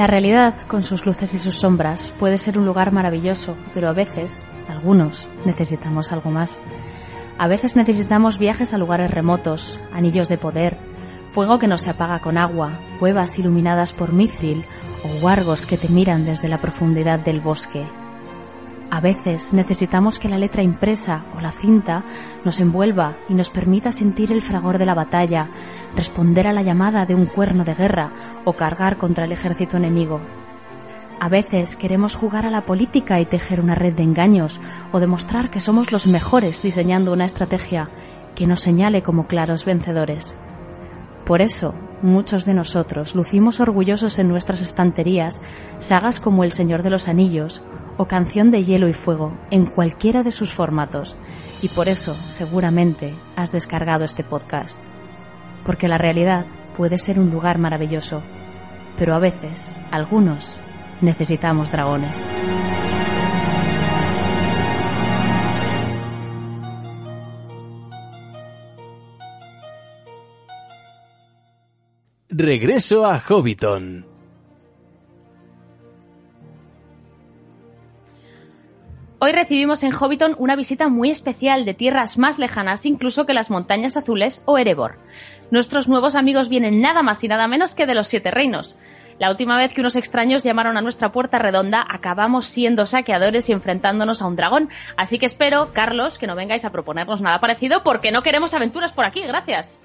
La realidad, con sus luces y sus sombras, puede ser un lugar maravilloso, pero a veces, algunos, necesitamos algo más. A veces necesitamos viajes a lugares remotos, anillos de poder, fuego que no se apaga con agua, cuevas iluminadas por mithril o huargos que te miran desde la profundidad del bosque. A veces necesitamos que la letra impresa o la cinta nos envuelva y nos permita sentir el fragor de la batalla, responder a la llamada de un cuerno de guerra o cargar contra el ejército enemigo. A veces queremos jugar a la política y tejer una red de engaños o demostrar que somos los mejores diseñando una estrategia que nos señale como claros vencedores. Por eso, muchos de nosotros lucimos orgullosos en nuestras estanterías sagas como El Señor de los Anillos o Canción de Hielo y Fuego en cualquiera de sus formatos, y por eso seguramente has descargado este podcast. Porque la realidad puede ser un lugar maravilloso, pero a veces, algunos, necesitamos dragones. Regreso a Hobbiton. Hoy recibimos en Hobbiton una visita muy especial de tierras más lejanas incluso que las montañas azules o Erebor. Nuestros nuevos amigos vienen nada más y nada menos que de los Siete Reinos. La última vez que unos extraños llamaron a nuestra puerta redonda, acabamos siendo saqueadores y enfrentándonos a un dragón. Así que espero, Carlos, que no vengáis a proponernos nada parecido porque no queremos aventuras por aquí. Gracias.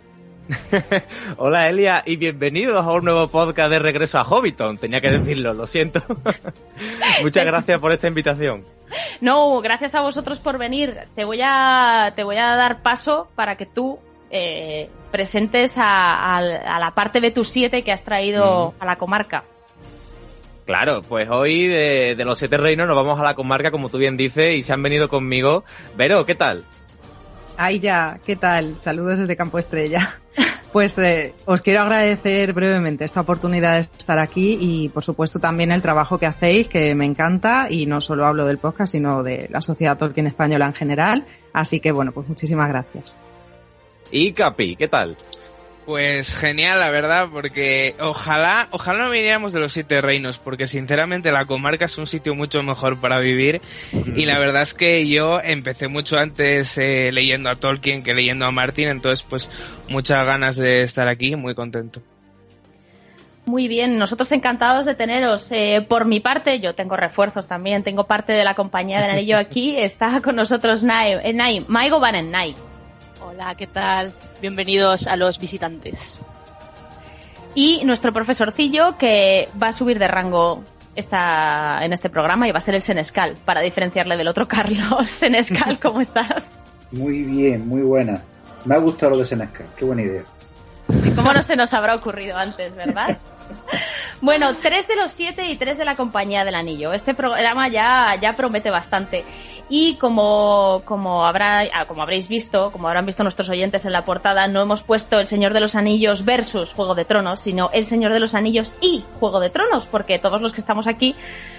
Hola Elia y bienvenidos a un nuevo podcast de Regreso a Hobbiton. Tenía que decirlo, lo siento. Muchas gracias por esta invitación. No, gracias a vosotros por venir. Te voy a, te voy a dar paso para que tú eh, presentes a, la parte de tus siete que has traído a la comarca. Claro, pues hoy de, de, los siete reinos nos vamos a la comarca, como tú bien dices, y se han venido conmigo. Vero, ¿qué tal? Ay, ya, ¿qué tal? Saludos desde Campo Estrella. Pues eh, os quiero agradecer brevemente esta oportunidad de estar aquí y por supuesto también el trabajo que hacéis, que me encanta y no solo hablo del podcast, sino de la sociedad Tolkien española en general. Así que bueno, pues muchísimas gracias. Y Capi, ¿qué tal? Pues genial, la verdad, porque ojalá, ojalá no viniéramos de los siete reinos, porque sinceramente la comarca es un sitio mucho mejor para vivir. Y la verdad es que yo empecé mucho antes eh, leyendo a Tolkien que leyendo a Martin, entonces pues muchas ganas de estar aquí, muy contento. Muy bien, nosotros encantados de teneros. Eh, por mi parte, yo tengo refuerzos también, tengo parte de la compañía del anillo aquí. Está con nosotros Nai, eh, Nai Maigo Van Nai. Hola, ¿qué tal? Bienvenidos a los visitantes. Y nuestro profesorcillo que va a subir de rango esta, en este programa y va a ser el Senescal, para diferenciarle del otro Carlos. Senescal, ¿cómo estás? Muy bien, muy buena. Me ha gustado lo de Senescal, qué buena idea. ¿Cómo no se nos habrá ocurrido antes, verdad? Bueno, tres de los siete y tres de la Compañía del Anillo. Este programa ya, ya promete bastante. Y como, como, habrá, ah, como habréis visto, como habrán visto nuestros oyentes en la portada, no hemos puesto El Señor de los Anillos versus Juego de Tronos, sino El Señor de los Anillos y Juego de Tronos, porque todos los que estamos aquí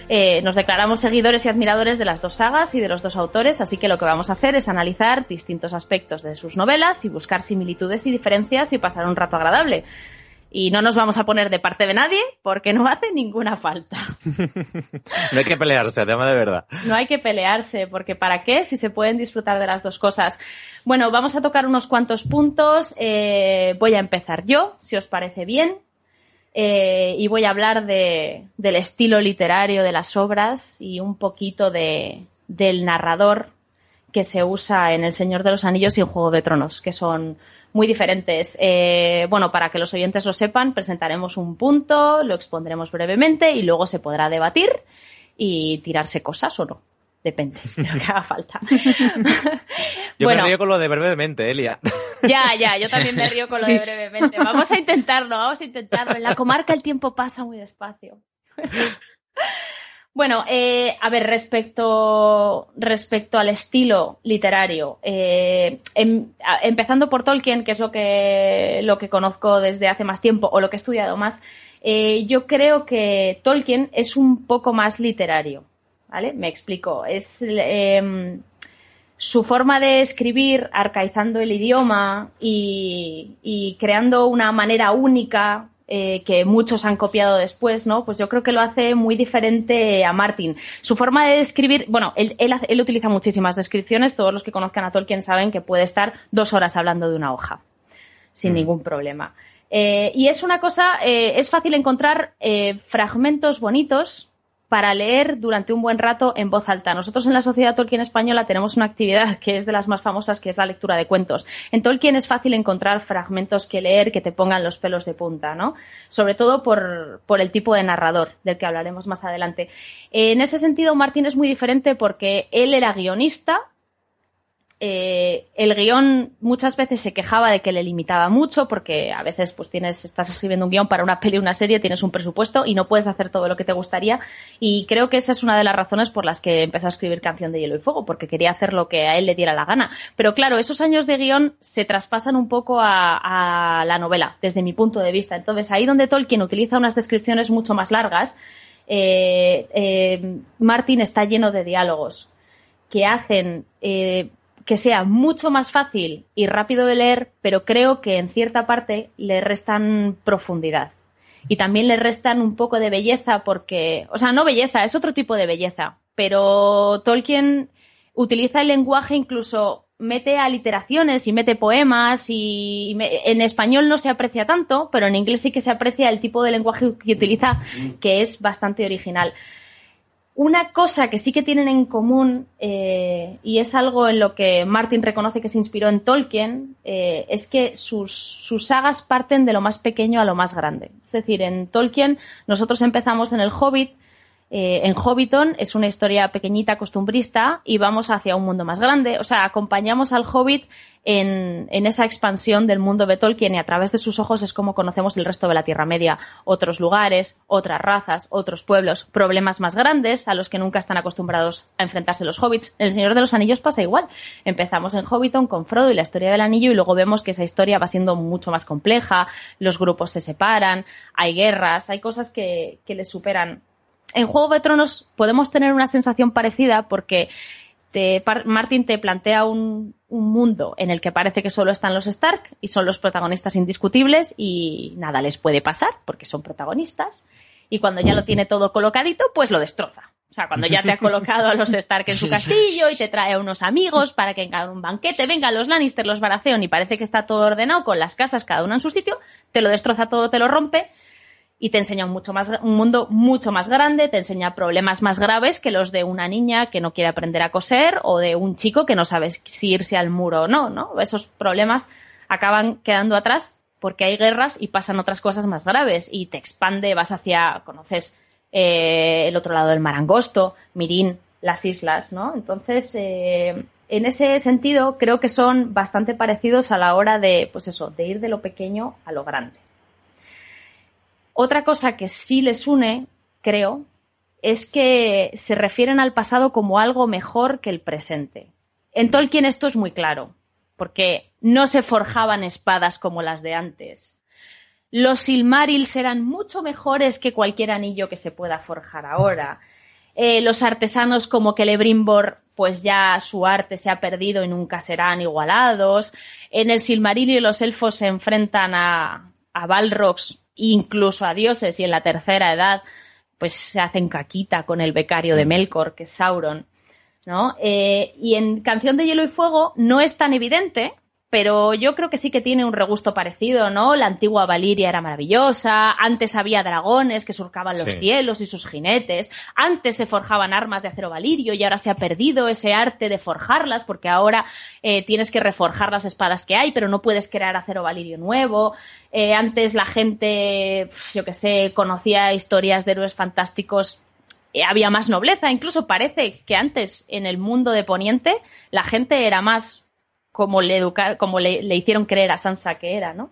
eh, nos declaramos seguidores y admiradores de las dos sagas y de los dos autores, así que lo que vamos a hacer es analizar distintos aspectos de sus novelas y buscar similitudes y diferencias y pasar un rato agradable y no nos vamos a poner de parte de nadie porque no hace ninguna falta. no hay que pelearse, tema de verdad. No hay que pelearse, porque ¿para qué si se pueden disfrutar de las dos cosas? Bueno, vamos a tocar unos cuantos puntos. Eh, voy a empezar yo, si os parece bien. Eh, y voy a hablar de, del estilo literario de las obras y un poquito de, del narrador que se usa en El Señor de los Anillos y en Juego de Tronos, que son muy diferentes. Eh, bueno, para que los oyentes lo sepan, presentaremos un punto, lo expondremos brevemente y luego se podrá debatir y tirarse cosas o no. Depende de lo que haga falta. yo me río con lo de brevemente, Elia. Ya, ya, yo también me río con lo de brevemente. Vamos a intentarlo, vamos a intentarlo. En la comarca el tiempo pasa muy despacio. Bueno, eh, a ver, respecto, respecto al estilo literario, eh, em, empezando por Tolkien, que es lo que, lo que conozco desde hace más tiempo o lo que he estudiado más, eh, yo creo que Tolkien es un poco más literario, ¿vale? Me explico. Es em, su forma de escribir, arcaizando el idioma y, y creando una manera única eh, que muchos han copiado después, ¿no? Pues yo creo que lo hace muy diferente a Martin. Su forma de describir, bueno, él, él, él utiliza muchísimas descripciones, todos los que conozcan a Tolkien saben que puede estar dos horas hablando de una hoja, sin mm. ningún problema. Eh, y es una cosa, eh, es fácil encontrar eh, fragmentos bonitos para leer durante un buen rato en voz alta. Nosotros en la Sociedad Tolkien Española tenemos una actividad que es de las más famosas, que es la lectura de cuentos. En Tolkien es fácil encontrar fragmentos que leer que te pongan los pelos de punta, ¿no? Sobre todo por, por el tipo de narrador, del que hablaremos más adelante. En ese sentido, Martín es muy diferente porque él era guionista, eh, el guion muchas veces se quejaba de que le limitaba mucho porque a veces pues tienes estás escribiendo un guion para una peli o una serie tienes un presupuesto y no puedes hacer todo lo que te gustaría. Y creo que esa es una de las razones por las que empezó a escribir Canción de Hielo y Fuego porque quería hacer lo que a él le diera la gana. Pero claro esos años de guion se traspasan un poco a, la novela desde mi punto de vista. Entonces ahí donde Tolkien utiliza unas descripciones mucho más largas eh, eh, Martin está lleno de diálogos que hacen eh, que sea mucho más fácil y rápido de leer, pero creo que en cierta parte le restan profundidad. Y también le restan un poco de belleza porque, o sea, no belleza, es otro tipo de belleza, pero Tolkien utiliza el lenguaje incluso mete aliteraciones y mete poemas y en español no se aprecia tanto, pero en inglés sí que se aprecia el tipo de lenguaje que utiliza que es bastante original. Una cosa que sí que tienen en común, eh, y es algo en lo que Martin reconoce que se inspiró en Tolkien, eh, es que sus, sus, sagas parten de lo más pequeño a lo más grande. Es decir, en Tolkien nosotros empezamos en el Hobbit, eh, en Hobbiton es una historia pequeñita, costumbrista, y vamos hacia un mundo más grande. O sea, acompañamos al Hobbit en, esa expansión del mundo de Tolkien y a través de sus ojos es como conocemos el resto de la Tierra Media. Otros lugares, otras razas, otros pueblos, problemas más grandes a los que nunca están acostumbrados a enfrentarse los hobbits. El Señor de los Anillos pasa igual. Empezamos en Hobbiton con Frodo y la historia del anillo y luego vemos que esa historia va siendo mucho más compleja, los grupos se separan, hay guerras, hay cosas que, que les superan en Juego de Tronos podemos tener una sensación parecida porque te, Martin te plantea un, un, mundo en el que parece que solo están los Stark y son los protagonistas indiscutibles y nada les puede pasar porque son protagonistas. Y cuando ya lo tiene todo colocadito, pues lo destroza. O sea, cuando ya te ha colocado a los Stark en su castillo y te trae a unos amigos para que hagan un banquete, venga, los Lannister, los Baratheon y parece que está todo ordenado con las casas cada una en su sitio, te lo destroza todo, te lo rompe y te enseña un, mucho más, un mundo mucho más grande, te enseña problemas más graves que los de una niña que no quiere aprender a coser o de un chico que no sabe si irse al muro o no, ¿no? Esos problemas acaban quedando atrás porque hay guerras y pasan otras cosas más graves y te expande, vas hacia, conoces eh, el otro lado del mar angosto, Mirín, las islas, ¿no? Entonces, eh, en ese sentido, creo que son bastante parecidos a la hora de, pues eso, de ir de lo pequeño a lo grande. Otra cosa que sí les une, creo, es que se refieren al pasado como algo mejor que el presente. En Tolkien esto es muy claro, porque no se forjaban espadas como las de antes. Los Silmarils eran mucho mejores que cualquier anillo que se pueda forjar ahora. Eh, los artesanos como Celebrimbor, pues ya su arte se ha perdido y nunca serán igualados. En el Silmarillion los elfos se enfrentan a, a Balrogs incluso a dioses y en la tercera edad pues se hacen caquita con el becario de Melkor, que es Sauron, ¿no? Eh, y en Canción de Hielo y Fuego no es tan evidente, pero yo creo que sí que tiene un regusto parecido, ¿no? La antigua Valiria era maravillosa, antes había dragones que surcaban los cielos y sus jinetes, antes se forjaban armas de acero valirio y ahora se ha perdido ese arte de forjarlas porque ahora eh, tienes que reforjar las espadas que hay, pero no puedes crear acero valirio nuevo. Eh, antes la gente, yo que sé, conocía historias de héroes fantásticos eh, había más nobleza, incluso parece que antes en el mundo de Poniente la gente era más como le educar, como le, hicieron creer a Sansa que era, ¿no?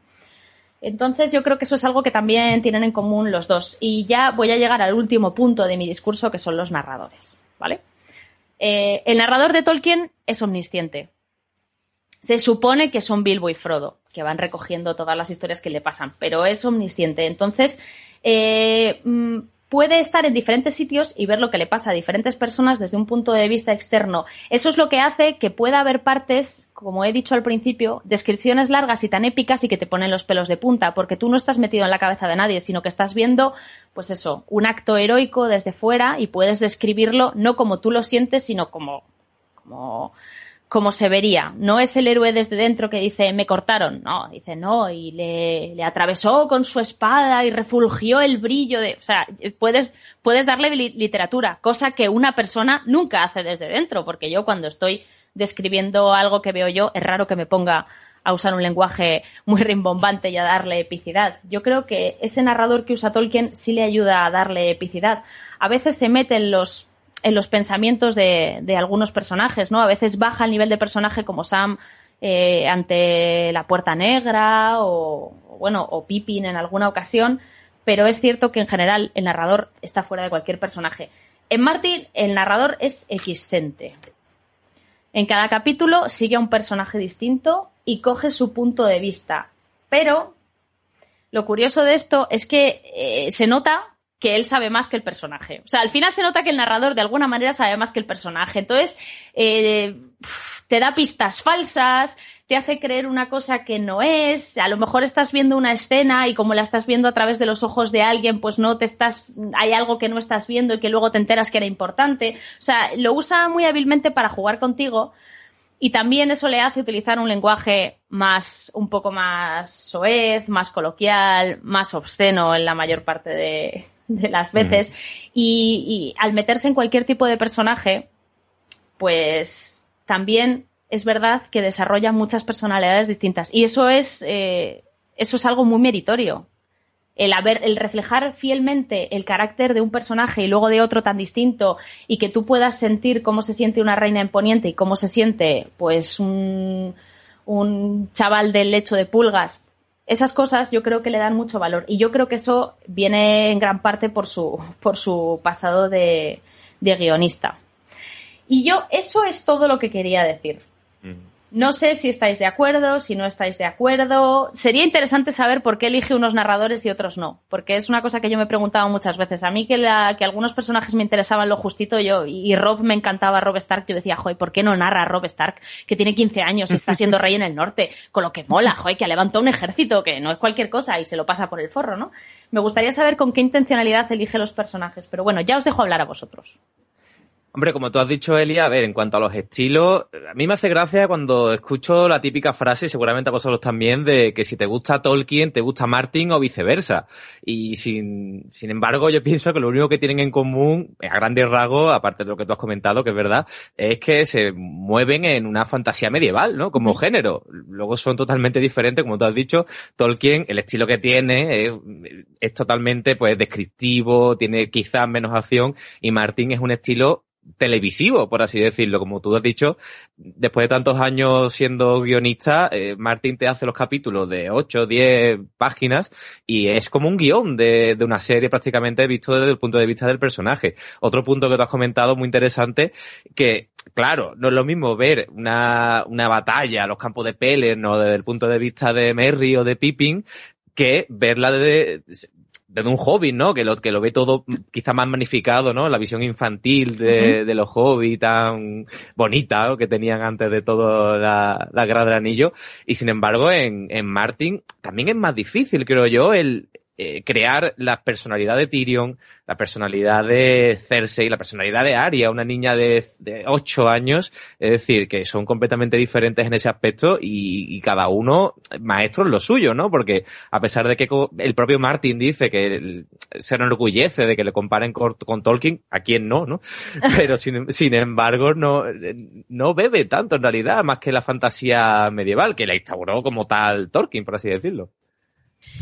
Entonces yo creo que eso es algo que también tienen en común los dos. Y ya voy a llegar al último punto de mi discurso, que son los narradores, ¿vale? Eh, el narrador de Tolkien es omnisciente. Se supone que son Bilbo y Frodo, que van recogiendo todas las historias que le pasan, pero es omnisciente. Entonces, eh, mm, puede estar en diferentes sitios y ver lo que le pasa a diferentes personas desde un punto de vista externo. Eso es lo que hace que pueda haber partes, como he dicho al principio, descripciones largas y tan épicas y que te ponen los pelos de punta, porque tú no estás metido en la cabeza de nadie, sino que estás viendo, pues eso, un acto heroico desde fuera y puedes describirlo no como tú lo sientes, sino como, como como se vería. No es el héroe desde dentro que dice me cortaron, no, dice no, y le, le atravesó con su espada y refulgió el brillo de. O sea, puedes, puedes darle literatura, cosa que una persona nunca hace desde dentro, porque yo cuando estoy describiendo algo que veo yo, es raro que me ponga a usar un lenguaje muy rimbombante y a darle epicidad. Yo creo que ese narrador que usa Tolkien sí le ayuda a darle epicidad. A veces se mete en los en los pensamientos de, de, algunos personajes, ¿no? A veces baja el nivel de personaje como Sam eh, ante la Puerta Negra o, bueno, o Pippin en alguna ocasión, pero es cierto que en general el narrador está fuera de cualquier personaje. En Martin el narrador es excente. En cada capítulo sigue a un personaje distinto y coge su punto de vista. Pero lo curioso de esto es que eh, se nota que él sabe más que el personaje. O sea, al final se nota que el narrador de alguna manera sabe más que el personaje. Entonces, eh, te da pistas falsas, te hace creer una cosa que no es. A lo mejor estás viendo una escena y como la estás viendo a través de los ojos de alguien, pues no te estás, hay algo que no estás viendo y que luego te enteras que era importante. O sea, lo usa muy hábilmente para jugar contigo. Y también eso le hace utilizar un lenguaje más, un poco más soez, más coloquial, más obsceno en la mayor parte de, de las veces. Y, al meterse en cualquier tipo de personaje, pues también es verdad que desarrolla muchas personalidades distintas. Y eso es, eh, eso es algo muy meritorio. El haber, el reflejar fielmente el carácter de un personaje y luego de otro tan distinto y que tú puedas sentir cómo se siente una reina imponiente y cómo se siente, pues, un, un chaval del lecho de pulgas esas cosas yo creo que le dan mucho valor y yo creo que eso viene en gran parte por su, por su pasado de, de guionista. Y yo, eso es todo lo que quería decir. No sé si estáis de acuerdo, si no estáis de acuerdo. Sería interesante saber por qué elige unos narradores y otros no, porque es una cosa que yo me he preguntado muchas veces. A mí que, la, que algunos personajes me interesaban lo justito yo y Rob me encantaba Rob Stark, yo decía, joder, ¿por qué no narra Rob Stark que tiene 15 años y está siendo rey en el norte? Con lo que mola, joder, que ha levantado un ejército, que no es cualquier cosa y se lo pasa por el forro, ¿no? Me gustaría saber con qué intencionalidad elige los personajes, pero bueno, ya os dejo hablar a vosotros. Hombre, como tú has dicho, Elia, a ver, en cuanto a los estilos, a mí me hace gracia cuando escucho la típica frase, seguramente a vosotros también, de que si te gusta Tolkien, te gusta Martin o viceversa. Y sin, sin embargo, yo pienso que lo único que tienen en común, a grandes rasgos, aparte de lo que tú has comentado, que es verdad, es que se mueven en una fantasía medieval, ¿no? Como género. Luego son totalmente diferentes, como tú has dicho. Tolkien, el estilo que tiene es, es totalmente, pues, descriptivo, tiene quizás menos acción, y Martin es un estilo televisivo, por así decirlo. Como tú has dicho, después de tantos años siendo guionista, eh, Martin te hace los capítulos de 8, 10 páginas y es como un guion de, de, una serie prácticamente visto desde el punto de vista del personaje. Otro punto que tú has comentado muy interesante, que claro, no es lo mismo ver una, una batalla los campos de Pelen ¿no? desde el punto de vista de Merry o de Pippin, que verla de, desde un hobby, ¿no? Que lo, que lo ve todo quizá más magnificado, ¿no? La visión infantil de, de los hobbies tan bonita que tenían antes de todo la, la guerra del anillo. Y sin embargo, en, en Martin también es más difícil, creo yo, el, eh, crear la personalidad de Tyrion, la personalidad de Cersei, la personalidad de Arya, una niña de, de 8 años, es decir, que son completamente diferentes en ese aspecto y, y, cada uno maestro en lo suyo, ¿no? Porque a pesar de que el propio Martin dice que se enorgullece de que le comparen con, con Tolkien, a quien no, ¿no? Pero sin, sin embargo no, no bebe tanto en realidad, más que la fantasía medieval, que la instauró como tal Tolkien, por así decirlo.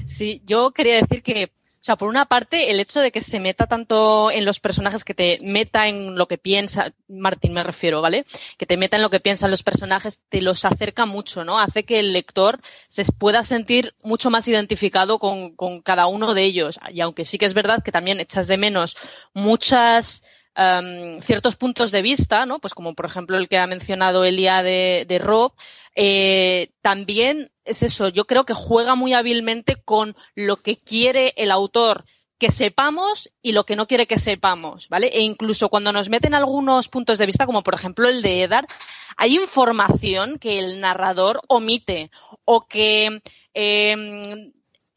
Sí, yo quería decir que, o sea, por una parte, el hecho de que se meta tanto en los personajes, que te meta en lo que piensa, Martín me refiero, ¿vale? Que te meta en lo que piensan los personajes, te los acerca mucho, ¿no? Hace que el lector se pueda sentir mucho más identificado con, con cada uno de ellos. Y aunque sí que es verdad que también echas de menos muchas, um, ciertos puntos de vista, ¿no? Pues como por ejemplo el que ha mencionado Elia de, Rob, eh, también es eso, yo creo que juega muy hábilmente con lo que quiere el autor que sepamos y lo que no quiere que sepamos, ¿vale? E incluso cuando nos meten algunos puntos de vista, como por ejemplo el de Edar, hay información que el narrador omite o que eh,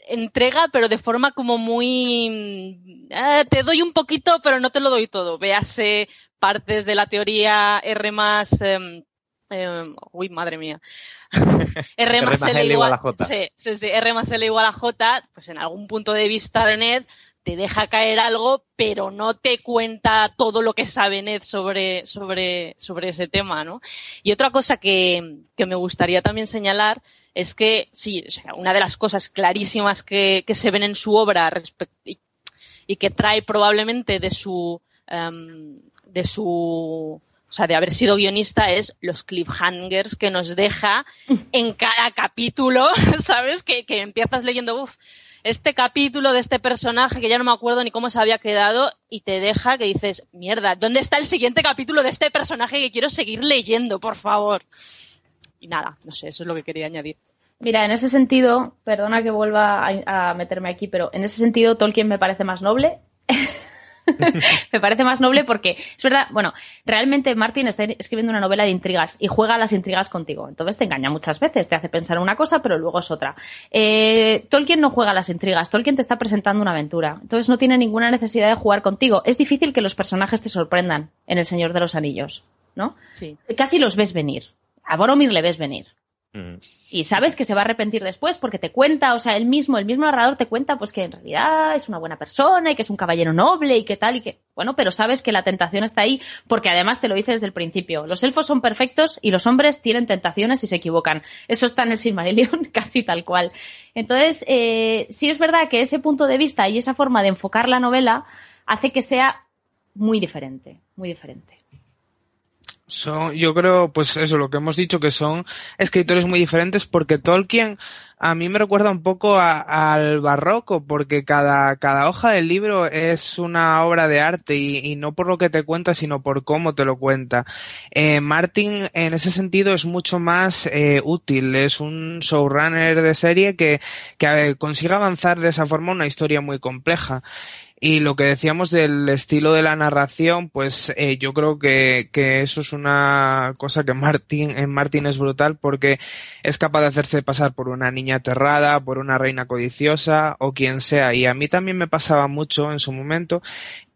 entrega, pero de forma como muy... Eh, te doy un poquito, pero no te lo doy todo. Véase partes de la teoría R más... Em, em, uy, madre mía. R más L igual, a J. Sí, sí, sí, R más L igual a J, pues en algún punto de vista de Ned te deja caer algo, pero no te cuenta todo lo que sabe Ned sobre, sobre, sobre ese tema, ¿no? Y otra cosa que, que me gustaría también señalar es que sí, o sea, una de las cosas clarísimas que, que se ven en su obra y, que trae probablemente de su, um, de su, o sea, de haber sido guionista es los cliffhangers que nos deja en cada capítulo, ¿sabes? Que, que empiezas leyendo, uff, este capítulo de este personaje que ya no me acuerdo ni cómo se había quedado y te deja que dices, mierda, ¿dónde está el siguiente capítulo de este personaje que quiero seguir leyendo, por favor? Y nada, no sé, eso es lo que quería añadir. Mira, en ese sentido, perdona que vuelva a, meterme aquí, pero en ese sentido Tolkien me parece más noble. me parece más noble porque es verdad, bueno, realmente Martin está escribiendo una novela de intrigas y juega a las intrigas contigo. Entonces te engaña muchas veces, te hace pensar una cosa, pero luego es otra. Eh, Tolkien no juega a las intrigas, Tolkien te está presentando una aventura. Entonces no tiene ninguna necesidad de jugar contigo. Es difícil que los personajes te sorprendan en El Señor de los Anillos, ¿no? Sí. Casi los ves venir. A Boromir le ves venir. Mm. Y sabes que se va a arrepentir después porque te cuenta, o sea, él mismo, el mismo narrador te cuenta pues que en realidad es una buena persona y que es un caballero noble y que tal y que, bueno, pero sabes que la tentación está ahí porque además te lo dice desde el principio. Los elfos son perfectos y los hombres tienen tentaciones y se equivocan. Eso está en el Silmarillion casi tal cual. Entonces, eh, sí es verdad que ese punto de vista y esa forma de enfocar la novela hace que sea muy diferente, muy diferente. Son, yo creo, pues eso, lo que hemos dicho, que son escritores muy diferentes porque Tolkien a mí me recuerda un poco al barroco porque cada, cada hoja del libro es una obra de arte y, no por lo que te cuenta, sino por cómo te lo cuenta. Eh, Martin en ese sentido es mucho más eh, útil, es un showrunner de serie que, que consigue avanzar de esa forma una historia muy compleja. Y lo que decíamos del estilo de la narración, pues eh, yo creo que, que, eso es una cosa que Martin, en Martin es brutal porque es capaz de hacerse pasar por una niña aterrada, por una reina codiciosa o quien sea. Y a mí también me pasaba mucho en su momento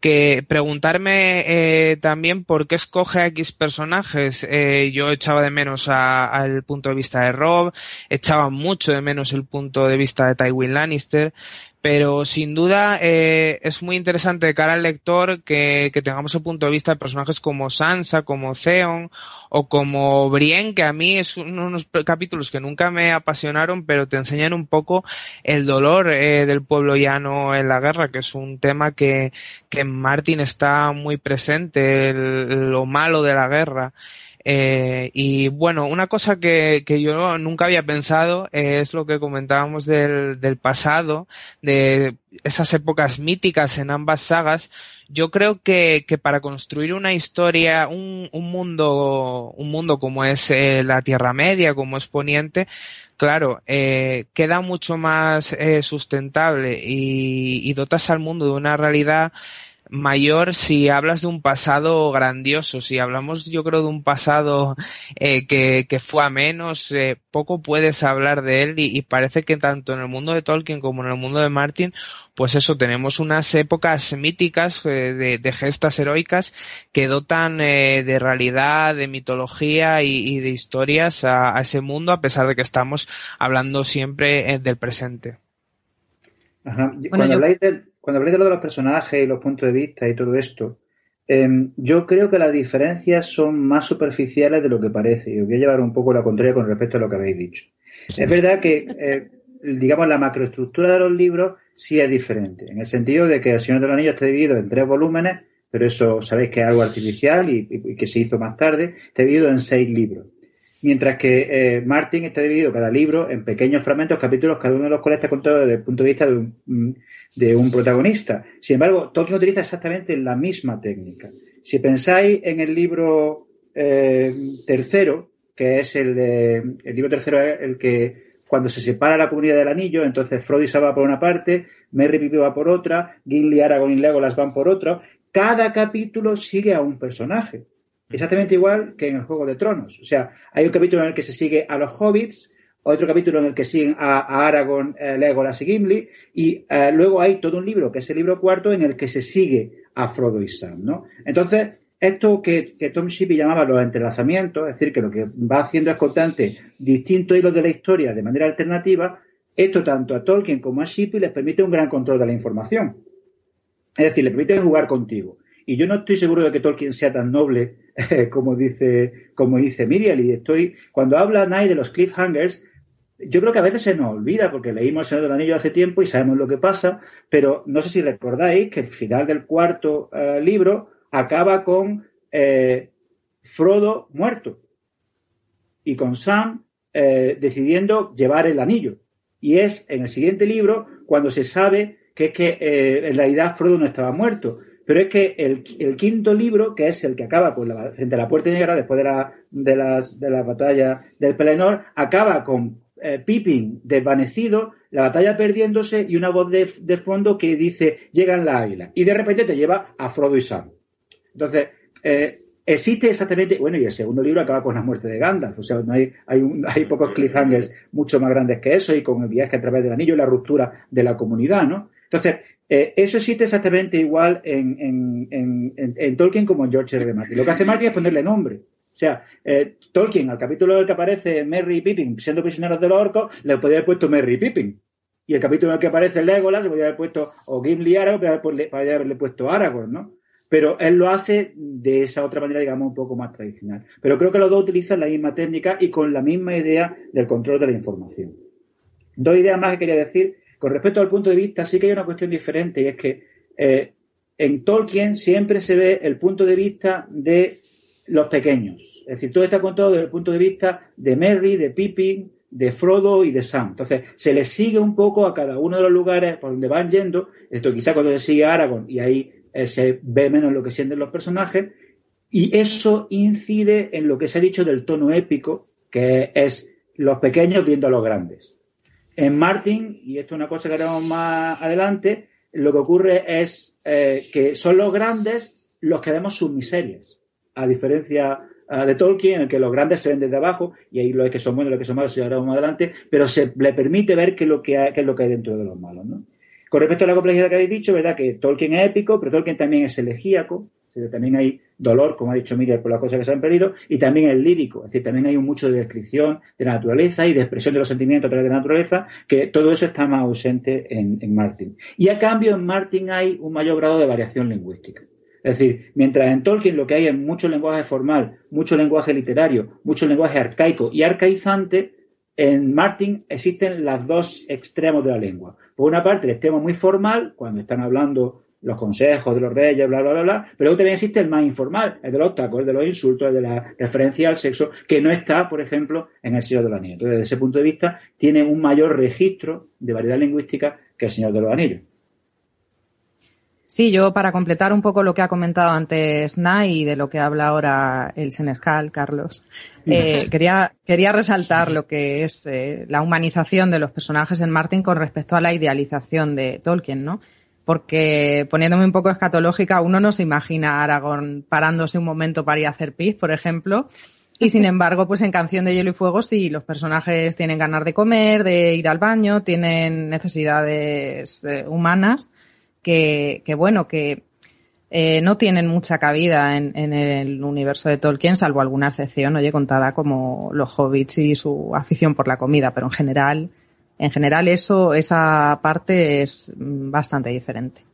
que preguntarme eh, también por qué escoge a X personajes. Eh, yo echaba de menos al punto de vista de Rob, echaba mucho de menos el punto de vista de Tywin Lannister, pero sin duda eh, es muy interesante de cara al lector que, que, tengamos el punto de vista de personajes como Sansa, como Theon o como Brienne, que a mí es unos capítulos que nunca me apasionaron, pero te enseñan un poco el dolor eh, del pueblo llano en la guerra, que es un tema que, que en Martin está muy presente, lo malo de la guerra. Eh, y bueno, una cosa que, que, yo nunca había pensado es lo que comentábamos del, del pasado, de esas épocas míticas en ambas sagas. Yo creo que, que para construir una historia, un, un mundo, un mundo como es eh, la Tierra Media, como es Poniente, claro, eh, queda mucho más eh, sustentable y, y dotas al mundo de una realidad mayor si hablas de un pasado grandioso. Si hablamos, yo creo, de un pasado eh, que, que, fue a menos, eh, poco puedes hablar de él y, parece que tanto en el mundo de Tolkien como en el mundo de Martin, pues eso, tenemos unas épocas míticas eh, de, de, gestas heroicas que dotan de realidad, de mitología y, de historias a, a, ese mundo, a pesar de que estamos hablando siempre del presente. Ajá. Cuando habláis del cuando habléis de lo de los personajes y los puntos de vista y todo esto, em, yo creo que las diferencias son más superficiales de lo que parece. Y os voy a llevar un poco la contraria con respecto a lo que habéis dicho. Es verdad que, eh, digamos, la macroestructura de los libros sí es diferente, en el sentido de que El Señor de los Anillos está dividido en tres volúmenes, pero eso sabéis que es algo artificial y, que se hizo más tarde, está dividido en seis libros. Mientras que eh, Martin está dividido cada libro en pequeños fragmentos, capítulos, cada uno de los cuales está contado desde el punto de vista de un, de un protagonista. Sin embargo, Tolkien utiliza exactamente la misma técnica. Si pensáis en el libro eh, tercero, que es el, el libro tercero el que cuando se separa la comunidad del anillo, entonces Frodo y va por una parte, Merry Pippin va por otra, Gimli, Aragorn y Legolas van por otra. Cada capítulo sigue a un personaje. Exactamente igual que en el Juego de Tronos. O sea, hay un capítulo en el que se sigue a los hobbits, otro capítulo en el que siguen a, Aragorn, eh, Legolas y Gimli, y eh, luego hay todo un libro, que es el libro cuarto, en el que se sigue a Frodo y Sam, ¿no? Entonces, esto que, Tom Shippey llamaba los entrelazamientos, es decir, que lo que va haciendo es constante distintos hilos de la historia de manera alternativa, esto tanto a Tolkien como a Shippey les permite un gran control de la información. Es decir, le permite jugar contigo. Y yo no estoy seguro de que Tolkien sea tan noble como dice, como dice Miriam. Y estoy, cuando habla Nye de los cliffhangers, yo creo que a veces se nos olvida, porque leímos El Señor del Anillo hace tiempo y sabemos lo que pasa, pero no sé si recordáis que el final del cuarto eh, libro acaba con eh, Frodo muerto y con Sam eh, decidiendo llevar el anillo. Y es en el siguiente libro cuando se sabe que es que en realidad Frodo no estaba muerto. Pero es que el, quinto libro, que es el que acaba con la, frente a la puerta negra, después de la, de las, de la batalla del Pelennor, acaba con Pippin desvanecido, la batalla perdiéndose y una voz de, fondo que dice llegan la águila. Y de repente te lleva a Frodo y Sam. Entonces, eh, existe exactamente, bueno, y el segundo libro acaba con la muerte de Gandalf, o sea, no hay, hay, hay pocos cliffhangers mucho más grandes que eso y con el viaje a través del anillo y la ruptura de la comunidad, ¿no? Entonces, eh, eso existe exactamente igual en, en, en, Tolkien como en George R. R. Martin. Lo que hace Martin es ponerle nombre. O sea, eh, Tolkien, al capítulo en el que aparece Merry y Pippin siendo prisioneros de los orcos, le podría haber puesto Merry y Pippin. Y el capítulo en el que aparece Legolas, le podría haber puesto o Gimli Aragorn, podría haberle puesto Aragorn, ¿no? pero él lo hace de esa otra manera, digamos, un poco más tradicional. Pero creo que los dos utilizan la misma técnica y con la misma idea del control de la información. Dos ideas más que quería decir. Con respecto al punto de vista, sí que hay una cuestión diferente y es que eh, en Tolkien siempre se ve el punto de vista de los pequeños. Es decir, todo está contado desde el punto de vista de Merry, de Pippin, de Frodo y de Sam. Entonces, se les sigue un poco a cada uno de los lugares por donde van yendo. Esto quizá cuando se sigue a Aragorn y ahí eh, se ve menos lo que sienten los personajes y eso incide en lo que se ha dicho del tono épico, que es los pequeños viendo a los grandes. En Martin, y esto es una cosa que haremos más adelante, lo que ocurre es eh, que son los grandes los que vemos sus miserias, a diferencia eh, de Tolkien, en el que los grandes se ven desde abajo, y ahí los que son buenos, los que son malos, se haremos más adelante, pero se le permite ver qué es lo que, hay, es lo que hay dentro de los malos. ¿no? Con respecto a la complejidad que habéis dicho, ¿verdad? Que Tolkien es épico, pero Tolkien también es elegíaco, también hay dolor, como ha dicho Miriam, por las cosas que se han perdido, y también es lírico, es decir, también hay un mucho de descripción de la naturaleza y de expresión de los sentimientos a través de la naturaleza, que todo eso está más ausente en, en Martin. Y a cambio, en Martin hay un mayor grado de variación lingüística. Es decir, mientras en Tolkien lo que hay es mucho lenguaje formal, mucho lenguaje literario, mucho lenguaje arcaico y arcaizante, en Martin existen los dos extremos de la lengua. Por una parte, el extremo muy formal, cuando están hablando los consejos de los reyes, bla, bla, bla, bla, pero luego también existe el más informal, el de los tacos, el de los insultos, el de la referencia al sexo, que no está, por ejemplo, en el Señor de los Anillos. Entonces, desde ese punto de vista, tiene un mayor registro de variedad lingüística que el Señor de los Anillos. Sí, yo para completar un poco lo que ha comentado antes Nay y de lo que habla ahora el Senescal, Carlos, eh, quería, quería resaltar lo que es eh, la humanización de los personajes en Martin con respecto a la idealización de Tolkien, ¿no? Porque poniéndome un poco escatológica, uno no se imagina a Aragorn parándose un momento para ir a hacer pis, por ejemplo, y sin embargo, pues en Canción de Hielo y Fuego sí, los personajes tienen ganas de comer, de ir al baño, tienen necesidades eh, humanas que, que bueno, que eh, no tienen mucha cabida en, en, el universo de Tolkien, salvo alguna excepción, oye, contada como los hobbits y su afición por la comida, pero en general, en general eso, esa parte es bastante diferente.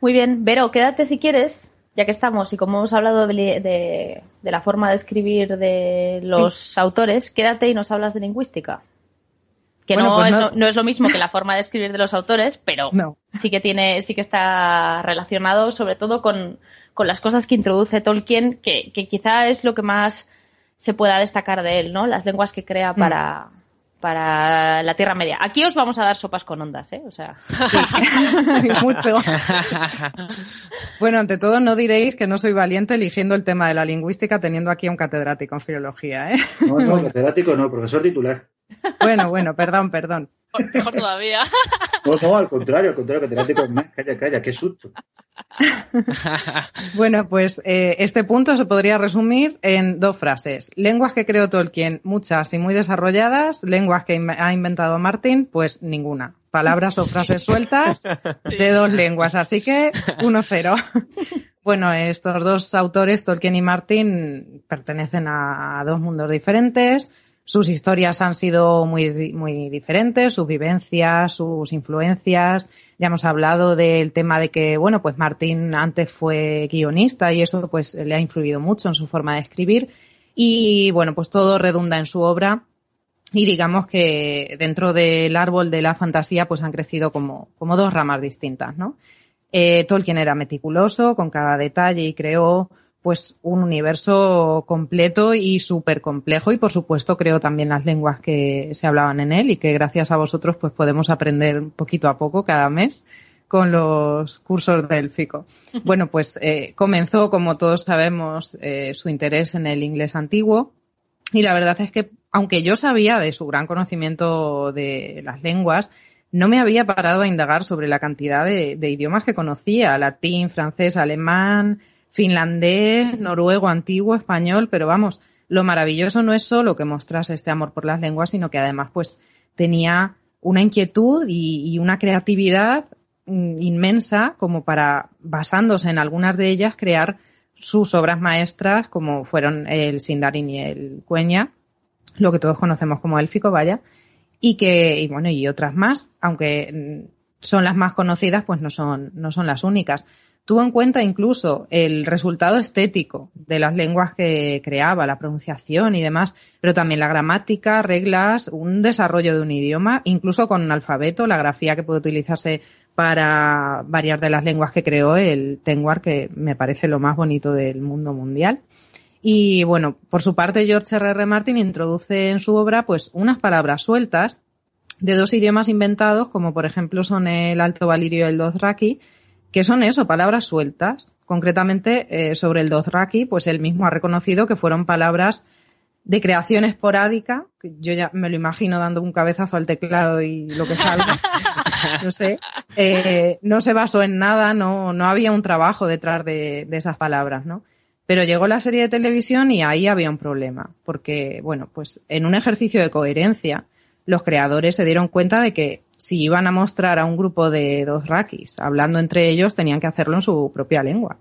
Muy bien, Vero, quédate si quieres, ya que estamos, y como hemos hablado de, de, de la forma de escribir de los autores, quédate y nos hablas de lingüística que pues no, es, no, es, lo mismo que la forma de escribir de los autores, pero sí que tiene, sí que está relacionado sobre todo con, con las cosas que introduce Tolkien, que, que, quizá es lo que más se pueda destacar de él, ¿no? Las lenguas que crea mm. Para, la Tierra Media. Aquí os vamos a dar sopas con ondas, ¿eh? O sea, sí. mucho. bueno, ante todo no diréis que no soy valiente eligiendo el tema de la lingüística teniendo aquí a un catedrático en filología, ¿eh? No, no, catedrático no, profesor titular. Bueno, bueno, perdón, perdón. Mejor todavía. No, no, al contrario, al contrario, que te con más. Calla, calla, qué susto. bueno, pues eh, este punto se podría resumir en dos frases. Lenguas que creó Tolkien, muchas y muy desarrolladas. Lenguas que ha inventado Martin, pues ninguna. Palabras o frases sueltas de dos lenguas. Así que 1-0. Bueno, estos dos autores, Tolkien y Martin, pertenecen a dos mundos diferentes sus historias han sido muy, muy diferentes, sus vivencias, sus influencias. Ya hemos hablado del tema de que, bueno, pues Martín antes fue guionista y eso pues le ha influido mucho en su forma de escribir. Y bueno, pues todo redunda en su obra. Y digamos que dentro del árbol de la fantasía pues han crecido como, como dos ramas distintas, ¿no? Eh, Tolkien era meticuloso con cada detalle y creó pues un universo completo y súper complejo y por supuesto creo también las lenguas que se hablaban en él y que gracias a vosotros pues podemos aprender poquito a poco cada mes con los cursos de élfico. Bueno, pues eh, comenzó, como todos sabemos, eh, su interés en el inglés antiguo. Y la verdad es que, aunque yo sabía de su gran conocimiento de las lenguas, no me había parado a indagar sobre la cantidad de idiomas que conocía, latín, francés, alemán, finlandés, noruego, antiguo, español, pero vamos, lo maravilloso no es solo que mostrase este amor por las lenguas, sino que además pues tenía una inquietud y, una creatividad mm, inmensa como para, basándose en algunas de ellas, crear sus obras maestras como fueron el Sindarin y el Cueña, lo que todos conocemos como élfico, vaya, y que, y bueno, y otras más, aunque mm, son las más conocidas, pues no son, no son las únicas tuvo en cuenta incluso el resultado estético de las lenguas que creaba, la pronunciación y demás, pero también la gramática, reglas, un desarrollo de un idioma, incluso con un alfabeto, la grafía que puede utilizarse para varias de las lenguas que creó el Tengwar, que me parece lo más bonito del mundo mundial. Y bueno, por su parte, George R. R. Martin introduce en su obra pues unas palabras sueltas de dos idiomas inventados, como por ejemplo son el Alto Valirio y el Dothraki, que son eso, palabras sueltas. Concretamente, eh, sobre el Dothraki, pues él mismo ha reconocido que fueron palabras de creación esporádica, que yo ya me lo imagino dando un cabezazo al teclado y lo que salga, no sé, eh, no se basó en nada, no, no había un trabajo detrás de, de esas palabras, ¿no? Pero llegó la serie de televisión y ahí había un problema, porque, bueno, pues en un ejercicio de coherencia, los creadores se dieron cuenta de que si iban a mostrar a un grupo de dos rakis hablando entre ellos, tenían que hacerlo en su propia lengua,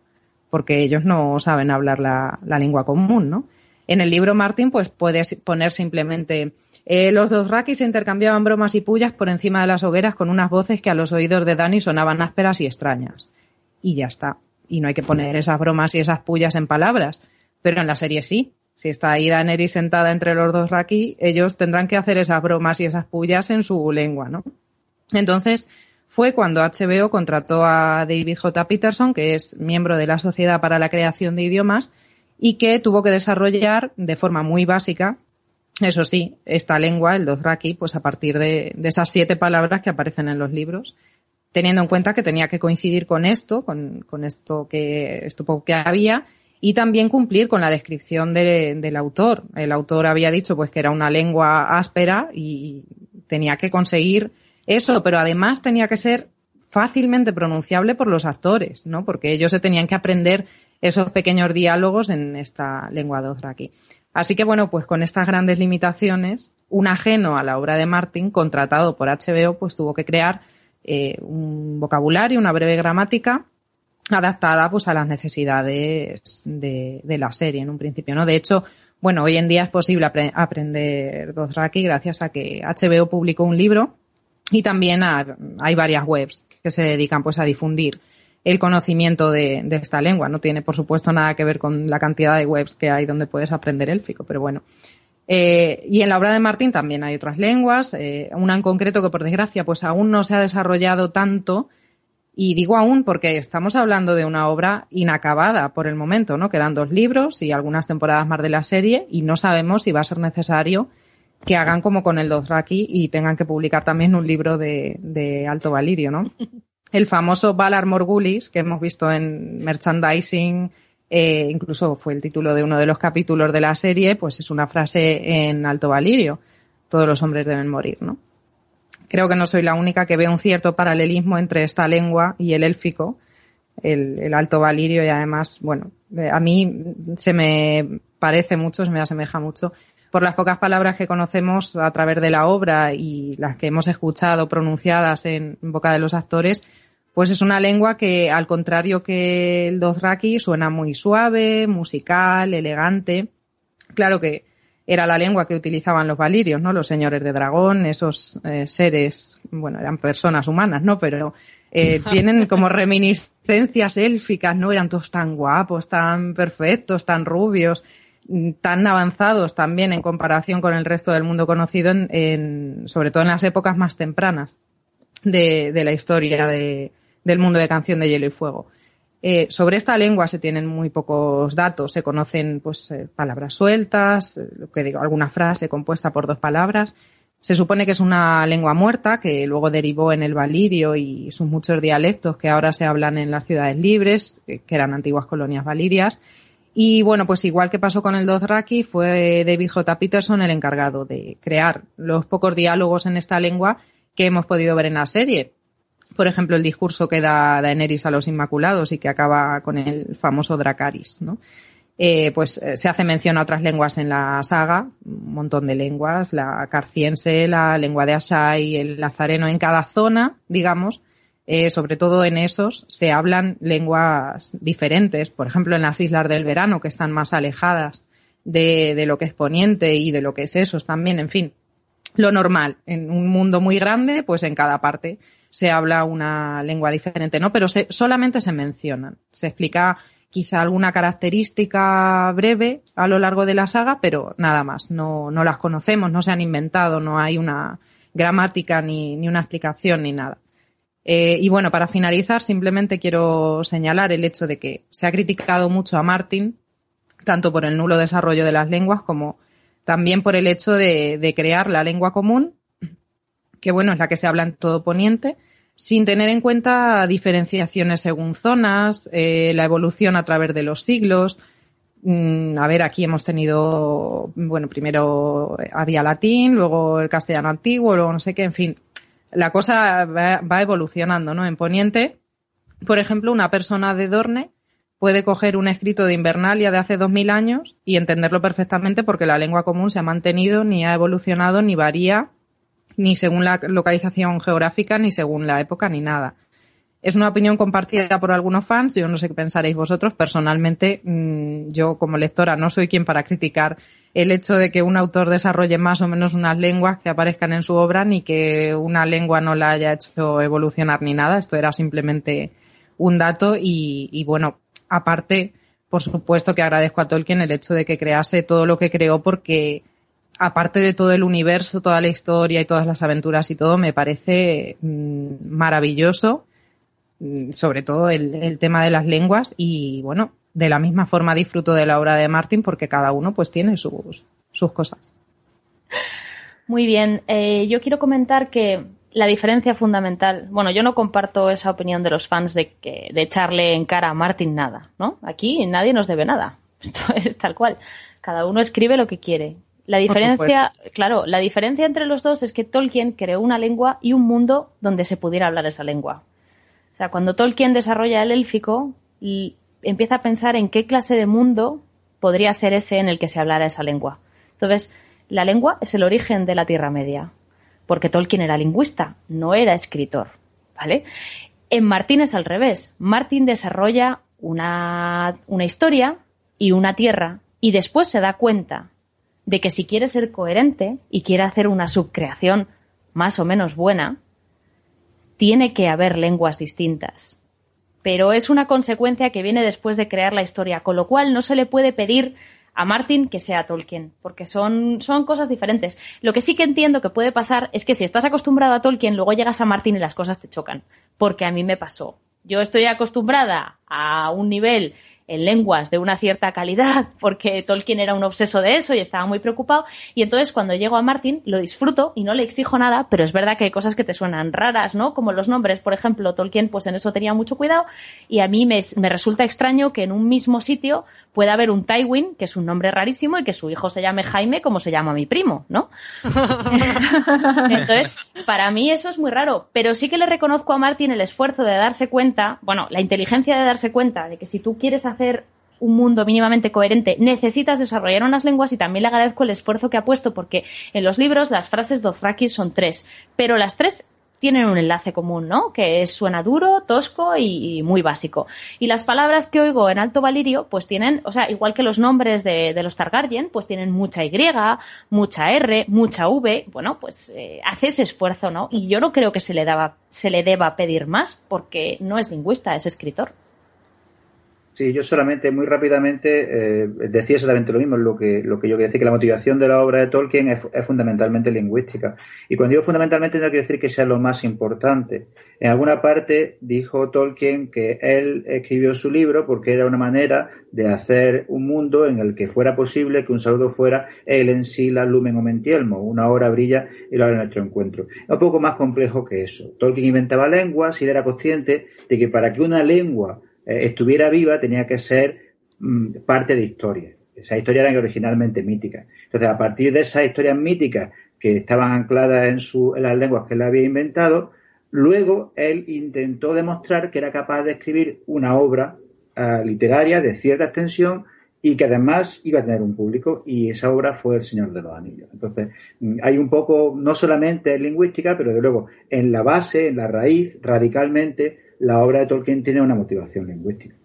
porque ellos no saben hablar la, lengua común, ¿no? En el libro Martin, pues puedes poner simplemente eh, los dos rakis intercambiaban bromas y pullas por encima de las hogueras con unas voces que a los oídos de Dani sonaban ásperas y extrañas. Y ya está. Y no hay que poner esas bromas y esas pullas en palabras. Pero en la serie sí. Si está ahí Daenerys sentada entre los dos Raki, ellos tendrán que hacer esas bromas y esas pullas en su lengua, ¿no? Entonces, fue cuando HBO contrató a David J. Peterson, que es miembro de la Sociedad para la Creación de Idiomas, y que tuvo que desarrollar de forma muy básica, eso sí, esta lengua, el Dothraki, pues a partir de, esas siete palabras que aparecen en los libros, teniendo en cuenta que tenía que coincidir con esto, con, esto que, esto poco que había, y también cumplir con la descripción del autor. El autor había dicho pues que era una lengua áspera y tenía que conseguir eso, pero además tenía que ser fácilmente pronunciable por los actores, ¿no? Porque ellos se tenían que aprender esos pequeños diálogos en esta lengua dothraki. Así que bueno, pues con estas grandes limitaciones, un ajeno a la obra de Martin, contratado por HBO, pues tuvo que crear eh, un vocabulario, una breve gramática adaptada pues a las necesidades de, la serie en un principio, ¿no? De hecho, bueno, hoy en día es posible aprender Dothraki gracias a que HBO publicó un libro y también hay varias webs que se dedican pues a difundir el conocimiento de, esta lengua. No tiene, por supuesto, nada que ver con la cantidad de webs que hay donde puedes aprender élfico, pero bueno. Eh, y en la obra de Martín también hay otras lenguas, eh, una en concreto que por desgracia pues aún no se ha desarrollado tanto, y digo aún porque estamos hablando de una obra inacabada por el momento, ¿no? Quedan dos libros y algunas temporadas más de la serie y no sabemos si va a ser necesario que hagan como con el Dothraki y tengan que publicar también un libro de, Alto Valirio, ¿no? El famoso Valar Morgulis, que hemos visto en merchandising, eh, incluso fue el título de uno de los capítulos de la serie, pues es una frase en Alto Valirio. todos los hombres deben morir, ¿no? Creo que no soy la única que ve un cierto paralelismo entre esta lengua y el élfico, el, alto valirio y además, bueno, eh, a mí se me parece mucho, se me asemeja mucho por las pocas palabras que conocemos a través de la obra y las que hemos escuchado pronunciadas en boca de los actores, pues es una lengua que, al contrario que el Dothraki, suena muy suave, musical, elegante. Claro que era la lengua que utilizaban los valirios, ¿no? Los señores de dragón, esos eh, seres, bueno, eran personas humanas, ¿no? Pero eh, tienen como reminiscencias élficas, ¿no? Eran todos tan guapos, tan perfectos, tan rubios, tan avanzados también en comparación con el resto del mundo conocido, en, sobre todo en las épocas más tempranas de, la historia de, del mundo de Canción de Hielo y Fuego. Eh, sobre esta lengua se tienen muy pocos datos, se conocen pues eh, palabras sueltas, eh, alguna frase compuesta por dos palabras. Se supone que es una lengua muerta que luego derivó en el valirio y sus muchos dialectos que ahora se hablan en las ciudades libres, que eran antiguas colonias valirias. Y bueno, pues igual que pasó con el Dothraki, fue David J. Peterson el encargado de crear los pocos diálogos en esta lengua que hemos podido ver en la serie por ejemplo, el discurso que da Daenerys a los Inmaculados y que acaba con el famoso Dracaris, ¿no? Eh, pues eh, se hace mención a otras lenguas en la saga, un montón de lenguas, la carciense, la lengua de Asai, el lazareno, en cada zona, digamos, eh, sobre todo en esos, se hablan lenguas diferentes. Por ejemplo, en las islas del verano, que están más alejadas de, de lo que es Poniente y de lo que es esos también, en fin. Lo normal, en un mundo muy grande, pues en cada parte se habla una lengua diferente, ¿no? Pero se, solamente se mencionan. Se explica quizá alguna característica breve a lo largo de la saga, pero nada más. No, no las conocemos, no se han inventado, no hay una gramática ni, ni una explicación ni nada. Eh, y bueno, para finalizar, simplemente quiero señalar el hecho de que se ha criticado mucho a Martin, tanto por el nulo desarrollo de las lenguas como también por el hecho de, crear la lengua común que bueno, es la que se habla en todo Poniente, sin tener en cuenta diferenciaciones según zonas, eh, la evolución a través de los siglos. Mm, a ver, aquí hemos tenido, bueno, primero había latín, luego el castellano antiguo, luego no sé qué, en fin. La cosa va, evolucionando, ¿no? En Poniente, por ejemplo, una persona de Dorne puede coger un escrito de Invernalia de hace dos mil años y entenderlo perfectamente porque la lengua común se ha mantenido, ni ha evolucionado, ni varía ni según la localización geográfica, ni según la época, ni nada. Es una opinión compartida por algunos fans, yo no sé qué pensaréis vosotros. Personalmente, mm, yo como lectora no soy quien para criticar el hecho de que un autor desarrolle más o menos unas lenguas que aparezcan en su obra, ni que una lengua no la haya hecho evolucionar ni nada. Esto era simplemente un dato y, y bueno, aparte, por supuesto que agradezco a Tolkien el hecho de que crease todo lo que creó porque aparte de todo el universo, toda la historia y todas las aventuras y todo, me parece mm, maravilloso, sobre todo el, tema de las lenguas y bueno, de la misma forma disfruto de la obra de Martin porque cada uno pues tiene sus, sus cosas. Muy bien, eh, yo quiero comentar que la diferencia fundamental, bueno, yo no comparto esa opinión de los fans de que de echarle en cara a Martin nada, ¿no? Aquí nadie nos debe nada. Esto es tal cual. Cada uno escribe lo que quiere. La diferencia, claro, la diferencia entre los dos es que Tolkien creó una lengua y un mundo donde se pudiera hablar esa lengua. O sea, cuando Tolkien desarrolla el élfico, y empieza a pensar en qué clase de mundo podría ser ese en el que se hablara esa lengua. Entonces, la lengua es el origen de la Tierra Media, porque Tolkien era lingüista, no era escritor, ¿vale? En Martín es al revés. Martín desarrolla una, una historia y una tierra y después se da cuenta de que si quiere ser coherente y quiere hacer una subcreación más o menos buena, tiene que haber lenguas distintas. Pero es una consecuencia que viene después de crear la historia, con lo cual no se le puede pedir a Martin que sea Tolkien, porque son, son cosas diferentes. Lo que sí que entiendo que puede pasar es que si estás acostumbrado a Tolkien, luego llegas a Martin y las cosas te chocan, porque a mí me pasó. Yo estoy acostumbrada a un nivel en lenguas de una cierta calidad, porque Tolkien era un obseso de eso y estaba muy preocupado. Y entonces cuando llego a Martin lo disfruto y no le exijo nada, pero es verdad que hay cosas que te suenan raras, ¿no? Como los nombres, por ejemplo, Tolkien pues en eso tenía mucho cuidado y a mí me, me resulta extraño que en un mismo sitio pueda haber un Tywin, que es un nombre rarísimo, y que su hijo se llame Jaime como se llama mi primo, ¿no? entonces, para mí eso es muy raro, pero sí que le reconozco a Martin el esfuerzo de darse cuenta, bueno, la inteligencia de darse cuenta de que si tú quieres hacer un mundo mínimamente coherente, necesitas desarrollar unas lenguas y también le agradezco el esfuerzo que ha puesto porque en los libros las frases Dothraki son tres, pero las tres tienen un enlace común, ¿no? Que suena duro, tosco y, muy básico. Y las palabras que oigo en Alto Valirio, pues tienen, o sea, igual que los nombres de, los Targaryen, pues tienen mucha Y, mucha R, mucha V. Bueno, pues eh, hace ese esfuerzo, ¿no? Y yo no creo que se le, daba, se le deba pedir más, porque no es lingüista, es escritor. Sí, yo solamente muy rápidamente eh, decía exactamente lo mismo, lo que, lo que yo quería decir, que la motivación de la obra de Tolkien es, fundamentalmente lingüística. Y cuando digo fundamentalmente no quiero decir que sea lo más importante. En alguna parte dijo Tolkien que él escribió su libro porque era una manera de hacer un mundo en el que fuera posible que un saludo fuera él en sí, la lumen o mentielmo, una hora brilla y la hora de nuestro encuentro. Es un poco más complejo que eso. Tolkien inventaba lenguas y era consciente de que para que una lengua estuviera viva tenía que ser mm, parte de historia. Esas historias eran originalmente míticas. Entonces, a partir de esas historias míticas que estaban ancladas en, su, en las lenguas que él había inventado, luego él intentó demostrar que era capaz de escribir una obra eh, literaria de cierta extensión y que además iba a tener un público y esa obra fue El Señor de los Anillos. Entonces, mm, hay un poco, no solamente lingüística, pero de luego en la base, en la raíz, radicalmente, la obra de Tolkien tiene una motivación lingüística.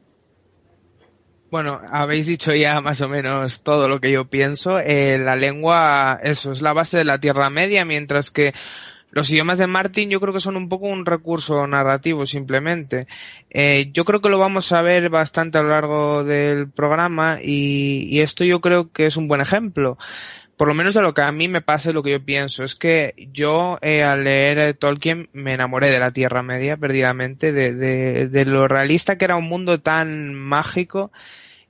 Bueno, habéis dicho ya más o menos todo lo que yo pienso. Eh, la lengua, eso, es la base de la Tierra Media, mientras que los idiomas de Martin yo creo que son un poco un recurso narrativo simplemente. Eh, yo creo que lo vamos a ver bastante a lo largo del programa y, y esto yo creo que es un buen ejemplo por lo menos de lo que a mí me pasa y lo que yo pienso, es que yo eh, al leer Tolkien me enamoré de la Tierra Media perdidamente, de, de, de lo realista que era un mundo tan mágico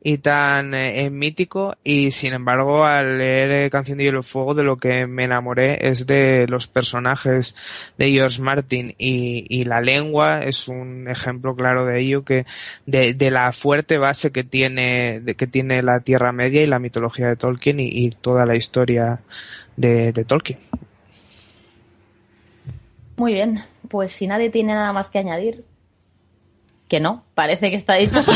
y tan eh, mítico y sin embargo al leer eh, Canción de Hielo y Fuego de lo que me enamoré es de los personajes de George Martin y, y la lengua es un ejemplo claro de ello que de, de la fuerte base que tiene de, que tiene la Tierra Media y la mitología de Tolkien y, y toda la historia de, de Tolkien. Muy bien, pues si nadie tiene nada más que añadir, que no, parece que está dicho.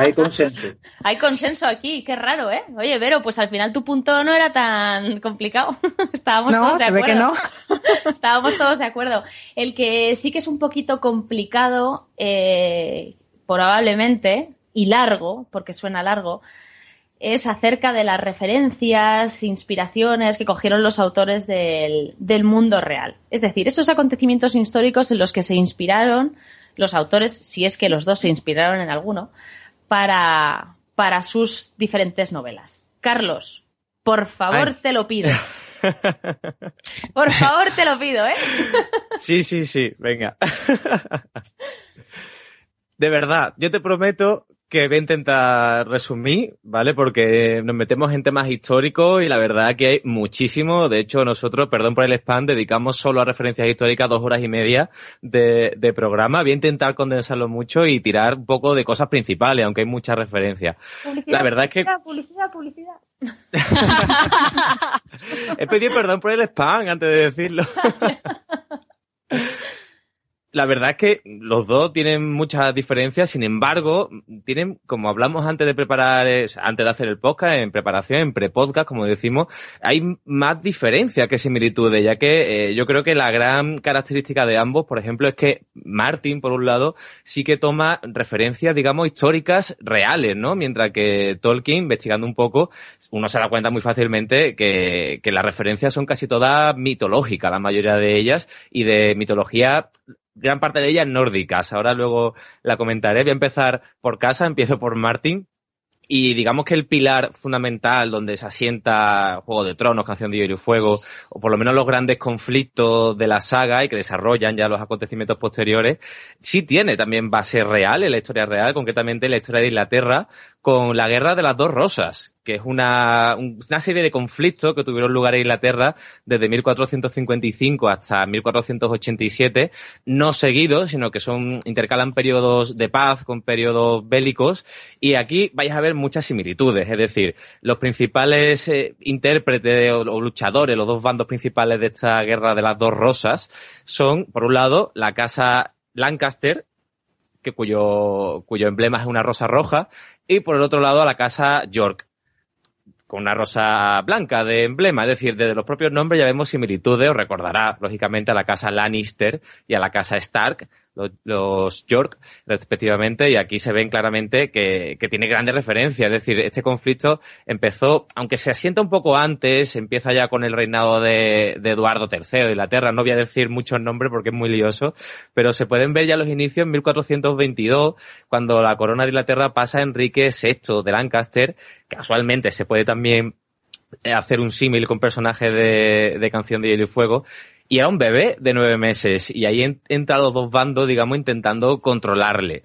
Hay consenso. Hay consenso aquí, qué raro, ¿eh? Oye, Vero, pues al final tu punto no era tan complicado. Estábamos todos de acuerdo. ve que no. Estábamos todos de acuerdo. El que sí que es un poquito complicado, eh, probablemente, y largo, porque suena largo, es acerca de las referencias, inspiraciones que cogieron los autores del, del mundo real. Es decir, esos acontecimientos históricos en los que se inspiraron los autores, si es que los dos se inspiraron en alguno, para, para sus diferentes novelas. Carlos, por favor te lo pido. Por favor te lo pido, ¿eh? Sí, sí, sí, venga. De verdad, yo te prometo que voy a intentar resumir, ¿vale? Porque nos metemos en temas históricos y la verdad que hay muchísimo. De hecho, nosotros, perdón por el spam, dedicamos solo a referencias históricas dos horas y media de, de programa. Voy a intentar condensarlo mucho y tirar un poco de cosas principales, aunque hay muchas referencias. la verdad es que... Publicidad, publicidad. He pedido perdón por el spam antes de decirlo la verdad es que los dos tienen muchas diferencias, sin embargo, tienen, como hablamos antes de preparar, antes de hacer el podcast, en preparación, en pre-podcast, como decimos, hay más diferencias que similitudes, ya que eh, yo creo que la gran característica de ambos, por ejemplo, es que Martin, por un lado, sí que toma referencias, digamos, históricas reales, ¿no? Mientras que Tolkien, investigando un poco, uno se da cuenta muy fácilmente que, que las referencias son casi todas mitológicas, la mayoría de ellas, y de mitología gran parte de ellas nórdicas. Ahora luego la comentaré. Voy a empezar por casa, empiezo por Martin. Y digamos que el pilar fundamental donde se asienta Juego de Tronos, Canción de Hielo y Fuego, o por lo menos los grandes conflictos de la saga y que desarrollan ya los acontecimientos posteriores, sí tiene también base real en la historia real, concretamente en la historia de Inglaterra, con la Guerra de las Dos Rosas, que es una, una serie de conflictos que tuvieron lugar en Inglaterra desde 1455 hasta 1487, no seguidos, sino que son, intercalan periodos de paz con periodos bélicos, y aquí vais a ver muchas similitudes, es decir, los principales eh, intérpretes o, o luchadores, los dos bandos principales de esta Guerra de las Dos Rosas, son, por un lado, la casa Lancaster, que cuyo, cuyo emblema es una rosa roja, y por el otro lado a la casa York, con una rosa blanca de emblema, es decir, desde los propios nombres ya vemos similitudes, os recordará lógicamente a la casa Lannister y a la casa Stark, los, York, respectivamente, y aquí se ven claramente que, que, tiene grandes referencias. Es decir, este conflicto empezó, aunque se asienta un poco antes, empieza ya con el reinado de, de Eduardo III de Inglaterra. No voy a decir muchos nombres porque es muy lioso, pero se pueden ver ya los inicios en 1422, cuando la corona de Inglaterra pasa a Enrique VI de Lancaster. Casualmente se puede también hacer un símil con personajes de, de Canción de Hielo y Fuego y era un bebé de nueve meses y ahí entran los dos bandos, digamos, intentando controlarle.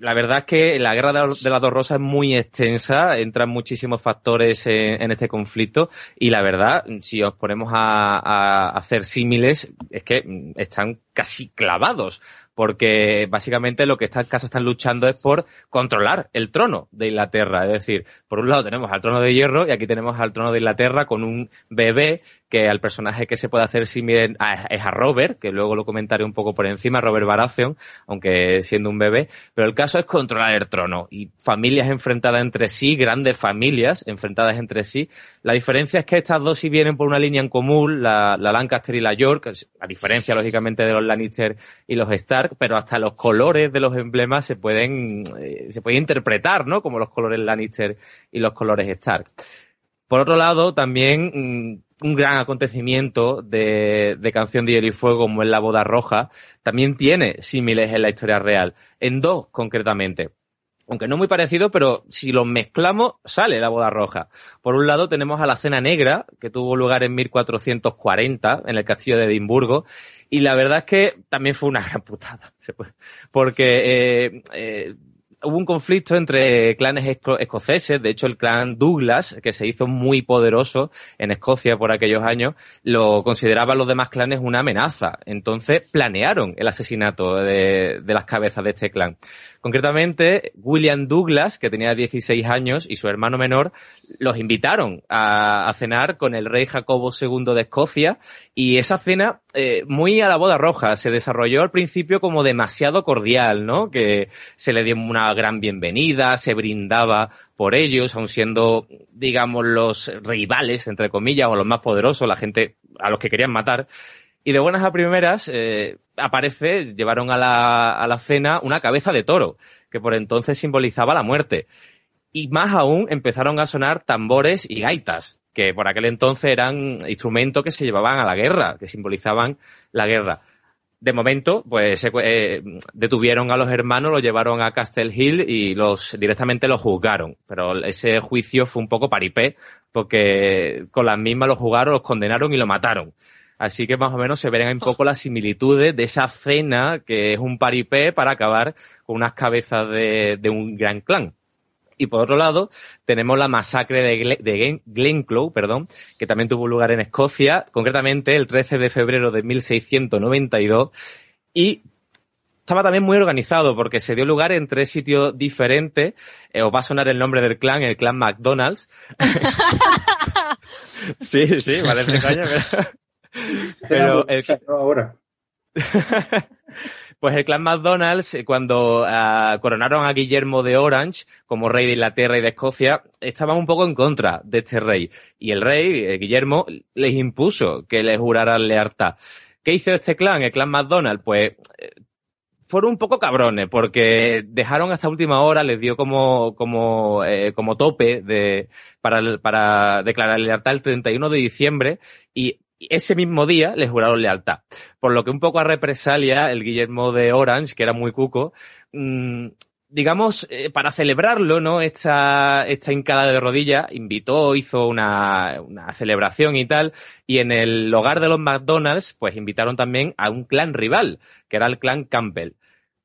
La verdad es que la guerra de las dos rosas es muy extensa, entran muchísimos factores en, este conflicto y la verdad, si os ponemos a, a hacer símiles, es que están casi clavados porque básicamente lo que estas casas están luchando es por controlar el trono de Inglaterra. Es decir, por un lado tenemos al trono de hierro y aquí tenemos al trono de Inglaterra con un bebé que al personaje que se puede hacer similar es a Robert, que luego lo comentaré un poco por encima, Robert Baratheon, aunque siendo un bebé, pero el caso es controlar el trono y familias enfrentadas entre sí, grandes familias enfrentadas entre sí. La diferencia es que estas dos sí vienen por una línea en común, la, la Lancaster y la York, a diferencia lógicamente de los Lannister y los Stark, pero hasta los colores de los emblemas se pueden, eh, se pueden interpretar, ¿no? Como los colores Lannister y los colores Stark. Por otro lado, también mm, un gran acontecimiento de, Canción de Hielo y Fuego, como es la Boda Roja, también tiene símiles en la historia real, en dos concretamente. Aunque no muy parecido, pero si los mezclamos, sale la boda roja. Por un lado tenemos a la Cena Negra, que tuvo lugar en 1440 en el castillo de Edimburgo, y la verdad es que también fue una gran putada, porque eh, eh, hubo un conflicto entre clanes escoceses, de hecho el clan Douglas, que se hizo muy poderoso en Escocia por aquellos años, lo consideraban los demás clanes una amenaza. Entonces planearon el asesinato de, de las cabezas de este clan. Concretamente, William Douglas, que tenía 16 años, y su hermano menor, los invitaron a, cenar con el rey Jacobo II de Escocia, y esa cena, eh, muy a la boda roja, se desarrolló al principio como demasiado cordial, ¿no? Que se le dio una gran bienvenida, se brindaba por ellos, aun siendo, digamos, los rivales, entre comillas, o los más poderosos, la gente a los que querían matar. Y de buenas a primeras eh, aparece, llevaron a la, a la cena una cabeza de toro, que por entonces simbolizaba la muerte. Y más aún empezaron a sonar tambores y gaitas, que por aquel entonces eran instrumentos que se llevaban a la guerra, que simbolizaban la guerra. De momento, pues eh, detuvieron a los hermanos, los llevaron a Castle Hill y los directamente los juzgaron. Pero ese juicio fue un poco paripé, porque con las mismas los juzgaron, los condenaron y lo mataron. Así que más o menos se verán un poco las similitudes de esa cena que es un paripé para acabar con unas cabezas de, un gran clan. Y por otro lado, tenemos la masacre de, de Glenclow, perdón, que también tuvo lugar en Escocia, concretamente el 13 de febrero de 1692. Y estaba también muy organizado porque se dio lugar en tres sitios diferentes. Eh, os va a sonar el nombre del clan, el clan McDonald's. sí, sí, vale, coña, pero... Pero el... ahora. pues el clan McDonald's, eh, cuando uh, coronaron a Guillermo de Orange como rey de Inglaterra y de Escocia, estaban un poco en contra de este rey. Y el rey, eh, Guillermo, les impuso que les juraran lealtad. ¿Qué hizo este clan, el clan McDonald's? Pues eh, fueron un poco cabrones porque dejaron hasta última hora, les dio como, como, como tope de, para, para declarar lealtad el 31 de diciembre y ese mismo día les juraron lealtad. Por lo que un poco a represalia, el Guillermo de Orange, que era muy cuco, mmm, digamos, eh, para celebrarlo, ¿no? Esta, esta hincada de rodillas invitó, hizo una, una, celebración y tal, y en el hogar de los McDonald's, pues invitaron también a un clan rival, que era el clan Campbell.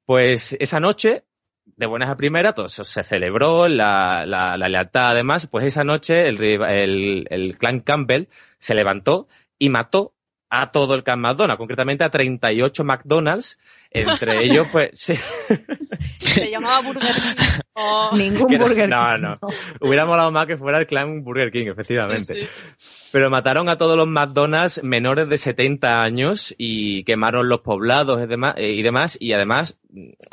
Pues esa noche, de buenas a primeras, todo eso se celebró, la, la, la lealtad además, pues esa noche el, el clan Campbell se levantó y mató a todo el clan McDonald's, concretamente a 38 McDonald's, entre ellos pues... Se llamaba Burger King. Ningún Burger King. No, no. Hubiera molado más que fuera el clan Burger King, efectivamente. Pero mataron a todos los McDonald's menores de 70 años y quemaron los poblados y demás, y demás. Y además,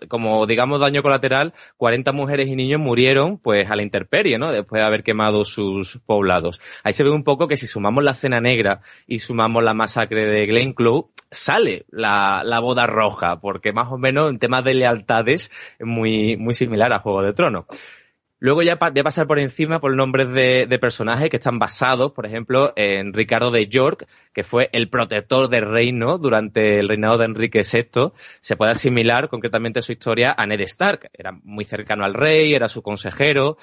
como digamos daño colateral, 40 mujeres y niños murieron pues a la intemperie, ¿no? Después de haber quemado sus poblados. Ahí se ve un poco que si sumamos la cena negra y sumamos la masacre de Glenclough, sale la, la boda roja, porque más o menos en temas de lealtades es muy, muy similar a Juego de Luego ya voy a pasar por encima por nombres de, de, personajes que están basados, por ejemplo, en Ricardo de York, que fue el protector del reino durante el reinado de Enrique VI. Se puede asimilar concretamente su historia a Ned Stark. Era muy cercano al rey, era su consejero,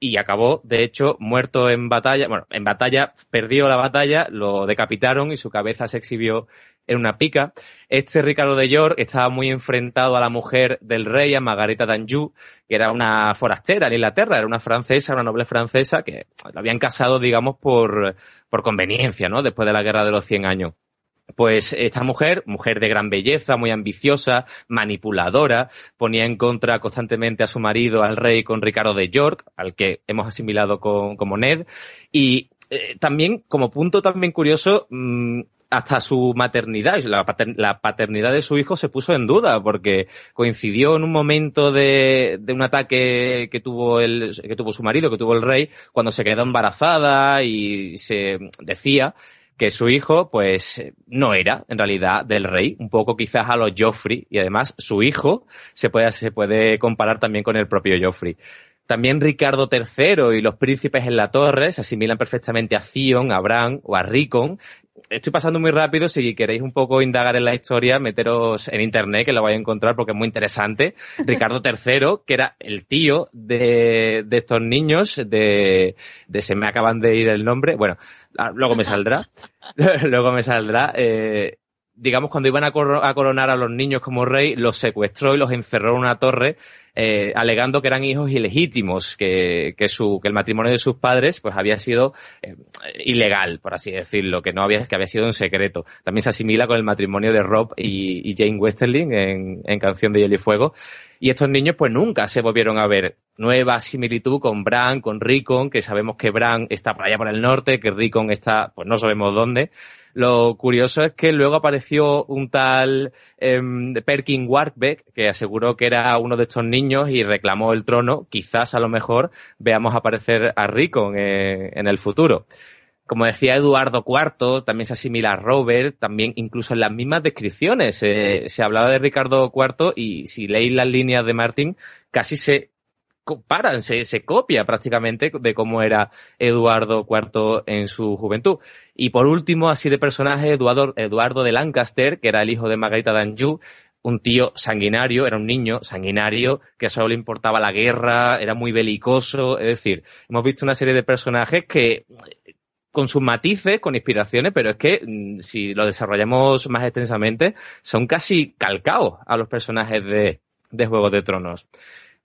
y acabó, de hecho, muerto en batalla. Bueno, en batalla perdió la batalla, lo decapitaron y su cabeza se exhibió en una pica. Este Ricardo de York estaba muy enfrentado a la mujer del rey, a Margarita d'Anjou, que era una forastera en Inglaterra, era una francesa, una noble francesa que lo habían casado, digamos, por, por conveniencia, ¿no? Después de la guerra de los 100 años. Pues esta mujer, mujer de gran belleza, muy ambiciosa, manipuladora, ponía en contra constantemente a su marido, al rey, con Ricardo de York, al que hemos asimilado con, como Ned, y eh, también, como punto también curioso, mmm, hasta su maternidad y la, paternidad de su hijo se puso en duda porque coincidió en un momento de, de un ataque que tuvo el, que tuvo su marido, que tuvo el rey, cuando se quedó embarazada y se decía que su hijo, pues, no era, en realidad, del rey, un poco quizás a los Joffrey, y además su hijo se puede, se puede comparar también con el propio Joffrey. También Ricardo III y los príncipes en la torre se asimilan perfectamente a Theon, a Bran o a Rickon, estoy pasando muy rápido. Si queréis un poco indagar en la historia, meteros en internet, que lo vais a encontrar porque es muy interesante. Ricardo III, que era el tío de, de estos niños, de, de, se me acaban de ir el nombre. Bueno, ah, luego me saldrá. luego me saldrá. Eh, digamos, cuando iban a, coronar a los niños como rey, los secuestró y los encerró en una torre, eh, alegando que eran hijos ilegítimos, que, que, su, que el matrimonio de sus padres pues había sido eh, ilegal, por así decirlo, que no había, que había sido en secreto. También se asimila con el matrimonio de Rob y, Jane Westerling en, en Canción de Hielo y Fuego. Y estos niños pues nunca se volvieron a ver. Nueva similitud con Bran, con Rickon, que sabemos que Bran está por allá por el norte, que Rickon está, pues no sabemos dónde. Lo curioso es que luego apareció un tal eh, Perkin Warbeck que aseguró que era uno de estos niños y reclamó el trono. Quizás a lo mejor veamos aparecer a Rickon eh, en el futuro. Como decía Eduardo IV, también se asimila a Robert, también incluso en las mismas descripciones. Se hablaba de Ricardo IV y si leéis las líneas de Martín, casi se comparan, se, se copia prácticamente de cómo era Eduardo IV en su juventud. Y por último, así de personaje, Eduardo, de Lancaster, que era el hijo de Margarita d'Anjou, un tío sanguinario, era un niño sanguinario que solo le importaba la guerra, era muy belicoso, es decir, hemos visto una serie de personajes que con sus matices, con inspiraciones, pero es que mm, si lo desarrollamos más extensamente, son casi calcaos a los personajes de, de Juego de Tronos.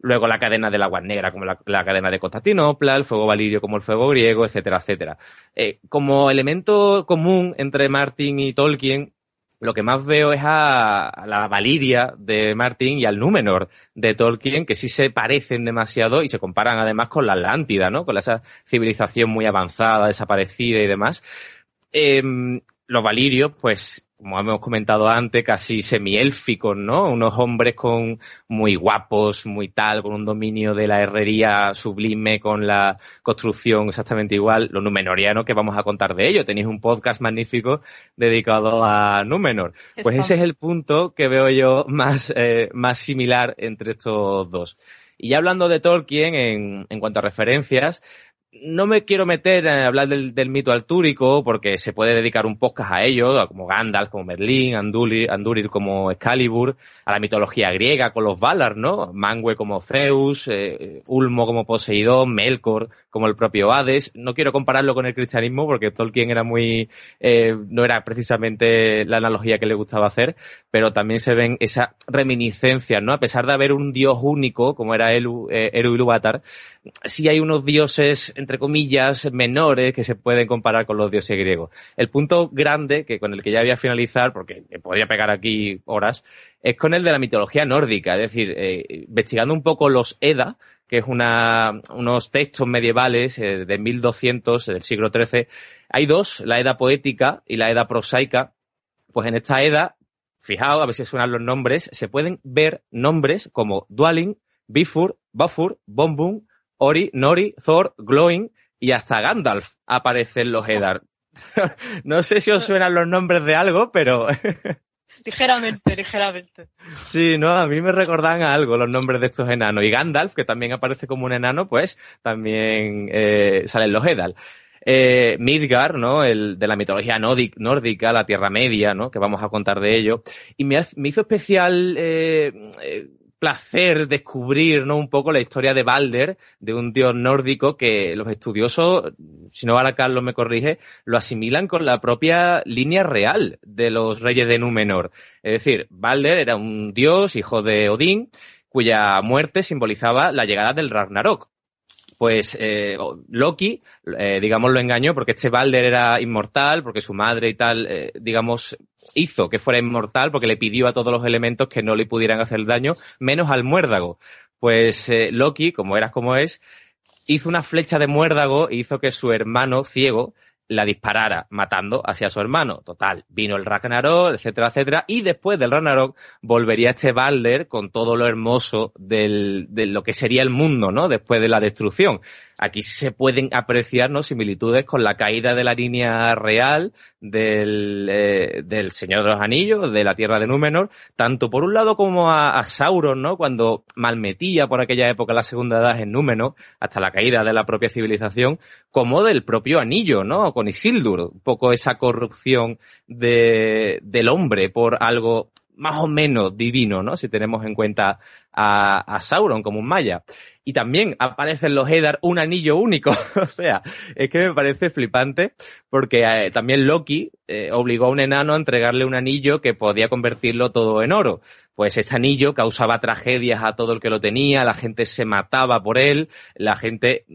Luego la cadena del agua negra, como la, cadena de Constantinopla, el fuego valirio como el fuego griego, etcétera, etcétera. Eh, como elemento común entre Martin y Tolkien, lo que más veo es a, la Valiria de Martin y al Númenor de Tolkien, que sí se parecen demasiado y se comparan además con la Atlántida, ¿no? Con esa civilización muy avanzada, desaparecida y demás. Eh, los valirios, pues como hemos comentado antes, casi semiélficos, ¿no? Unos hombres con muy guapos, muy tal, con un dominio de la herrería sublime, con la construcción exactamente igual. Los numenorianos, que vamos a contar de ello. Tenéis un podcast magnífico dedicado a Númenor. Pues ese es el punto que veo yo más, eh, más similar entre estos dos. Y ya hablando de Tolkien, en, en cuanto a referencias, no me quiero meter a hablar del, mito altúrico porque se puede dedicar un podcast a ello, como Gandalf, como Merlín, Andurir, Andurir como Excalibur, a la mitología griega con los Valar, ¿no? Mangue como Zeus, eh, Ulmo como Poseidón, Melkor como el propio Hades. No quiero compararlo con el cristianismo porque Tolkien era muy, eh, no era precisamente la analogía que le gustaba hacer, pero también se ven esas reminiscencias, ¿no? A pesar de haber un dios único como era Eru, eh, Eru Ilúvatar, sí hay unos dioses entre comillas, menores que se pueden comparar con los dioses griegos. El punto grande, que con el que ya voy a finalizar, porque podría pegar aquí horas, es con el de la mitología nórdica, es decir, eh, investigando un poco los Edda, que es una, unos textos medievales eh, de 1200 del siglo XIII. Hay dos, la Edda poética y la Edda prosaica. Pues en esta Edda, fijaos, a ver si suenan los nombres, se pueden ver nombres como Dwalin, Bifur, Bafur, Bombun, Ori, Nori, Thor, Glowing y hasta Gandalf aparecen los Eddar. no sé si os suenan los nombres de algo, pero... ligeramente, ligeramente. Sí, no, a mí me recordan a algo los nombres de estos enanos. Y Gandalf, que también aparece como un enano, pues también eh, salen los Eddar. Eh, Midgar, ¿no? El de la mitología nórdica, la Tierra Media, ¿no? Que vamos a contar de ello. Y me, hizo especial eh, eh placer descubrir ¿no? un poco la historia de Balder, de un dios nórdico que los estudiosos, si no ahora Carlos me corrige, lo asimilan con la propia línea real de los reyes de Númenor. Es decir, Balder era un dios, hijo de Odín, cuya muerte simbolizaba la llegada del Ragnarok pues eh, Loki, eh, digamos, lo engañó porque este Balder era inmortal, porque su madre y tal, eh, digamos, hizo que fuera inmortal porque le pidió a todos los elementos que no le pudieran hacer daño, menos al muérdago. Pues eh, Loki, como era como es, hizo una flecha de muérdago e hizo que su hermano ciego la disparara, matando hacia su hermano. Total, vino el Ragnarok, etcétera, etcétera, y después del Ragnarok volvería este Balder con todo lo hermoso de lo que sería el mundo, ¿no? Después de la destrucción aquí se pueden apreciar ¿no? similitudes con la caída de la línea real del, eh, del Señor de los Anillos, de la Tierra de Númenor, tanto por un lado como a, Sauron, ¿no? cuando malmetía por aquella época la Segunda Edad en Númenor, hasta la caída de la propia civilización, como del propio anillo, ¿no? con Isildur, un poco esa corrupción de, del hombre por algo más o menos divino, ¿no? Si tenemos en cuenta a, a Sauron como un maya. Y también aparece en los Eddar un anillo único. o sea, es que me parece flipante porque eh, también Loki eh, obligó a un enano a entregarle un anillo que podía convertirlo todo en oro. Pues este anillo causaba tragedias a todo el que lo tenía, la gente se mataba por él, la gente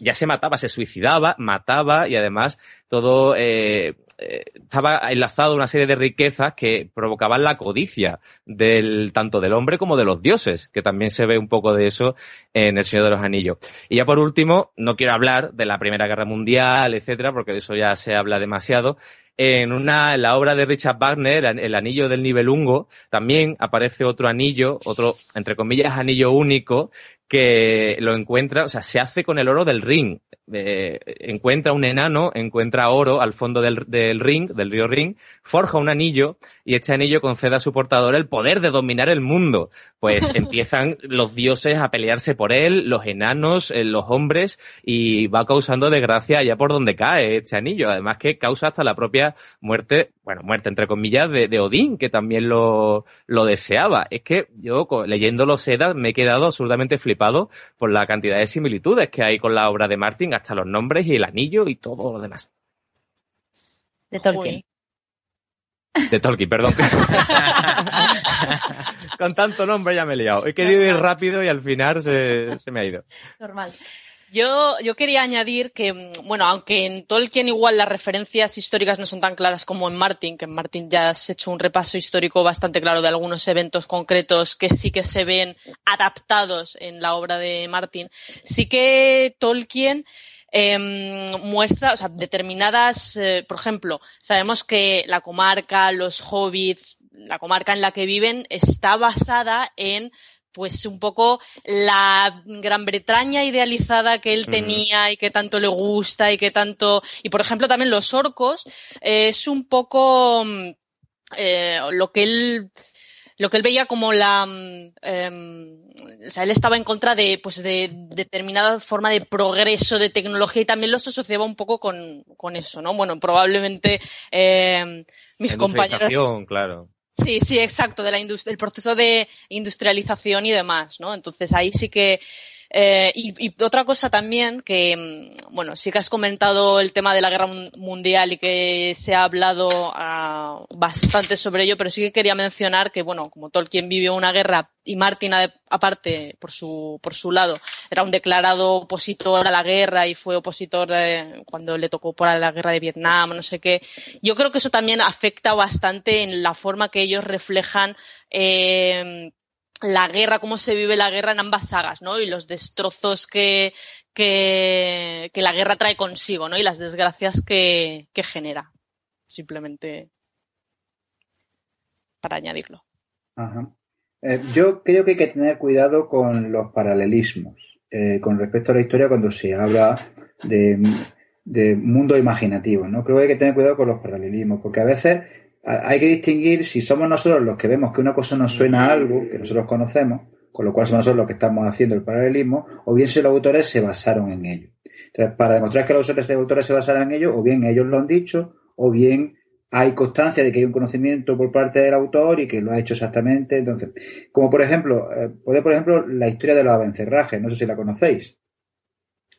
ya se mataba, se suicidaba, mataba y además todo eh, eh, estaba enlazado una serie de riquezas que provocaban la codicia del, tanto del hombre como de los dioses, que también se ve un poco de eso en El Señor de los Anillos. Y ya por último, no quiero hablar de la Primera Guerra Mundial, etcétera, porque de eso ya se habla demasiado. En una, en la obra de Richard Wagner, el anillo del nivelungo, también aparece otro anillo, otro, entre comillas, anillo único, que lo encuentra, o sea, se hace con el oro del ring. Eh, encuentra un enano, encuentra oro al fondo del, del, ring, del río Ring, forja un anillo y este anillo concede a su portador el poder de dominar el mundo. Pues empiezan los dioses a pelearse por él, los enanos, eh, los hombres y va causando desgracia allá por donde cae este anillo. Además que causa hasta la propia muerte, bueno, muerte entre comillas de, de Odín, que también lo, lo deseaba. Es que yo leyendo los Edas me he quedado absolutamente flipado por la cantidad de similitudes que hay con la obra de Martin, hasta los nombres y el anillo y todo lo demás. De Tolkien. De Tolkien, perdón. con tanto nombre ya me he liado. He querido ir rápido y al final se, se me ha ido. Normal. Yo, yo quería añadir que, bueno, aunque en Tolkien igual las referencias históricas no son tan claras como en Martin, que en Martin ya has hecho un repaso histórico bastante claro de algunos eventos concretos que sí que se ven adaptados en la obra de Martin, sí que Tolkien em, muestra, o sea, determinadas, eh, por ejemplo, sabemos que la comarca, los hobbits, la comarca en la que viven está basada en pues un poco la Gran Bretaña idealizada que él tenía y que tanto le gusta y que tanto y por ejemplo también los orcos eh, es un poco mm, eh, lo que él lo que él veía como la em, o sea él estaba en contra de pues de, determinada forma de progreso de tecnología y también los asociaba un poco con, con eso no bueno probablemente eh, mis compañeros claro sí sí exacto de la del proceso de industrialización y demás no entonces ahí sí que eh, y, otra cosa también que, mm, bueno, sí que has comentado el tema de la guerra mundial y que se ha hablado uh, bastante sobre ello, pero sí que quería mencionar que, bueno, como Tolkien vivió una guerra y Martin, aparte, por su, por su lado, era un declarado opositor a la guerra y fue opositor cuando le tocó por la guerra de Vietnam, no sé qué. Yo creo que eso también afecta bastante en la forma que ellos reflejan eh, la guerra, cómo se vive la guerra en ambas sagas, ¿no? Y los destrozos que, que, la guerra trae consigo, ¿no? Y las desgracias que, que genera. Simplemente para añadirlo. Ajá. Eh, yo creo que hay que tener cuidado con los paralelismos eh, con respecto a la historia cuando se habla de, de mundo imaginativo, ¿no? Creo que hay que tener cuidado con los paralelismos, porque a veces hay que distinguir si somos nosotros los que vemos que una cosa nos suena a algo, que nosotros conocemos, con lo cual somos nosotros los que estamos haciendo el paralelismo, o bien si los autores se basaron en ello. Entonces, para demostrar que los autores se basaron en ello, o bien ellos lo han dicho, o bien hay constancia de que hay un conocimiento por parte del autor y que lo ha hecho exactamente. Entonces, como por ejemplo, eh, por ejemplo la historia de los abencerrajes, no sé si la conocéis.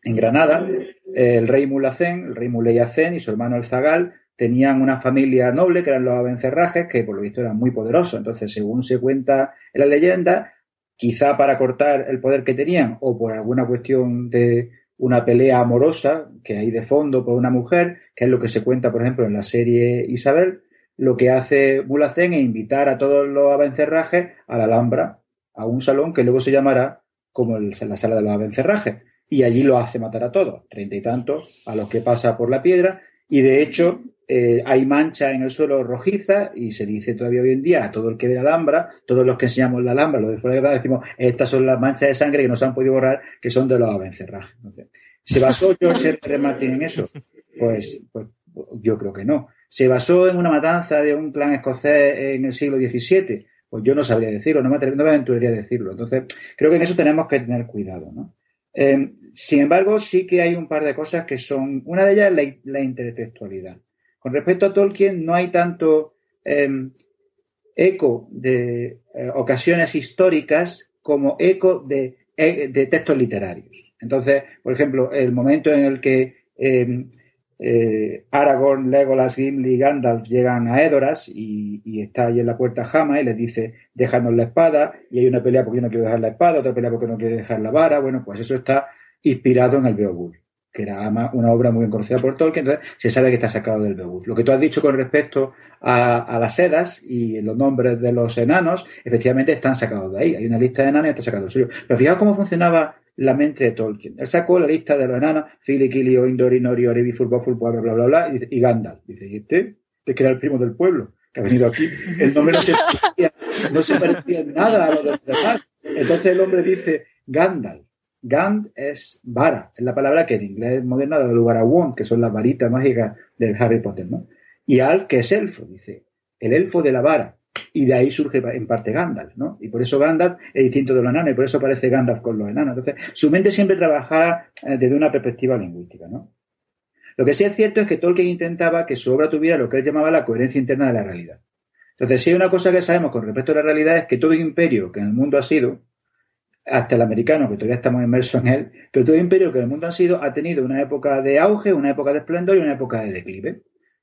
En Granada, el rey Mulacén, el rey Muleyacén y su hermano el Zagal tenían una familia noble, que eran los abencerrajes, que por lo visto eran muy poderosos. Entonces, según se cuenta en la leyenda, quizá para cortar el poder que tenían o por alguna cuestión de una pelea amorosa que hay de fondo por una mujer, que es lo que se cuenta, por ejemplo, en la serie Isabel, lo que hace Bulacén es invitar a todos los abencerrajes a la Alhambra, a un salón que luego se llamará como la sala de los abencerrajes. Y allí lo hace matar a todos, treinta y tantos, a los que pasa por la piedra, y de hecho eh, hay mancha en el suelo rojiza y se dice todavía hoy en día a todo el que ve la Alhambra, todos los que enseñamos la Alhambra, los de fuera de Granada, decimos, estas son las manchas de sangre que no se han podido borrar, que son de los abencerrajes. ¿Se basó George R. Martin en eso? Pues, pues yo creo que no. ¿Se basó en una matanza de un clan escocés en el siglo XVII? Pues yo no sabría decirlo, no me, no me aventuraría a decirlo. Entonces, creo que en eso tenemos que tener cuidado, ¿no? Eh, sin embargo, sí que hay un par de cosas que son, una de ellas es la intertextualidad. Con respecto a Tolkien, no hay tanto em, eco de eh, ocasiones históricas como eco de, eh, textos literarios. Entonces, por ejemplo, el momento en el que em, eh, Aragorn, Legolas, Gimli y Gandalf llegan a Edoras y, está ahí en la puerta Jama y les dice, déjanos la espada, y hay una pelea porque yo no quiero dejar la espada, otra pelea porque no quiero dejar la vara, bueno, pues eso está inspirado en el Beowulf que era una obra muy conocida por Tolkien, entonces se sabe que está sacado del Beowulf. Lo que tú has dicho con respecto a, las sedas y los nombres de los enanos, efectivamente están sacados de ahí. Hay una lista de enanos y está sacado el suyo. Pero fijaos cómo funcionaba la mente de Tolkien. Él sacó la lista de los enanos, Fili, Kili, Oindori, Nori, Orevi, Fulboful, bla, bla, bla, bla, y, y Gandalf. Dice, ¿y este? Que era el primo del pueblo, que ha venido aquí. El nombre no se parecía, no se parecía nada a lo demás. Entonces el hombre dice, Gandalf. Gand es vara, es la palabra que en inglés moderno da lugar a wand, que son las varitas mágicas del Harry Potter, ¿no? Y Al, que es elfo, dice, el elfo de la vara. Y de ahí surge en parte Gandalf, ¿no? Y por eso Gandalf es distinto de los enanos, y por eso aparece Gandalf con los enanos. Entonces, su mente siempre trabajara eh, desde una perspectiva lingüística, ¿no? Lo que sí es cierto es que Tolkien intentaba que su obra tuviera lo que él llamaba la coherencia interna de la realidad. Entonces, si hay una cosa que sabemos con respecto a la realidad es que todo imperio que en el mundo ha sido, hasta el americano, que todavía estamos inmersos en él, pero todo imperio que el mundo ha sido, ha tenido una época de auge, una época de esplendor y una época de declive.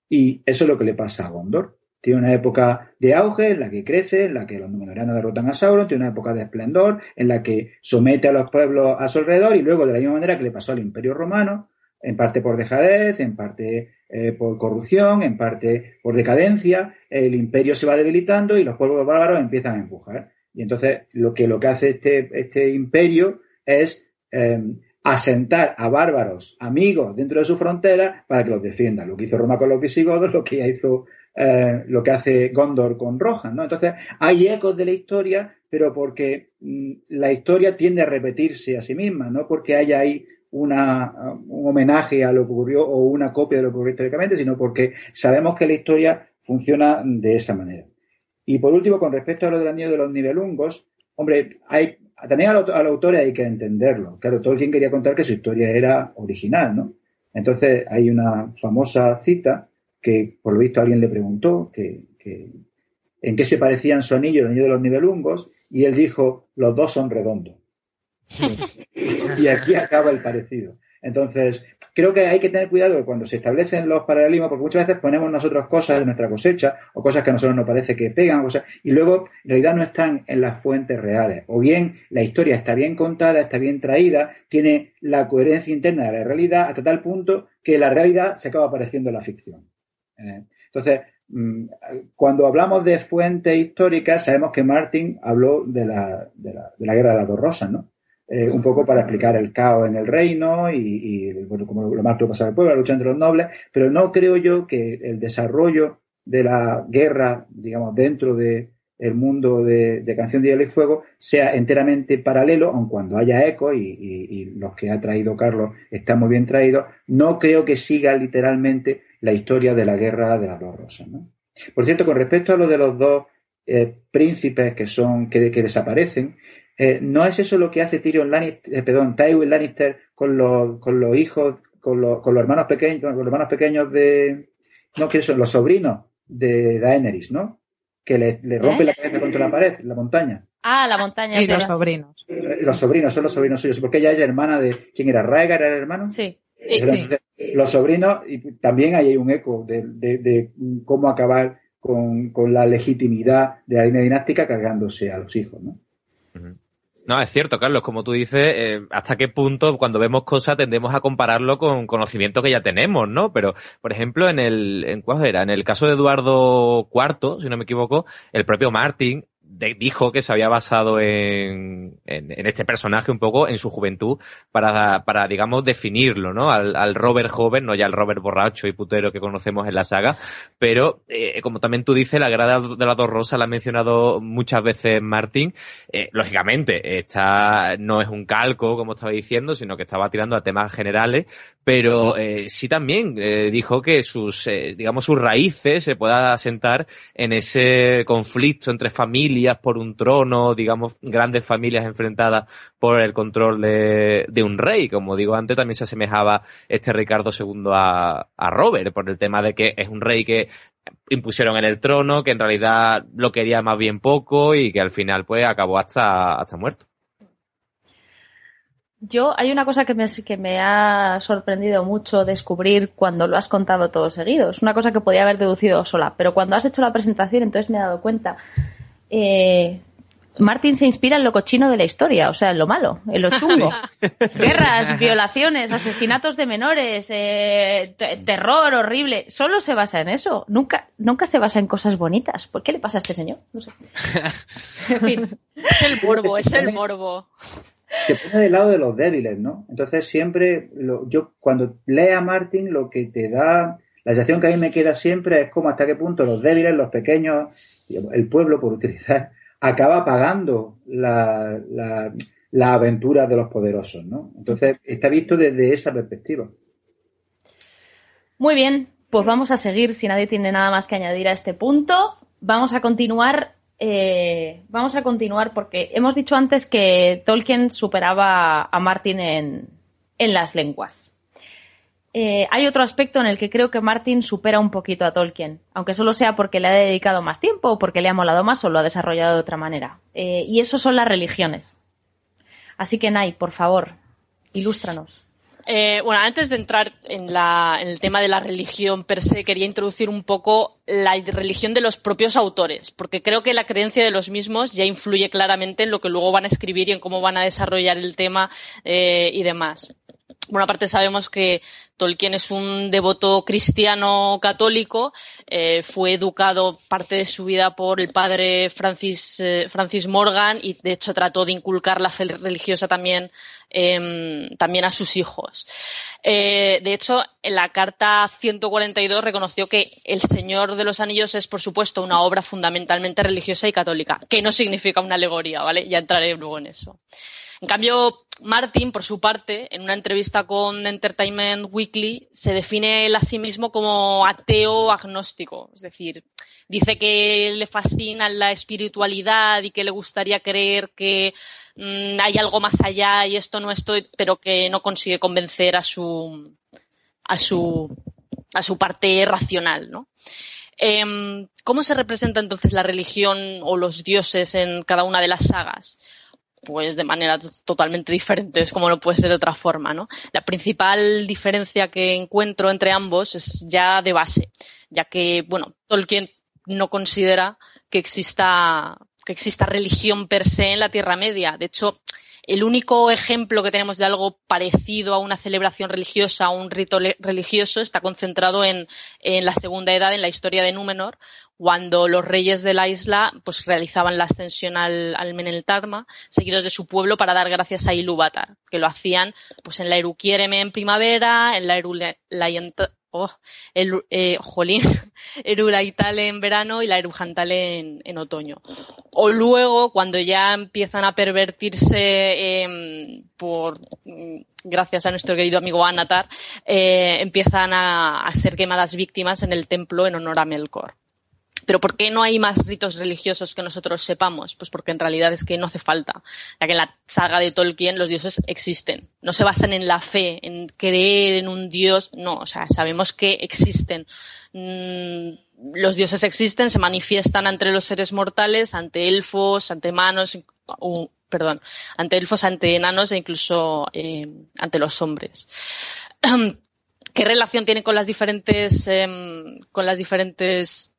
Y eso es lo que le pasa a Gondor. Tiene una época de auge en la que crece, en la que los numenoranos derrotan a Sauron, tiene una época de esplendor en la que somete a los pueblos a su alrededor y luego de la misma manera que le pasó al imperio romano, en parte por dejadez, en parte eh, por corrupción, en parte por decadencia, el imperio se va debilitando y los pueblos bárbaros empiezan a empujar. Y entonces lo que, lo que hace este, este imperio es eh, asentar a bárbaros amigos dentro de su frontera para que los defiendan. Lo que hizo Roma con los visigodos, lo que hizo eh, lo que hace Gondor con Rohan, ¿no? Entonces, hay ecos de la historia, pero porque mm, la historia tiende a repetirse a sí misma, no porque haya ahí una, un homenaje a lo que ocurrió o una copia de lo que ocurrió históricamente, sino porque sabemos que la historia funciona de esa manera. Y por último, con respecto a lo del anillo de los nivelungos, hombre, hay, también al, al autor hay que entenderlo. Claro, Tolkien quería contar que su historia era original, ¿no? Entonces hay una famosa cita que por lo visto alguien le preguntó que, en qué se parecían su anillo y el anillo de los nivelungos y él dijo, los dos son redondos. y aquí acaba el parecido. Entonces, creo que hay que tener cuidado cuando se establecen los paralelismos, porque muchas veces ponemos nosotros cosas de nuestra cosecha o cosas que a nosotros nos parece que pegan, y luego en realidad no están en las fuentes reales. O bien la historia está bien contada, está bien traída, tiene la coherencia interna de la realidad hasta tal punto que la realidad se acaba apareciendo en la ficción. Eh, entonces, mm, cuando hablamos de fuentes históricas, sabemos que Martin habló de la, de la, de la guerra de las dos rosas, ¿no? Eh, un poco para explicar el caos en el reino y, bueno, como lo más que pasaba el pueblo, la lucha entre los nobles, pero no creo yo que el desarrollo de la guerra, digamos, dentro de el mundo de, Canción de Hielo y Fuego sea enteramente paralelo, aun cuando haya eco y, los que ha traído Carlos están muy bien traídos, no creo que siga literalmente la historia de la guerra de las dos rosas. ¿no? Por cierto, con respecto a lo de los dos eh, príncipes que son que, que desaparecen, eh, ¿No es eso lo que hace Tyrion Lannister, eh, perdón, Tywin Lannister con los, con los hijos, con los, con los hermanos pequeños, con los hermanos pequeños de, no, que son los sobrinos de Daenerys, ¿no? Que le, le rompe ¿Eh? la cabeza contra la pared, la montaña. Ah, la montaña. Y los sobrinos. Los sobrinos, son los sobrinos suyos, porque ella es hermana de, ¿quién era? ¿Rhaegar era el hermano? Sí. Los sobrinos, y también hay un eco de, de, de cómo acabar con, con, la legitimidad de la línea dinástica cargándose a los hijos, ¿no? No, es cierto, Carlos, como tú dices, eh, hasta qué punto cuando vemos cosas tendemos a compararlo con conocimiento que ya tenemos, ¿no? Pero, por ejemplo, en el, ¿cuál era? En el caso de Eduardo IV, si no me equivoco, el propio Martin dijo que se había basado en, en, este personaje un poco en su juventud para, para digamos, definirlo, ¿no? Al, al, Robert joven, no ya el Robert borracho y putero que conocemos en la saga, pero eh, como también tú dices, la grada de las dos rosas la ha mencionado muchas veces Martín, eh, lógicamente, esta no es un calco, como estaba diciendo, sino que estaba tirando a temas generales, pero eh, sí también eh, dijo que sus, eh, digamos, sus raíces se puedan asentar en ese conflicto entre familias por un trono, digamos, grandes familias enfrentadas por el control de, un rey. Como digo antes, también se asemejaba este Ricardo II a, a Robert por el tema de que es un rey que impusieron en el trono, que en realidad lo quería más bien poco y que al final pues acabó hasta, hasta muerto. Yo, hay una cosa que me, que me ha sorprendido mucho descubrir cuando lo has contado todo seguido. Es una cosa que podía haber deducido sola, pero cuando has hecho la presentación, entonces me he dado cuenta. Eh, Martin se inspira en lo cochino de la historia, o sea, en lo malo, en lo chungo. Guerras, violaciones, asesinatos de menores, eh, terror horrible. Solo se basa en eso. Nunca, nunca se basa en cosas bonitas. ¿Por qué le pasa a este señor? No sé. en fin. Es el morbo, es el morbo se pone del lado de los débiles, ¿no? Entonces siempre, lo, yo cuando lea a Martin, lo que te da, la sensación que a mí me queda siempre es como hasta qué punto los débiles, los pequeños, el pueblo, por utilizar, acaba pagando la, la, aventura de los poderosos, ¿no? Entonces está visto desde esa perspectiva. Muy bien, pues vamos a seguir, si nadie tiene nada más que añadir a este punto. Vamos a continuar eh, vamos a continuar porque hemos dicho antes que Tolkien superaba a Martin en, las lenguas. Eh, hay otro aspecto en el que creo que Martin supera un poquito a Tolkien, aunque solo sea porque le ha dedicado más tiempo o porque le ha molado más o lo ha desarrollado de otra manera. Eh, y eso son las religiones. Así que, Nay, por favor, ilústranos. Eh, bueno, antes de entrar en, el tema de la religión per se, quería introducir un poco la religión de los propios autores, porque creo que la creencia de los mismos ya influye claramente en lo que luego van a escribir y en cómo van a desarrollar el tema y demás. Bueno, aparte sabemos que Tolkien es un devoto cristiano católico, eh, fue educado parte de su vida por el padre Francis, eh, Francis Morgan y de hecho trató de inculcar la fe religiosa también, eh, también a sus hijos. Eh, de hecho, en la carta 142 reconoció que El Señor de los Anillos es, por supuesto, una obra fundamentalmente religiosa y católica, que no significa una alegoría, ¿vale? Ya entraré luego en eso. En cambio, Martin, por su parte, en una entrevista con Entertainment Weekly, Weekly se define él a sí mismo como ateo agnóstico, es decir, dice que le fascina la espiritualidad y que le gustaría creer que mm, hay algo más allá y esto no estoy, pero que no consigue convencer a su a su a su parte racional, ¿no? Em, ¿Cómo se representa entonces la religión o los dioses en cada una de las sagas? Pues de manera totalmente diferente, es como no puede ser de otra forma, ¿no? La principal diferencia que encuentro entre ambos es ya de base, ya que, bueno, Tolkien no considera que exista, que exista religión per se en la Tierra Media. De hecho, el único ejemplo que tenemos de algo parecido a una celebración religiosa, a un rito religioso, está concentrado en, en, la Segunda Edad, en la historia de Númenor, cuando los reyes de la isla pues realizaban la ascensión al, al Meneltarma, seguidos de su pueblo para dar gracias a Ilúvatar, que lo hacían pues en la Eruquiéreme en primavera, en la Erulayenta oh, eh, en verano y la Erujantale en, en, otoño. O luego, cuando ya empiezan a pervertirse eh, por gracias a nuestro querido amigo Anatar, eh, empiezan a, a ser quemadas víctimas en el templo en honor a Melkor. Pero ¿por qué no hay más ritos religiosos que nosotros sepamos? Pues porque en realidad es que no hace falta, ya que en la saga de Tolkien los dioses existen. No se basan en la fe, en creer en un dios, no, o sea, sabemos que existen. Mm, los dioses existen, se manifiestan entre los seres mortales, ante elfos, ante manos, perdón, ante elfos, ante enanos e incluso eh, ante los hombres. ¿Qué relación tiene con las diferentes, em, con las diferentes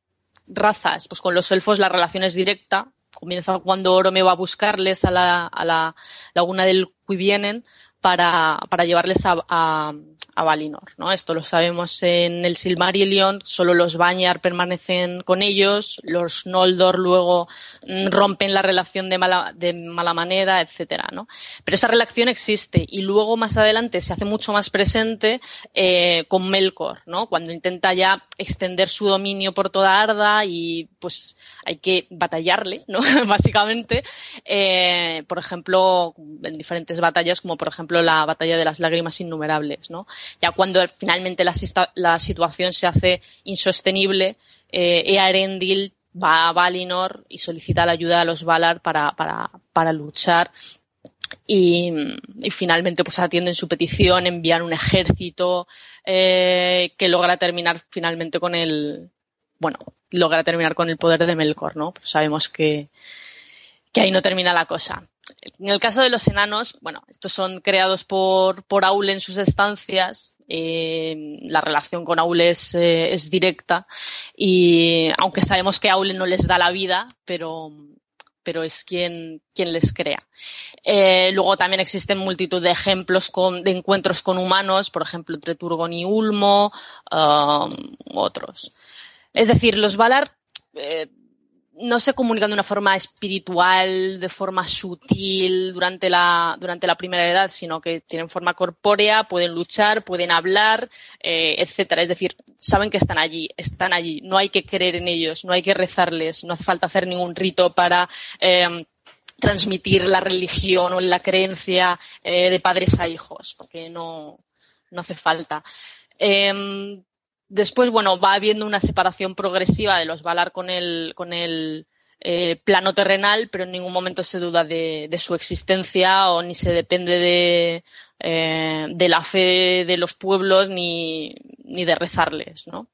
razas, pues con los elfos la relación es directa. Comienza cuando Orome va a buscarles a la, a la laguna del Cuivienen para, para llevarles a, a, a, Valinor, ¿no? Esto lo sabemos en el Silmarillion, solo los Banyar permanecen con ellos, los Noldor luego mm, rompen la relación de mala, de mala manera, etcétera, ¿no? Pero esa relación existe y luego más adelante se hace mucho más presente eh, con Melkor, ¿no? Cuando intenta ya extender su dominio por toda Arda y pues hay que batallarle, ¿no? Básicamente, eh, por ejemplo, en diferentes batallas como por ejemplo la batalla de las lágrimas innumerables, ¿no? Ya cuando finalmente la, situación se hace insostenible, eh, Earendil va a Valinor y solicita la ayuda a los Valar para, luchar y, finalmente pues atienden su petición, envían un ejército eh, que logra terminar finalmente con el bueno, logra terminar con el poder de Melkor, ¿no? Pero sabemos que, que ahí no termina la cosa. En el caso de los enanos, bueno, estos son creados por, Aule en sus estancias. Eh, la relación con Aule es, eh, es, directa y aunque sabemos que Aule no les da la vida, pero, es quien, quien les crea. Eh, luego también existen multitud de ejemplos de encuentros con humanos, por ejemplo, entre Turgon y Ulmo, um, otros. Es decir, los Valar no se comunican de una forma espiritual, de forma sutil durante la, durante la primera edad, sino que tienen forma corpórea, pueden luchar, pueden hablar, eh, etcétera. Es decir, saben que están allí, están allí. No hay que creer en ellos, no hay que rezarles, no hace falta hacer ningún rito para eh, transmitir la religión o la creencia eh, de padres a hijos, porque no, no hace falta. Eh, Después, bueno, va habiendo una separación progresiva de los Valar con el, con el eh, plano terrenal, pero en ningún momento se duda de, de su existencia o ni se depende de, eh, de la fe de los pueblos ni, ni de rezarles, ¿no?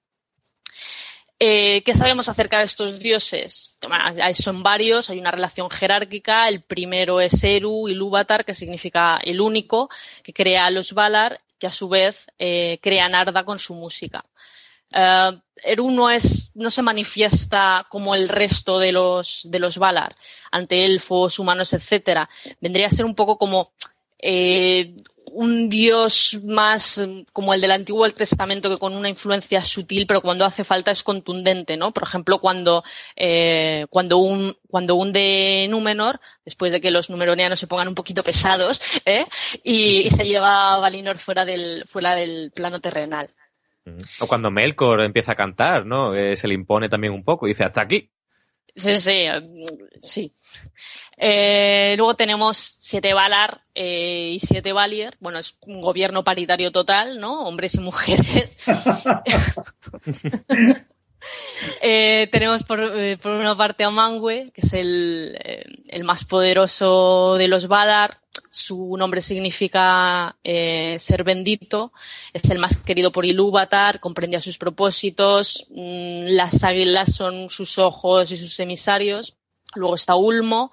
Eh, ¿Qué sabemos acerca de estos dioses? Bueno, son varios, hay una relación jerárquica. El primero es Eru, Ilúvatar, que significa el único, que crea a los Valar, que a su vez eh, crea Narda con su música. Uh, Eru no es, no se manifiesta como el resto de los, de los Valar, ante elfos, humanos, etcétera. Vendría a ser un poco como eh, un dios más como el del Antiguo Testamento que con una influencia sutil, pero cuando hace falta es contundente, ¿no? Por ejemplo, cuando, eh, cuando un, cuando un de Númenor, después de que los numeronianos se pongan un poquito pesados, ¿eh? y, se lleva a Valinor fuera del, fuera del plano terrenal. O cuando Melkor empieza a cantar, ¿no? se le impone también un poco y dice, hasta aquí. Sí, sí, sí. Eh, luego tenemos siete Valar eh, y siete Valier. Bueno, es un gobierno paritario total, ¿no? Hombres y mujeres. Eh, tenemos por, por, una parte a Mangue, que es el, el, más poderoso de los Valar. Su nombre significa ser bendito. Es el más querido por Ilúvatar, comprendía sus propósitos. Mm, las águilas son sus ojos y sus emisarios. Luego está Ulmo,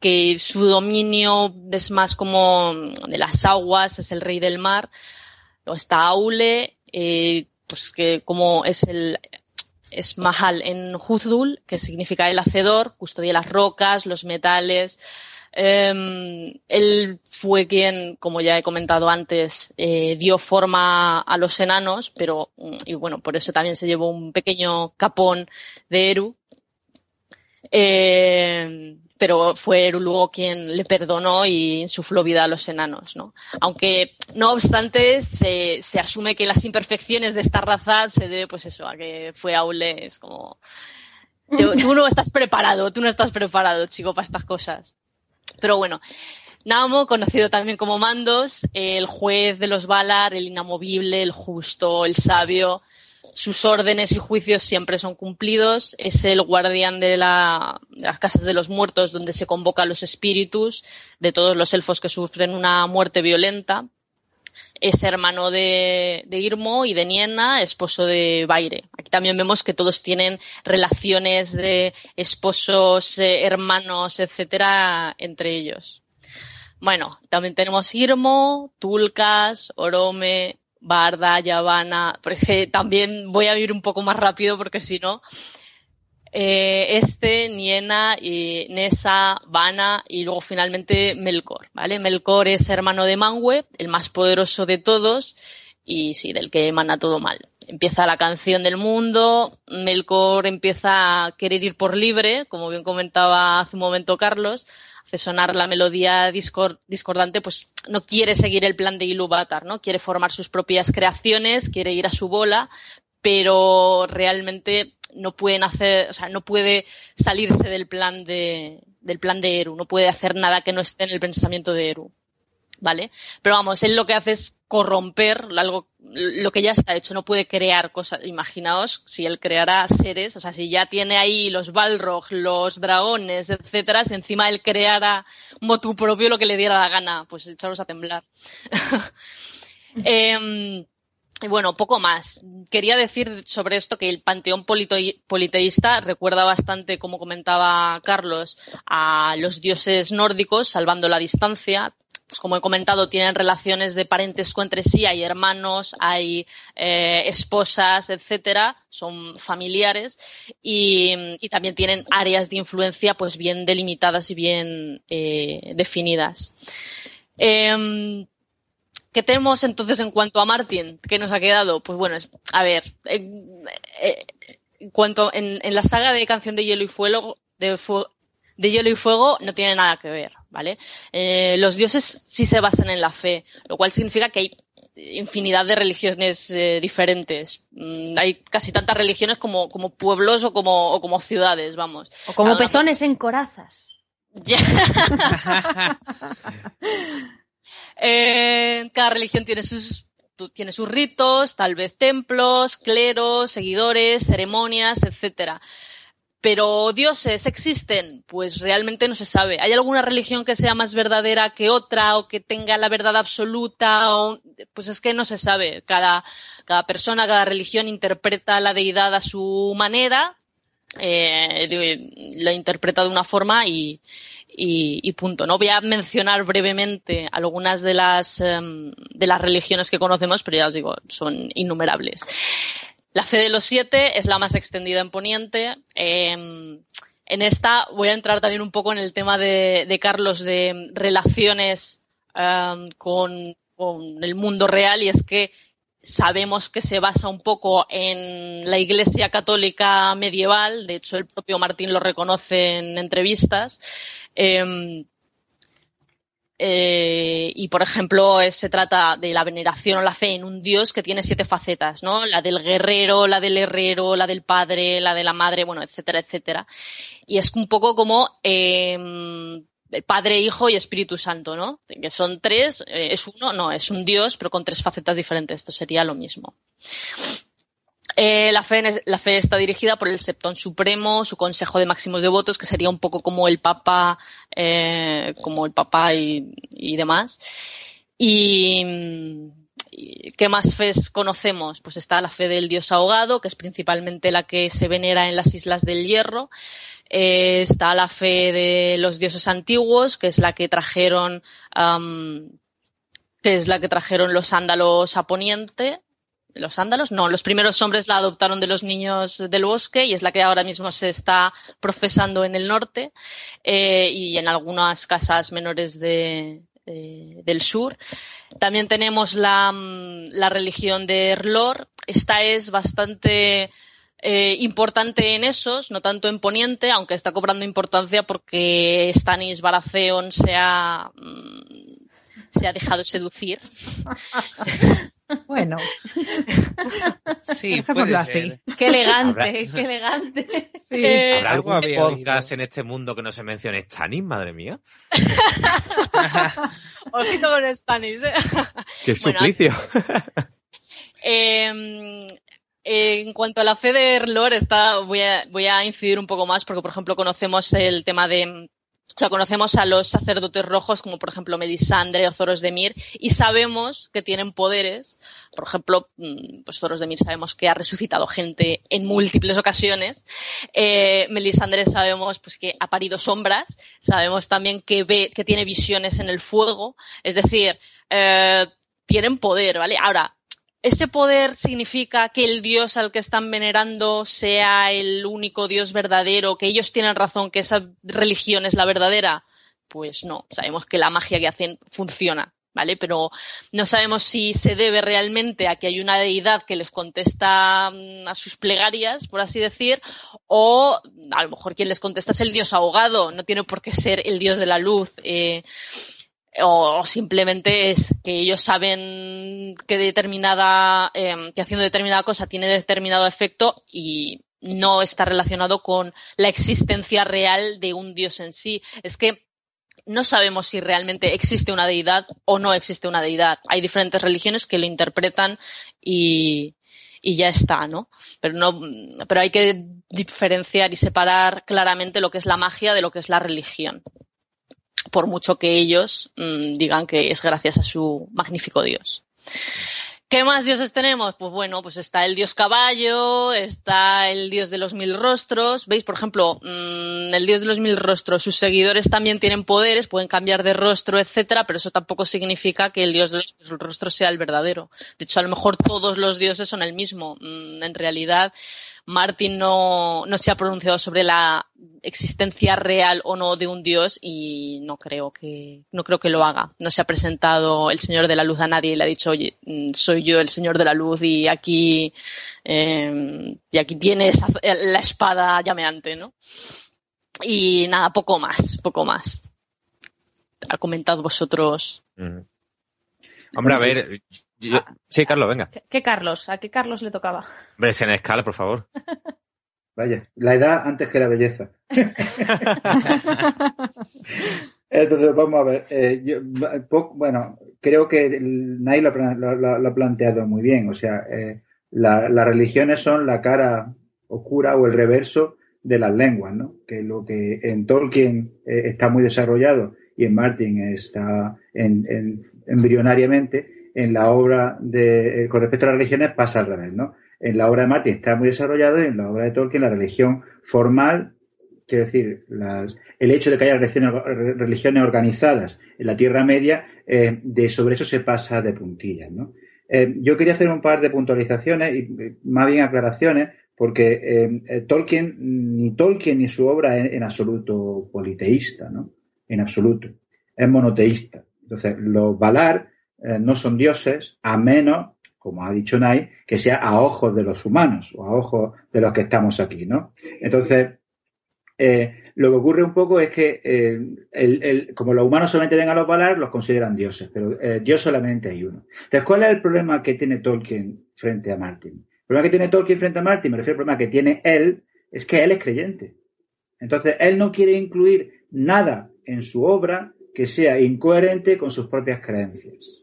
que su dominio es más como de las aguas, es el rey del mar. Luego está Aule, eh, pues que como es el es Mahal en Huzdul, que significa el hacedor, custodia las rocas, los metales. Eh, él fue quien, como ya he comentado antes, eh, dio forma a los enanos, pero, y bueno, por eso también se llevó un pequeño capón de Eru. Eh, pero fue Eru quien le perdonó y insufló vida a los enanos, ¿no? Aunque, no obstante, se, se asume que las imperfecciones de esta raza se debe, pues eso, a que fue Aule, es como... Tú no estás preparado, tú no estás preparado, chico, para estas cosas. Pero bueno, Namo, conocido también como Mandos, el juez de los Valar, el inamovible, el justo, el sabio, sus órdenes y juicios siempre son cumplidos, es el guardián de, las casas de los muertos donde se convoca a los espíritus de todos los elfos que sufren una muerte violenta. Es hermano de, Irmo y de Niena, esposo de Baire. Aquí también vemos que todos tienen relaciones de esposos, eh, hermanos, etcétera, entre ellos. Bueno, también tenemos Irmo, Tulcas, Orome, Barda, Yavana, porque también voy a ir un poco más rápido porque si no, eh, este, Niena, y Nessa, Vana y luego finalmente Melkor, ¿vale? Melkor es hermano de Manwë, el más poderoso de todos y sí, del que emana todo mal. Empieza la canción del mundo, Melkor empieza a querer ir por libre, como bien comentaba hace un momento Carlos, hace sonar la melodía discordante, pues no quiere seguir el plan de Ilúvatar, ¿no? Quiere formar sus propias creaciones, quiere ir a su bola, pero realmente no pueden hacer, o sea, no puede salirse del plan de, del plan de Eru, no puede hacer nada que no esté en el pensamiento de Eru. ¿Vale? Pero vamos, él lo que hace es corromper algo, lo que ya está hecho, no puede crear cosas. Imaginaos si él creara seres, o sea, si ya tiene ahí los Balrog, los dragones, etcétera, si encima él creara motu propio lo que le diera la gana, pues echarlos a temblar. eh, y bueno, poco más. Quería decir sobre esto que el panteón politeísta recuerda bastante, como comentaba Carlos, a los dioses nórdicos, salvando la distancia, pues como he comentado, tienen relaciones de parentesco entre sí, hay hermanos, hay eh, esposas, etcétera, son familiares y, también tienen áreas de influencia pues bien delimitadas y bien eh, definidas. Em, ¿Qué tenemos entonces en cuanto a Martin? ¿Qué nos ha quedado? Pues bueno, a ver, en, cuanto en, la saga de Canción de Hielo y Fuego, de, de Hielo y Fuego no tiene nada que ver. ¿vale? Eh, los dioses sí se basan en la fe, lo cual significa que hay infinidad de religiones eh, diferentes. Mm, hay casi tantas religiones como, como pueblos o como, o como ciudades, vamos. O como pezones en corazas. eh, cada religión tiene sus tiene sus ritos, tal vez templos, cleros, seguidores, ceremonias, etcétera. Pero dioses existen, pues realmente no se sabe. ¿Hay alguna religión que sea más verdadera que otra o que tenga la verdad absoluta? O, pues es que no se sabe. Cada, cada persona, cada religión interpreta la deidad a su manera, eh, la interpreta de una forma y, y, punto. No voy a mencionar brevemente algunas de las, em, de las religiones que conocemos, pero ya os digo, son innumerables. La fe de los siete es la más extendida en Poniente. Em, en esta voy a entrar también un poco en el tema de, Carlos de relaciones em, con, el mundo real y es que sabemos que se basa un poco en la Iglesia Católica medieval, de hecho el propio Martín lo reconoce en entrevistas. Em, Eh, y por ejemplo, se trata de la veneración o la fe en un dios que tiene siete facetas, ¿no? La del guerrero, la del herrero, la del padre, la de la madre, bueno, etcétera, etcétera. Y es un poco como eh, Padre, Hijo y Espíritu Santo, ¿no? Que son tres, eh, es uno, no, es un Dios, pero con tres facetas diferentes. Esto sería lo mismo. Eh, la, fe, está dirigida por el Septón Supremo, su Consejo de Máximos Devotos, que sería un poco como el Papa, eh, como el Papa y, y demás. Y, ¿Qué más fes conocemos? Pues está la fe del dios ahogado, que es principalmente la que se venera en las Islas del Hierro. Eh, está la fe de los dioses antiguos, que es la que trajeron, que es la que trajeron los ándalos a Poniente. Los ándalos, no, los primeros hombres la adoptaron de los niños del bosque y es la que ahora mismo se está profesando en el norte eh, y en algunas casas menores de, del sur. También tenemos la, la religión de Erlor. Esta es bastante eh, importante en esos, no tanto en Poniente, aunque está cobrando importancia porque Stanis Baratheon se ha, mm, se ha dejado seducir. Bueno. Sí, puede así. Qué elegante, qué elegante. Sí. Eh, ¿Habrá algún podcast en este mundo que no se mencione Stanis, madre mía? Ojito con Stanis, ¿eh? Qué suplicio. eh, en cuanto a la fe de Erlor, está, voy, a, voy a incidir un poco más porque, por ejemplo, conocemos el tema de, o sea, conocemos a los sacerdotes rojos como por ejemplo Melisandre o Zoros de Mir y sabemos que tienen poderes. Por ejemplo, mm, pues Zoros de Mir sabemos que ha resucitado gente en múltiples ocasiones. Eh, Melisandre sabemos pues que ha parido sombras. Sabemos también que ve, que tiene visiones en el fuego. Es decir, eh, tienen poder, ¿vale? Ahora, ¿Ese poder significa que el Dios al que están venerando sea el único Dios verdadero, que ellos tienen razón, que esa religión es la verdadera? Pues no, sabemos que la magia que hacen funciona, ¿vale? Pero no sabemos si se debe realmente a que hay una deidad que les contesta mm, a sus plegarias, por así decir, o a lo mejor quien les contesta es el Dios ahogado, no tiene por qué ser el Dios de la luz. Eh, o simplemente es que ellos saben que determinada, eh, que haciendo determinada cosa tiene determinado efecto y no está relacionado con la existencia real de un dios en sí. Es que no sabemos si realmente existe una deidad o no existe una deidad. Hay diferentes religiones que lo interpretan y, y ya está, ¿no? Pero no, pero hay que diferenciar y separar claramente lo que es la magia de lo que es la religión por mucho que ellos mmm, digan que es gracias a su magnífico Dios. ¿Qué más dioses tenemos? Pues bueno, pues está el dios caballo, está el dios de los mil rostros. ¿Veis? Por ejemplo, mmm, el dios de los mil rostros, sus seguidores también tienen poderes, pueden cambiar de rostro, etcétera, pero eso tampoco significa que el dios de los mil rostros sea el verdadero. De hecho, a lo mejor todos los dioses son el mismo. Mmm, en realidad, Martin no, no se ha pronunciado sobre la existencia real o no de un dios y no creo que no creo que lo haga. No se ha presentado el Señor de la Luz a nadie y le ha dicho, oye, mm, soy yo el Señor de la Luz y aquí eh, y aquí tienes la espada llameante, ¿no? Y nada, poco más, poco más. Ha comentado vosotros. Mm. Hombre, a ver, yo, ah. sí, Carlos, venga. ¿Qué, ¿Qué, Carlos? ¿A qué Carlos le tocaba? Hombre, en escala, por favor. Vaya, la edad antes que la belleza. Entonces, vamos a ver. Eh, yo, bueno, creo que Nay lo, lo, lo, ha planteado muy bien. O sea, eh, la, las religiones son la cara oscura o el reverso de las lenguas, ¿no? Que lo que en Tolkien eh, está muy desarrollado y en Martin está en, en, embrionariamente, en la obra de, eh, con respecto a las religiones pasa al revés, ¿no? En la obra de Martin está muy desarrollado y en la obra de Tolkien la religión formal, quiero decir, las, el hecho de que haya religiones, organizadas en la Tierra Media, eh, de sobre eso se pasa de puntillas, ¿no? Eh, yo quería hacer un par de puntualizaciones y más bien aclaraciones, porque Tolkien, ni Tolkien ni su obra es en absoluto politeísta, ¿no? En absoluto. Es monoteísta. Entonces, los Valar eh, no son dioses a menos, como ha dicho Nai, que sea a ojos de los humanos o a ojos de los que estamos aquí, ¿no? Entonces, eh, lo que ocurre un poco es que eh, como los humanos solamente ven a los Valar, los consideran dioses, pero eh, Dios solamente hay uno. Entonces, ¿cuál es el problema que tiene Tolkien frente a Martin? El problema que tiene Tolkien frente a Martin, me refiero al problema que tiene él, es que él es creyente. Entonces, él no quiere incluir nada en su obra que sea incoherente con sus propias creencias.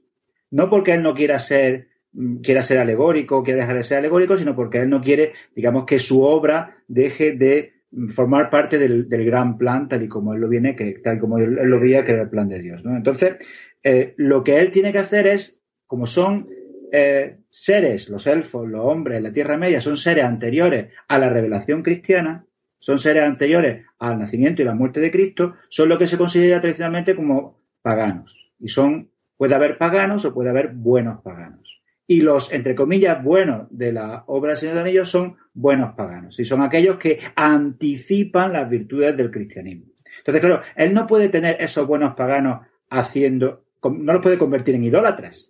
No porque él no quiera ser mm, quiera ser alegórico, quiera dejar de ser alegórico, sino porque él no quiere, digamos, que su obra deje de formar parte del, gran plan tal y como él lo viene, que tal como él, lo veía que era el plan de Dios. Entonces, eh, lo que él tiene que hacer es, como son eh, seres, los elfos, los hombres, la Tierra Media, son seres anteriores a la revelación cristiana, son seres anteriores al nacimiento y la muerte de Cristo, son lo que se considera tradicionalmente como paganos. Y son, puede haber paganos o puede haber buenos paganos. Y los, entre comillas, buenos de la obra del Señor de Anillos son buenos paganos. Y son aquellos que anticipan las virtudes del cristianismo. Entonces, claro, él no puede tener esos buenos paganos haciendo, no los puede convertir en idólatras.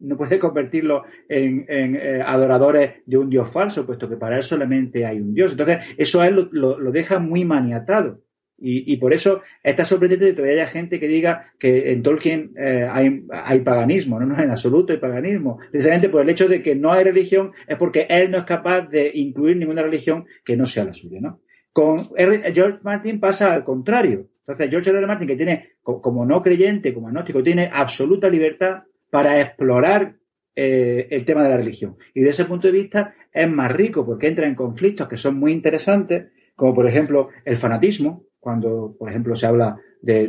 No puede convertirlos en, eh, adoradores de un dios falso, puesto que para él solamente hay un dios. Entonces, eso a él lo deja muy maniatado. Y, por eso está sorprendente que todavía haya gente que diga que en Tolkien eh, hay, paganismo. No, no, en absoluto hay paganismo. Precisamente por el hecho de que no hay religión es porque él no es capaz de incluir ninguna religión que no sea la suya. ¿no? Con George Martin pasa al contrario. Entonces, George R. Martin, que tiene, como no creyente, como agnóstico, tiene absoluta libertad para explorar eh, el tema de la religión. Y de ese punto de vista es más rico porque entra en conflictos que son muy interesantes, como por ejemplo el fanatismo, cuando, por ejemplo, se habla de,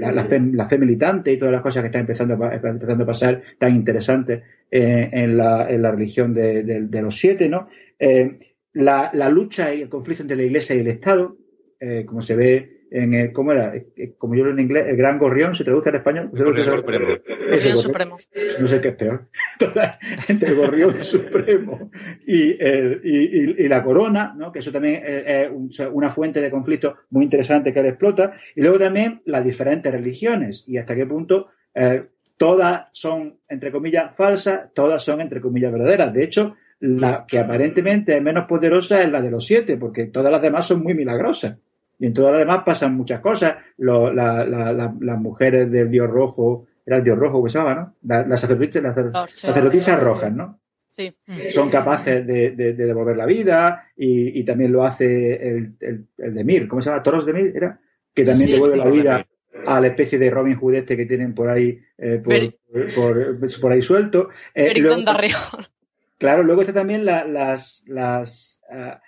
la, fe, militante y todas las cosas que están empezando a, empezando a pasar tan interesantes eh, en, la, religión de, los siete, ¿no? Eh, la, lucha y el conflicto entre la Iglesia y el Estado, eh, como se ve en el, ¿cómo era? Como yo lo en inglés, el gran gorrión, ¿se traduce al español? Gorrión supremo. Gorrión supremo. No sé qué es peor. entre el gorrión supremo y, y, la corona, ¿no? Que eso también es una fuente de conflicto muy interesante que él explota. Y luego también las diferentes religiones y hasta qué punto eh, todas son, entre comillas, falsas, todas son, entre comillas, verdaderas. De hecho, la que aparentemente es menos poderosa es la de los siete, porque todas las demás son muy milagrosas. Y en todo lo demás pasan muchas cosas. las mujeres del dios rojo, era el dios rojo que se llama, ¿no? Las sacerdotisas, las sacerdotisas rojas, ¿no? Sí. Son capaces de, devolver la vida y, también lo hace el, de Mir, ¿cómo se llama? Toros de Mir, ¿era? Que también devuelve la vida a la especie de Robin Hood este que tienen por ahí eh, por, ahí suelto. Eh, claro, luego está también las, las ah,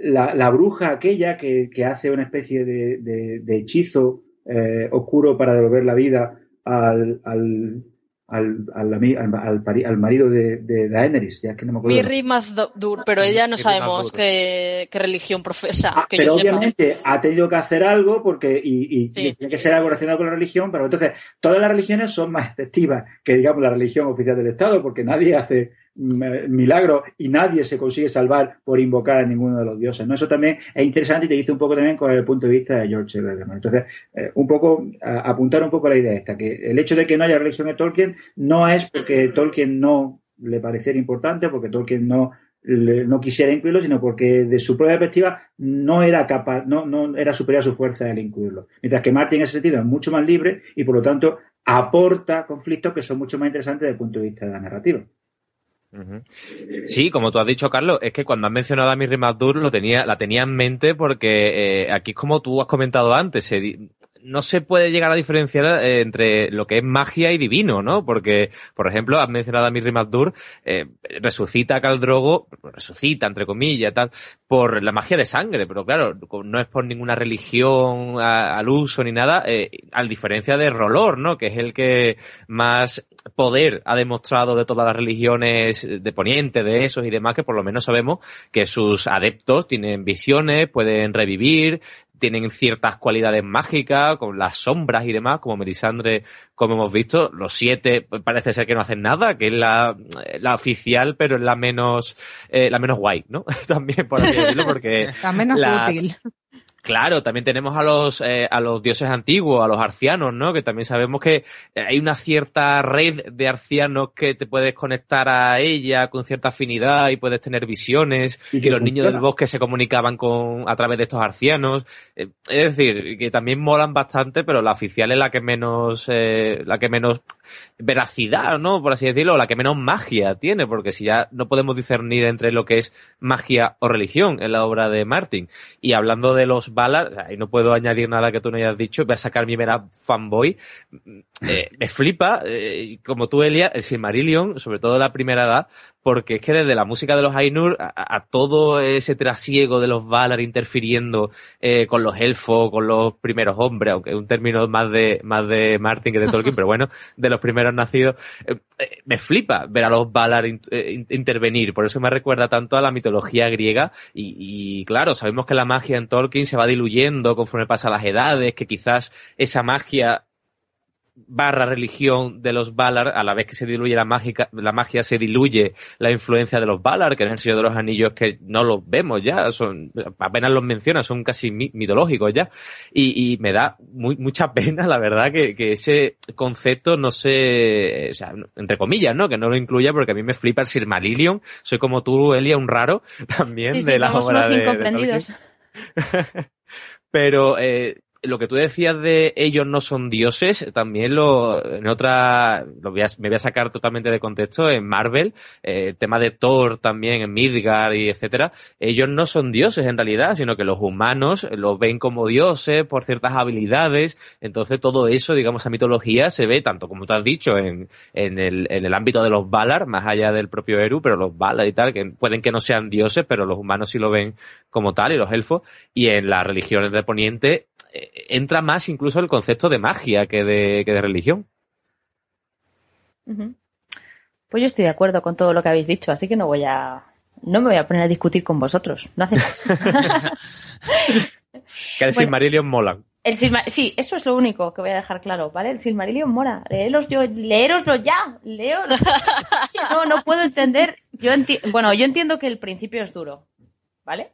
la, bruja aquella que, hace una especie de, hechizo eh, oscuro para devolver la vida al, al, al, al, marido de, de, Daenerys, ya que no me acuerdo. Mirri Mazdur, pero ella no sabemos qué, religión profesa. Ah, pero obviamente ha tenido que hacer algo porque y, tiene que ser algo relacionado con la religión, pero entonces todas las religiones son más efectivas que digamos la religión oficial del Estado, porque nadie hace milagro y nadie se consigue salvar por invocar a ninguno de los dioses. ¿no? Eso también es interesante y te dice un poco también con el punto de vista de George R. Entonces, eh, un poco, apuntar un poco la idea esta, que el hecho de que no haya religión en Tolkien no es porque Tolkien no le pareciera importante, porque Tolkien no no quisiera incluirlo, sino porque de su propia perspectiva no era capaz, no, no era superior a su fuerza el incluirlo. Mientras que Martin en ese sentido es mucho más libre y por lo tanto aporta conflictos que son mucho más interesantes desde el punto de vista de la narrativa. Sí, como tú has dicho, Carlos, es que cuando has mencionado a Mirri Mazdur lo tenía, la tenía en mente porque eh, aquí es como tú has comentado antes, no se puede llegar a diferenciar eh, entre lo que es magia y divino, ¿no? Porque, por ejemplo, has mencionado a Mirri Mazdur, eh, resucita a Caldrogo, resucita, entre comillas, tal, por la magia de sangre, pero claro, no es por ninguna religión al uso ni nada, eh, a diferencia de Rolor, ¿no? Que es el que más poder ha demostrado de todas las religiones de Poniente, de esos y demás, que por lo menos sabemos que sus adeptos tienen visiones, pueden revivir, tienen ciertas cualidades mágicas, con las sombras y demás, como Melisandre, como hemos visto. Los siete parece ser que no hacen nada, que es la, la oficial, pero es la menos, eh, la menos guay, ¿no? También, por así decirlo, porque... la menos útil. Claro, también tenemos a los, eh, a los dioses antiguos, a los arcianos, ¿no? Que también sabemos que hay una cierta red de arcianos que te puedes conectar a ella con cierta afinidad y puedes tener visiones, y que, los niños del bosque se comunicaban con, a través de estos arcianos. Eh, es decir, que también molan bastante, pero la oficial es la que menos, eh, la que menos veracidad, ¿no? Por así decirlo, la que menos magia tiene, porque si ya no podemos discernir entre lo que es magia o religión en la obra de Martin. Y hablando de los Valar, y no puedo añadir nada que tú no hayas dicho, voy a sacar mi mera fanboy. Eh, me flipa, eh, como tú, Elia, el Silmarillion, sobre todo la primera edad, porque es que desde la música de los Ainur a, todo ese trasiego de los Valar interfiriendo eh, con los elfos, con los primeros hombres, aunque es un término más de, más de Martin que de Tolkien, pero bueno, de los primeros nacidos, eh, eh, me flipa ver a los Valar intervenir, por eso me recuerda tanto a la mitología griega y, y claro, sabemos que la magia en Tolkien se va diluyendo conforme pasan las edades, que quizás esa magia barra religión de los Valar, a la vez que se diluye la, mágica, la magia, se diluye la influencia de los Valar, que en el Señor de los Anillos que no los vemos ya, son, apenas los menciona, son casi mitológicos ya. Y, me da muy, mucha pena, la verdad, que, ese concepto no se, o sea, entre comillas, ¿no? Que no lo incluya porque a mí me flipa el Silmarillion. Soy como tú, Elia, un raro también de la obra de, incomprendidos. Pero eh, lo que tú decías de ellos no son dioses, también lo, en otra, lo voy a, me voy a sacar totalmente de contexto, en Marvel, eh, el tema de Thor también, en Midgard y etcétera, ellos no son dioses en realidad, sino que los humanos los ven como dioses por ciertas habilidades, entonces todo eso, digamos, a mitología se ve tanto como tú has dicho en, en, el, en el ámbito de los Valar, más allá del propio Eru, pero los Valar y tal, que pueden que no sean dioses, pero los humanos sí lo ven como tal y los elfos, y en las religiones de Poniente entra más incluso el concepto de magia que de, que de religión. Pues yo estoy de acuerdo con todo lo que habéis dicho, así que no voy a no me voy a poner a discutir con vosotros. No hace que el Silmarillion mola. El sí, eso es lo único que voy a dejar claro, ¿vale? El Silmarillion mola. Leeros yo, leeroslo ya, leo. no, no puedo entender. Yo bueno, yo entiendo que el principio es duro, ¿vale?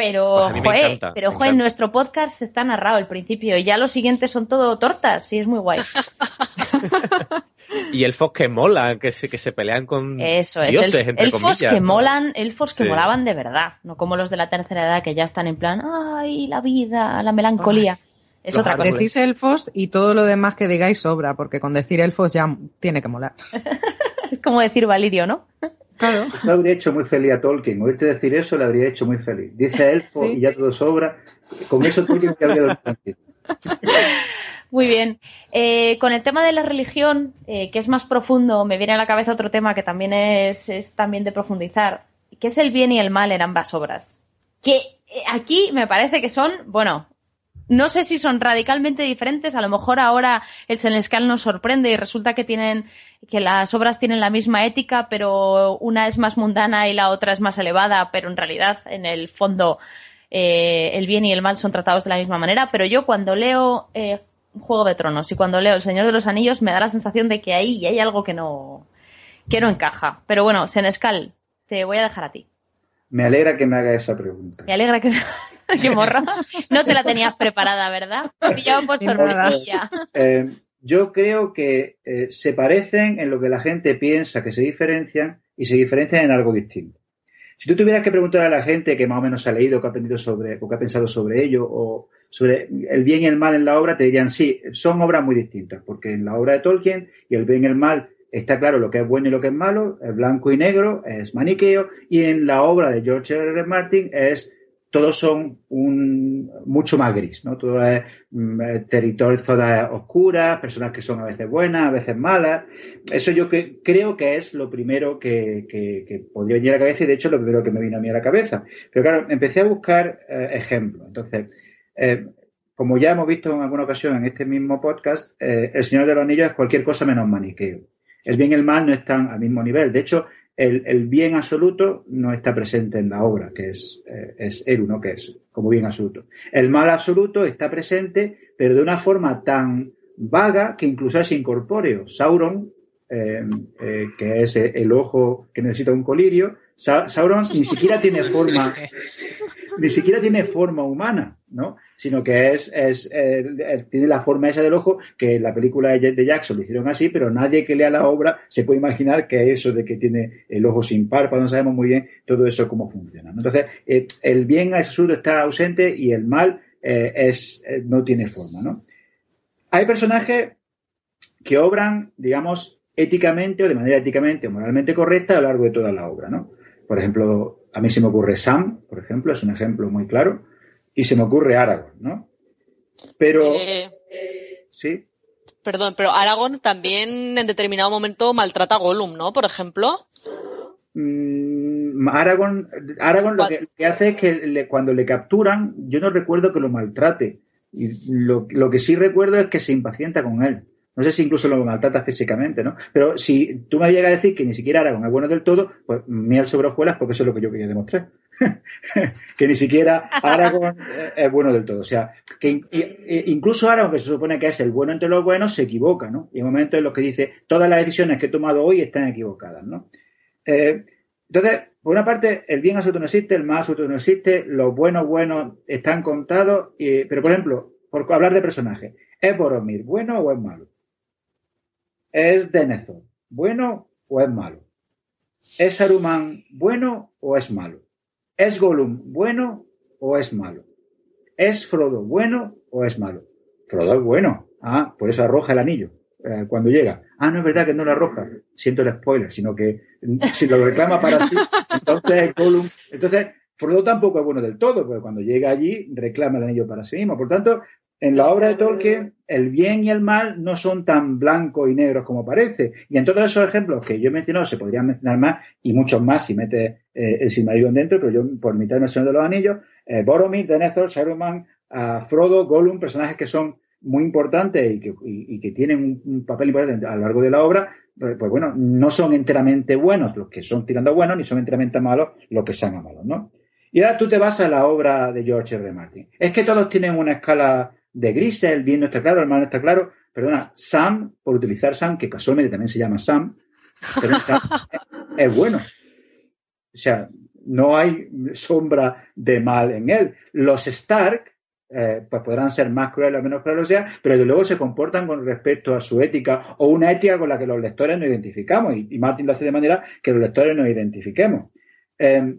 Pero, pues pero en nuestro podcast está narrado el principio y ya los siguientes son todo tortas y es muy guay. y elfos que molan, que se, que se pelean con Eso es, dioses, entre elfos que molan, elfos que molaban de verdad, no como los de la tercera edad que ya están en plan, ay, la vida, la melancolía. Es otra cosa. Decís elfos y todo lo demás que digáis sobra, porque con decir elfos ya tiene que molar. es como decir Valirio, ¿no? Claro. Eso habría hecho muy feliz a Tolkien. Oírte decir eso le habría hecho muy feliz. Dice elfo y ya todo sobra. Con eso Tolkien que habría tranquilo. Muy bien. Eh, con el tema de la religión, eh, que es más profundo, me viene a la cabeza otro tema que también es, es también de profundizar, que es el bien y el mal en ambas obras. Que eh, aquí me parece que son, bueno, no sé si son radicalmente diferentes, a lo mejor ahora el Senescal nos sorprende y resulta que tienen, que las obras tienen la misma ética, pero una es más mundana y la otra es más elevada, pero en realidad, en el fondo, eh, el bien y el mal son tratados de la misma manera, pero yo cuando leo eh, Juego de Tronos y cuando leo El Señor de los Anillos me da la sensación de que ahí hay algo que no, que no encaja. Pero bueno, Senescal, te voy a dejar a ti. Me alegra que me haga esa pregunta. Me alegra que Qué morra. No te la tenías preparada, ¿verdad? Pillado por sorpresilla. Eh, yo creo que eh, se parecen en lo que la gente piensa que se diferencian y se diferencian en algo distinto. Si tú tuvieras que preguntar a la gente que más o menos ha leído, que ha aprendido sobre, o que ha pensado sobre ello, o sobre el bien y el mal en la obra, te dirían sí, son obras muy distintas, porque en la obra de Tolkien y el bien y el mal está claro lo que es bueno y lo que es malo, es blanco y negro, es maniqueo, y en la obra de George R. R. Martin es todos son un, mucho más gris, ¿no? Todo es mm, eh, territorio, zonas oscuras, personas que son a veces buenas, a veces malas. Eso yo que, creo que es lo primero que, que, podría venir a la cabeza y de hecho lo primero que me vino a mí a la cabeza. Pero claro, empecé a buscar eh, ejemplos. Entonces, eh, como ya hemos visto en alguna ocasión en este mismo podcast, El Señor de los Anillos es cualquier cosa menos maniqueo. El bien y el mal no están al mismo nivel. De hecho, el, bien absoluto no está presente en la obra, que es, eh, es Eru, ¿no? Que es como bien absoluto. El mal absoluto está presente, pero de una forma tan vaga que incluso es incorpóreo. Sauron, eh, eh, que es el ojo que necesita un colirio, Sauron ni siquiera tiene forma, ni siquiera tiene forma humana, ¿no? Sino que es, es, tiene la forma esa del ojo, que en la película de Jackson lo hicieron así, pero nadie que lea la obra se puede imaginar que eso de que tiene el ojo sin párpado, no sabemos muy bien todo eso cómo funciona. Entonces, eh, el bien absurdo está ausente y el mal eh, es, eh, no tiene forma, ¿no? Hay personajes que obran, digamos, éticamente o de manera éticamente o moralmente correcta a lo largo de toda la obra, ¿no? Por ejemplo, a mí se me ocurre Sam, por ejemplo, es un ejemplo muy claro, y se me ocurre Aragorn, ¿no? Pero... Eh, sí. Perdón, pero Aragorn también en determinado momento maltrata a Gollum, ¿no? Por ejemplo. Mm, Aragorn, Aragorn lo que, hace es que cuando le capturan, yo no recuerdo que lo maltrate. Y lo, lo que sí recuerdo es que se impacienta con él. No sé si incluso lo maltrata físicamente, ¿no? Pero si tú me llegas a decir que ni siquiera Aragón es bueno del todo, pues miel sobre hojuelas porque eso es lo que yo quería demostrar. que ni siquiera Aragón es bueno del todo. O sea, que incluso Aragón, que se supone que es el bueno entre los buenos, se equivoca, ¿no? Y hay momentos en los que dice, todas las decisiones que he tomado hoy están equivocadas, ¿no? Eh, entonces, por una parte, el bien absoluto no existe, el mal absoluto no existe, los buenos buenos están contados, pero por ejemplo, por hablar de personajes, ¿es Boromir bueno o es malo? ¿Es Denethor bueno o es malo? ¿Es Saruman bueno o es malo? ¿Es Gollum bueno o es malo? ¿Es Frodo bueno o es malo? Frodo es bueno. Ah, por eso arroja el anillo eh, cuando llega. Ah, no es verdad que no lo arroja. Siento el spoiler, sino que si lo reclama para sí, entonces Gollum. Entonces, Frodo tampoco es bueno del todo, porque cuando llega allí reclama el anillo para sí mismo. Por tanto, en la obra de Tolkien, el bien y el mal no son tan blancos y negros como parece. Y en todos esos ejemplos que yo he mencionado, se podrían mencionar más y muchos más si mete eh, el Silmarillion dentro, pero yo por mitad de Señor de los Anillos, eh, Boromir, Denethor, Saruman, Frodo, Gollum, personajes que son muy importantes y que, tienen un, papel importante a lo largo de la obra, pues, pues, bueno, no son enteramente buenos los que son tirando buenos, ni son enteramente malos los que sean malos, ¿no? Y ahora tú te vas a la obra de George R. Martin. Es que todos tienen una escala de grises, el bien no está claro, el mal no está claro. Perdona, Sam, por utilizar Sam, que casualmente también se llama Sam, pero Sam es, bueno. O sea, no hay sombra de mal en él. Los Stark, eh, pues podrán ser más crueles o menos crueles, sea, pero de luego se comportan con respecto a su ética o una ética con la que los lectores nos identificamos. Y, Martin lo hace de manera que los lectores nos identifiquemos. Eh,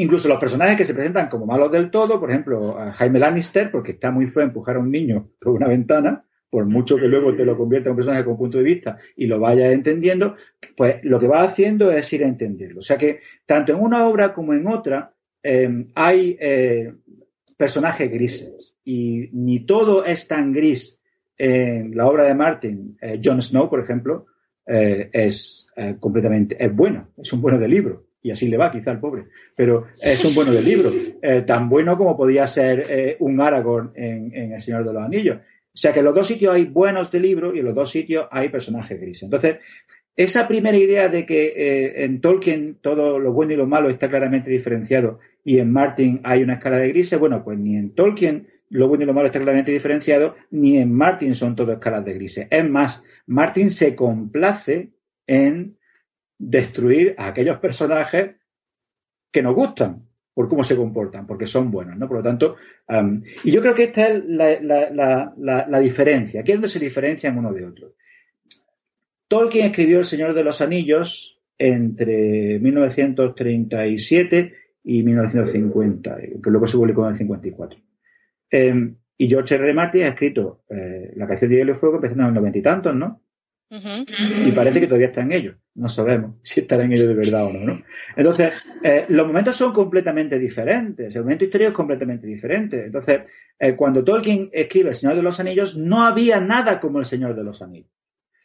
Incluso los personajes que se presentan como malos del todo, por ejemplo, Jaime Lannister, porque está muy feo empujar a un niño por una ventana, por mucho que luego te lo convierta en un personaje con punto de vista y lo vayas entendiendo, pues lo que va haciendo es ir a entenderlo. O sea que tanto en una obra como en otra em, hay eh, personajes grises y ni todo es tan gris en la obra de Martin. Eh, Jon Snow, por ejemplo, eh, es completamente, es bueno, es un bueno de libro y así le va quizá al pobre, pero es un bueno del libro, eh, tan bueno como podía ser eh, un Aragorn en, El Señor de los Anillos. O sea que en los dos sitios hay buenos de libro y en los dos sitios hay personajes grises. Entonces, esa primera idea de que eh, en Tolkien todo lo bueno y lo malo está claramente diferenciado y en Martin hay una escala de grises, bueno, pues ni en Tolkien lo bueno y lo malo está claramente diferenciado, ni en Martin son todas escalas de grises. Es más, Martin se complace en destruir a aquellos personajes que nos gustan por cómo se comportan, porque son buenos, ¿no? Por lo tanto, y yo creo que esta es la, diferencia. Aquí es donde se diferencian uno de otro. Tolkien escribió El Señor de los Anillos entre 1937 y 1950, que luego se publicó en el 54. Em, y George R. R. Martin ha escrito eh, La canción de Hielo y Fuego empezando en los noventa y tantos, ¿no? Y parece que todavía está en ellos. No sabemos si estará en ellos de verdad o no. ¿no? Entonces, eh, los momentos son completamente diferentes. El momento histórico es completamente diferente. Entonces, eh, cuando Tolkien escribe El Señor de los Anillos, no había nada como El Señor de los Anillos.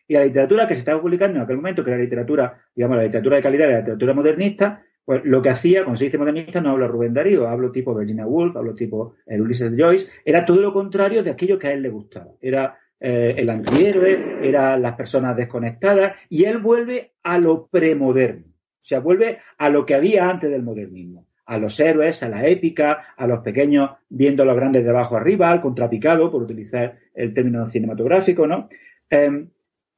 Y la literatura que se estaba publicando en aquel momento, que era la literatura, digamos, la literatura de calidad, la literatura modernista, pues lo que hacía, cuando se dice modernista, no hablo Rubén Darío, hablo tipo Virginia Woolf, hablo tipo el Ulises Joyce, era todo lo contrario de aquello que a él le gustaba. Era eh, el antihéroe, eran las personas desconectadas, y él vuelve a lo premoderno, o sea, vuelve a lo que había antes del modernismo, a los héroes, a la épica, a los pequeños viendo a los grandes de abajo arriba, al contrapicado, por utilizar el término cinematográfico, ¿no? Em,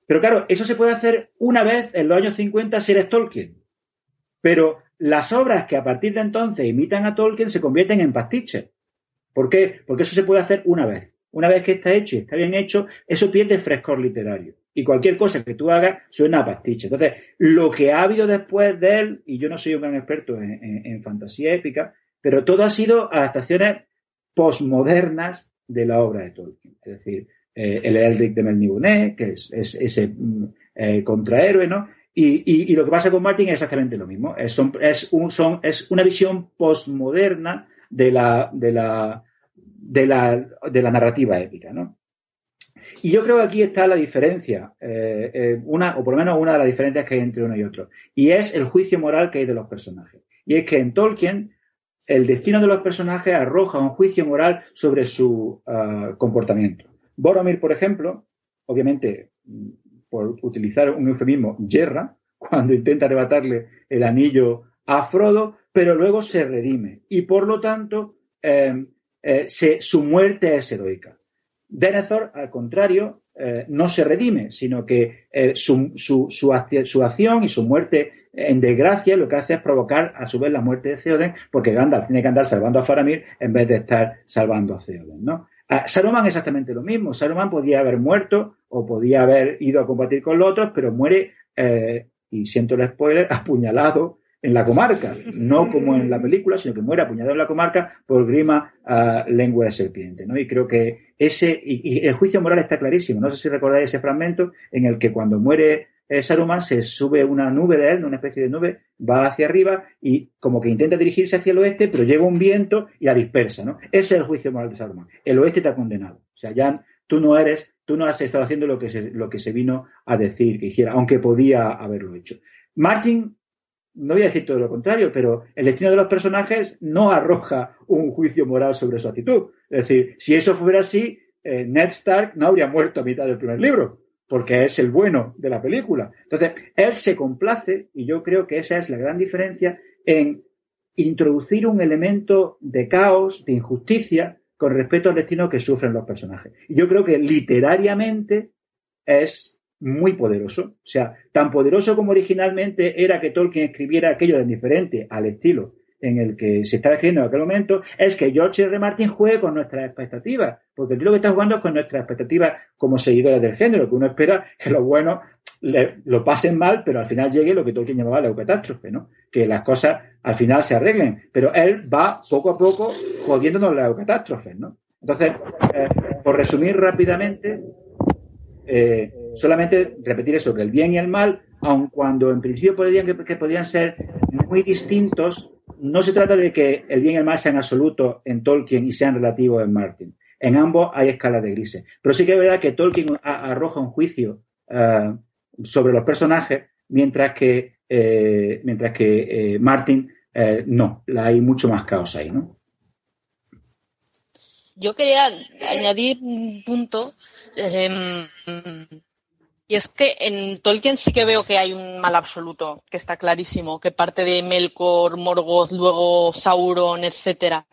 pero claro, eso se puede hacer una vez en los años 50 si eres Tolkien. Pero las obras que a partir de entonces imitan a Tolkien se convierten en pastiches. ¿Por qué? Porque eso se puede hacer una vez. Una vez que está hecho y está bien hecho, eso pierde frescor literario. Y cualquier cosa que tú hagas suena a pastiche. Entonces, lo que ha habido después de él, y yo no soy un gran experto en, fantasía épica, pero todo ha sido adaptaciones posmodernas de la obra de Tolkien. Es decir, eh, el Elric de Melniboné, que es, ese mm, eh, contrahéroe, ¿no? Y, lo que pasa con Martin es exactamente lo mismo. Es, es, un, son, es una visión posmoderna de la, de la, de la, de la narrativa épica, ¿no? Y yo creo que aquí está la diferencia, eh, eh, una, o por lo menos una de las diferencias que hay entre uno y otro, y es el juicio moral que hay de los personajes. Y es que en Tolkien el destino de los personajes arroja un juicio moral sobre su ah, comportamiento. Boromir, por ejemplo, obviamente, por utilizar un eufemismo, yerra, cuando intenta arrebatarle el anillo a Frodo, pero luego se redime. Y por lo tanto, eh, su muerte es heroica. Denethor, al contrario, eh, no se redime, sino que eh, su, su, acción y su muerte en desgracia lo que hace es provocar a su vez la muerte de Theoden, porque Gandalf tiene que andar salvando a Faramir en vez de estar salvando a Theoden, ¿no? A Saruman exactamente lo mismo. Saruman podía haber muerto o podía haber ido a combatir con los otros, pero muere, eh, y siento el spoiler, apuñalado en la comarca, no como en la película, sino que muere apuñalado en la comarca por grima a lengua de serpiente, ¿no? Y creo que ese, y, el juicio moral está clarísimo. No sé si recordáis ese fragmento en el que cuando muere eh, Saruman se sube una nube de él, una especie de nube, va hacia arriba y como que intenta dirigirse hacia el oeste, pero llega un viento y la dispersa, ¿no? Ese es el juicio moral de Saruman. El oeste te ha condenado. O sea, ya tú no eres, tú no has estado haciendo lo que se, lo que se vino a decir que hiciera, aunque podía haberlo hecho. Martin no voy a decir todo lo contrario, pero el destino de los personajes no arroja un juicio moral sobre su actitud. Es decir, si eso fuera así, eh, Ned Stark no habría muerto a mitad del primer libro, porque es el bueno de la película. Entonces, él se complace, y yo creo que esa es la gran diferencia, en introducir un elemento de caos, de injusticia, con respecto al destino que sufren los personajes. Y yo creo que literariamente es muy poderoso. O sea, tan poderoso como originalmente era que Tolkien escribiera aquello de diferente al estilo en el que se estaba escribiendo en aquel momento, es que George R. Martin juegue con nuestras expectativas. Porque tú lo que estás jugando es con nuestras expectativas como seguidores del género, que uno espera que los buenos lo pasen mal, pero al final llegue lo que Tolkien llamaba la catástrofe, ¿no? Que las cosas al final se arreglen. Pero él va poco a poco jodiéndonos las catástrofes, ¿no? Entonces, eh, por resumir rápidamente, eh, solamente repetir eso, que el bien y el mal, aun cuando en principio podrían, que, podrían ser muy distintos, no se trata de que el bien y el mal sean absolutos en Tolkien y sean relativos en Martin. En ambos hay escalas de grises. Pero sí que es verdad que Tolkien arroja un juicio eh, sobre los personajes, mientras que, eh, mientras que Martin no, hay mucho más caos ahí, ¿no? Yo quería añadir un punto Em, y es que en Tolkien sí que veo que hay un mal absoluto, que está clarísimo, que parte de Melkor, Morgoth, luego Sauron, etcétera.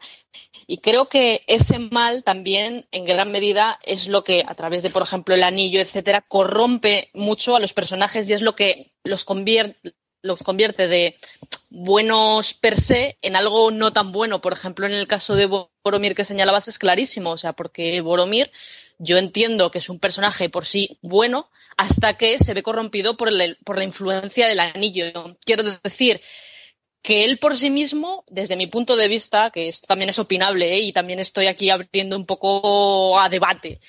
Y creo que ese mal también, en gran medida, es lo que, a través de, por ejemplo, el anillo, etcétera, corrompe mucho a los personajes y es lo que los convierte, los convierte de buenos per se en algo no tan bueno. Por ejemplo, en el caso de Boromir que señalabas es clarísimo, o sea, porque Boromir yo entiendo que es un personaje por sí bueno hasta que se ve corrompido por, por la influencia del anillo. Quiero decir que él por sí mismo, desde mi punto de vista, que esto también es opinable ¿eh? y también estoy aquí abriendo un poco a debate,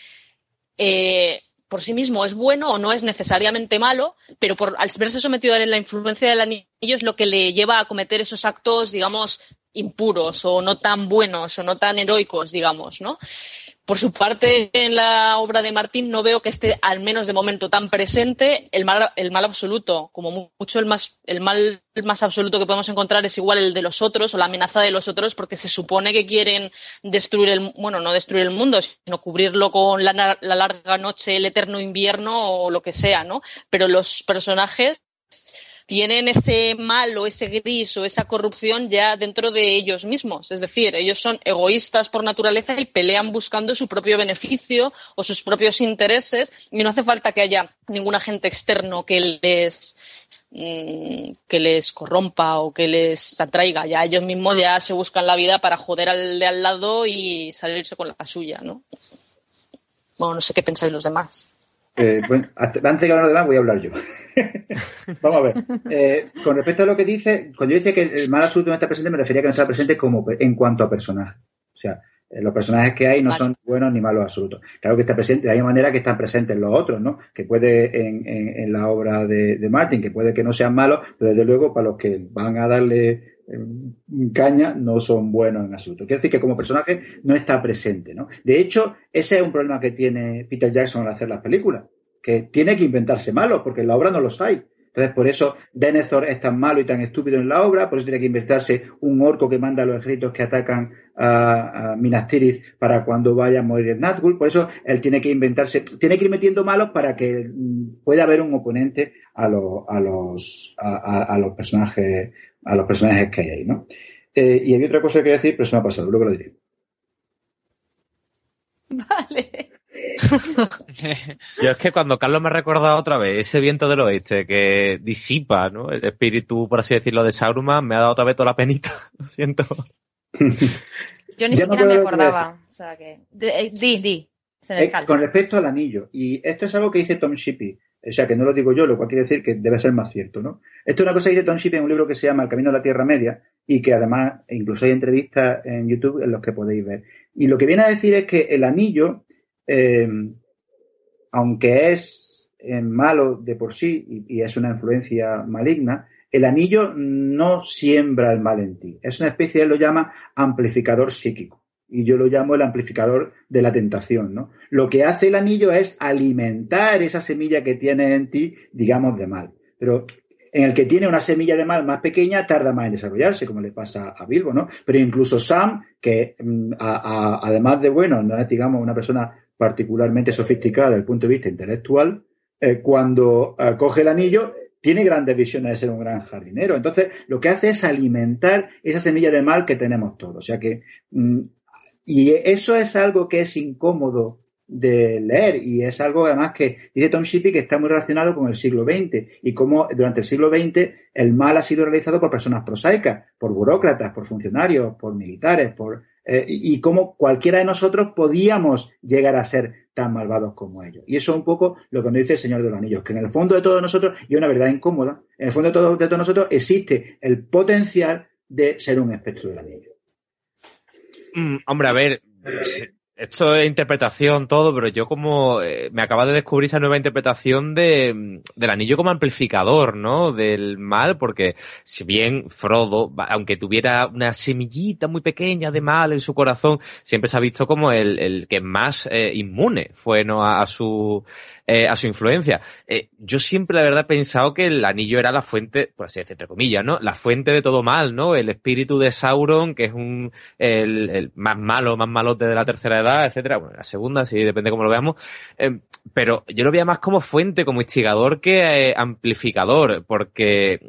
eh, por sí mismo es bueno o no es necesariamente malo, pero por, al verse sometido a la influencia del anillo es lo que le lleva a cometer esos actos, digamos, impuros o no tan buenos o no tan heroicos, digamos, ¿no? Por su parte, en la obra de Martín no veo que esté, al menos de momento, tan presente el mal, el mal absoluto. Como mucho el, más, el mal más absoluto que podemos encontrar es igual el de los otros o la amenaza de los otros porque se supone que quieren destruir el, bueno, no destruir el mundo, sino cubrirlo con la, la larga noche, el eterno invierno o lo que sea, ¿no? Pero los personajes tienen ese mal o ese gris o esa corrupción ya dentro de ellos mismos. Es decir, ellos son egoístas por naturaleza y pelean buscando su propio beneficio o sus propios intereses y no hace falta que haya ningún agente externo que les mm, que les corrompa o que les atraiga. Ya ellos mismos ya se buscan la vida para joder al de al lado y salirse con la suya, ¿no? Bueno, no sé qué pensáis los demás. Eh, bueno, antes de hablar de demás, voy a hablar yo. Vamos a ver. Eh, con respecto a lo que dice, cuando yo decía que el mal absoluto no está presente, me refería a que no está presente como en cuanto a personaje. O sea, eh, los personajes que hay no son buenos ni malos absolutos. Claro que está presente, de hay manera que están presentes los otros, ¿no? Que puede en, en, la obra de, de, Martin, que puede que no sean malos, pero desde luego para los que van a darle caña no son buenos en absoluto. Quiere decir que como personaje no está presente, ¿no? De hecho, ese es un problema que tiene Peter Jackson al hacer las películas, que tiene que inventarse malos, porque en la obra no los hay. Entonces, por eso Denethor es tan malo y tan estúpido en la obra, por eso tiene que inventarse un orco que manda a los ejércitos que atacan a, Minas Tirith para cuando vaya a morir Nazgûl. Por eso él tiene que inventarse, tiene que ir metiendo malos para que mm, pueda haber un oponente a a a los personajes a los personajes que hay ahí, ¿no? Eh, y había otra cosa que quería decir, pero se me ha pasado, luego lo diré. Vale. Yo es que cuando Carlos me ha recordado otra vez ese viento del oeste que disipa, ¿no? El espíritu, por así decirlo, de Sauron, me ha dado otra vez toda la penita. Lo siento. Yo ni siquiera me acordaba. O sea que. Eh, di, di. Eh, con respecto al anillo, y esto es algo que dice Tom Shippey, o sea, que no lo digo yo, lo cual quiere decir que debe ser más cierto, ¿no? Esto es una cosa que dice Tom en un libro que se llama El Camino de la Tierra Media y que además incluso hay entrevistas en YouTube en los que podéis ver. Y lo que viene a decir es que el anillo, eh, aunque es eh, malo de por sí y, y, es una influencia maligna, el anillo no siembra el mal en ti. Es una especie, él lo llama amplificador psíquico y yo lo llamo el amplificador de la tentación, ¿no? Lo que hace el anillo es alimentar esa semilla que tiene en ti, digamos, de mal. Pero en el que tiene una semilla de mal más pequeña, tarda más en desarrollarse, como le pasa a Bilbo, ¿no? Pero incluso Sam, que mm, además de bueno, no es, digamos, una persona particularmente sofisticada desde el punto de vista intelectual, eh, cuando eh, coge el anillo, tiene grandes visiones de ser un gran jardinero. Entonces, lo que hace es alimentar esa semilla de mal que tenemos todos. O sea que mm, y eso es algo que es incómodo de leer y es algo además que dice Tom Shippey que está muy relacionado con el siglo XX y cómo durante el siglo XX el mal ha sido realizado por personas prosaicas, por burócratas, por funcionarios, por militares, por eh, y cómo cualquiera de nosotros podíamos llegar a ser tan malvados como ellos. Y eso es un poco lo que nos dice el Señor de los Anillos, que en el fondo de todos nosotros, y una verdad incómoda, en el fondo de todos, de todos nosotros existe el potencial de ser un espectro del anillo. Mm, hombre, a ver, esto es interpretación, todo, pero yo como eh, me acaba de descubrir esa nueva interpretación de, del anillo como amplificador, ¿no? Del mal, porque si bien Frodo, aunque tuviera una semillita muy pequeña de mal en su corazón, siempre se ha visto como el, el que más eh, inmune fue, ¿no? A, su, eh, a su influencia. Eh, yo siempre, la verdad, he pensado que el anillo era la fuente, por así entre comillas, ¿no? La fuente de todo mal, ¿no? El espíritu de Sauron, que es un, el, el más malo, más malo de la tercera edad, etcétera. Bueno, la segunda, sí, depende cómo lo veamos. Eh, pero yo lo veía más como fuente, como instigador que eh, amplificador, porque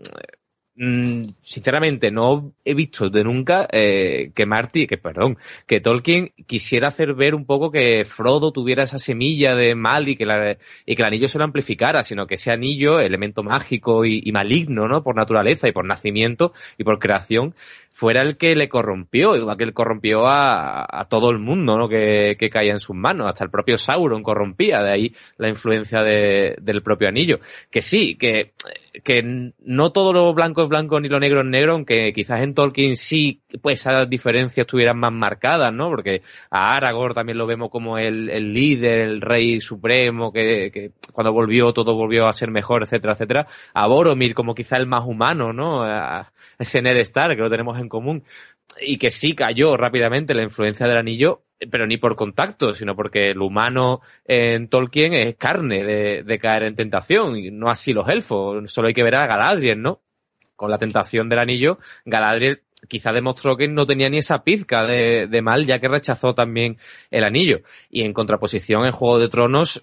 Mm, sinceramente no he visto de nunca eh, que Marty, que perdón, que Tolkien quisiera hacer ver un poco que Frodo tuviera esa semilla de mal y que, la, y que el anillo se lo amplificara, sino que ese anillo, elemento mágico y, y maligno, ¿no? Por naturaleza y por nacimiento y por creación, fuera el que le corrompió, igual que corrompió a, todo el mundo ¿no? que, que, caía en sus manos, hasta el propio Sauron corrompía, de ahí la influencia de, del propio anillo. Que sí, que, que no todo lo blanco es blanco ni lo negro es negro, aunque quizás en Tolkien sí pues esas diferencias estuvieran más marcadas, ¿no? Porque a Aragorn también lo vemos como el, el líder, el rey supremo, que, que cuando volvió todo volvió a ser mejor, etcétera, etcétera. A Boromir como quizás el más humano, ¿no? Ese Ned Stark que lo tenemos en común y que sí cayó rápidamente la influencia del anillo, pero ni por contacto, sino porque el humano en Tolkien es carne de, caer en tentación, y no así los elfos. Solo hay que ver a Galadriel, ¿no? Con la tentación del anillo, Galadriel quizá demostró que no tenía ni esa pizca de, de, mal, ya que rechazó también el anillo. Y en contraposición, en Juego de Tronos,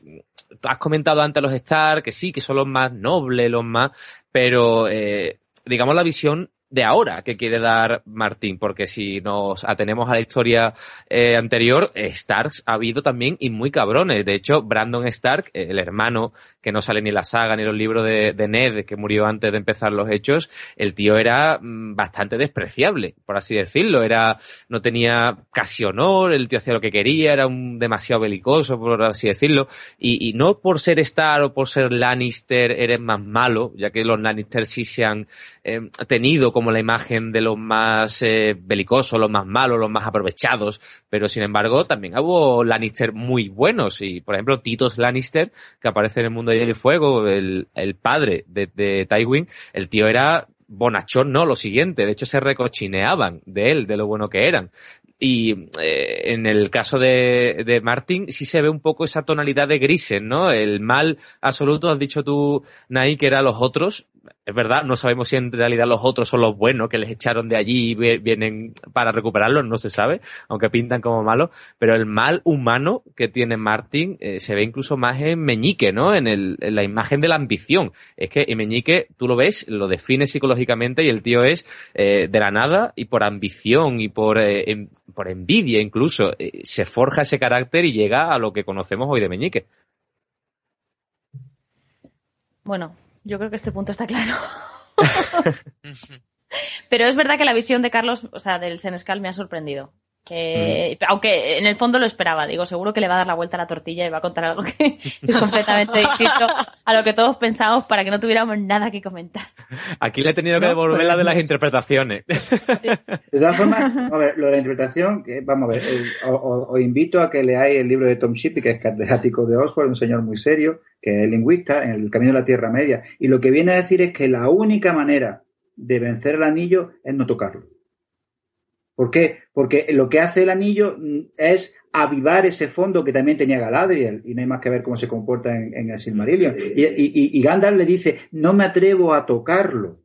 has comentado antes los Stark, que sí, que son los más nobles, los más, pero eh, digamos la visión de ahora que quiere dar Martín, porque si nos atenemos a la historia eh, anterior, Starks ha habido también y muy cabrones. De hecho, Brandon Stark, el hermano que no sale ni la saga ni los libros de, Ned, que murió antes de empezar los hechos, el tío era mm, bastante despreciable, por así decirlo. Era, no tenía casi honor, el tío hacía lo que quería, era un demasiado belicoso, por así decirlo. Y, no por ser Stark o por ser Lannister eres más malo, ya que los Lannister sí se han eh, tenido como la imagen de los más eh, belicosos, los más malos, los más aprovechados, pero sin embargo también hubo Lannister muy buenos y por ejemplo Titos Lannister, que aparece en el mundo de Hielo y Fuego, el, padre de, de Tywin, el tío era bonachón, no, lo siguiente, de hecho se recochineaban de él, de lo bueno que eran. Y eh, en el caso de, de Martin sí se ve un poco esa tonalidad de grises, ¿no? El mal absoluto, has dicho tú, Nai, que era los otros, es verdad, no sabemos si en realidad los otros son los buenos que les echaron de allí y vienen para recuperarlos, no se sabe, aunque pintan como malos, pero el mal humano que tiene Martin eh, se ve incluso más en Meñique, ¿no? En, el, en la imagen de la ambición. Es que en Meñique tú lo ves, lo defines psicológicamente y el tío es eh, de la nada y por ambición y por, eh, por envidia incluso, se forja ese carácter y llega a lo que conocemos hoy de Meñique. Bueno, yo creo que este punto está claro. Pero es verdad que la visión de Carlos, o sea, del Senescal me ha sorprendido. Mm. Aunque en el fondo lo esperaba, digo, seguro que le va a dar la vuelta a la tortilla y va a contar algo que es completamente distinto a lo que todos pensamos para que no tuviéramos nada que comentar. Aquí le he tenido que devolver la de las interpretaciones. De todas formas, a ver, lo de la interpretación, vamos a ver, os, invito a que leáis el libro de Tom Shippey, que es catedrático de Oxford, un señor muy serio, que es lingüista en el Camino de la Tierra Media, y lo que viene a decir es que la única manera de vencer el anillo es no tocarlo. ¿Por qué? Porque lo que hace el anillo mm, es avivar ese fondo que también tenía Galadriel, y no hay más que ver cómo se comporta en, el Silmarillion. Y, Gandalf le dice, no me atrevo a tocarlo.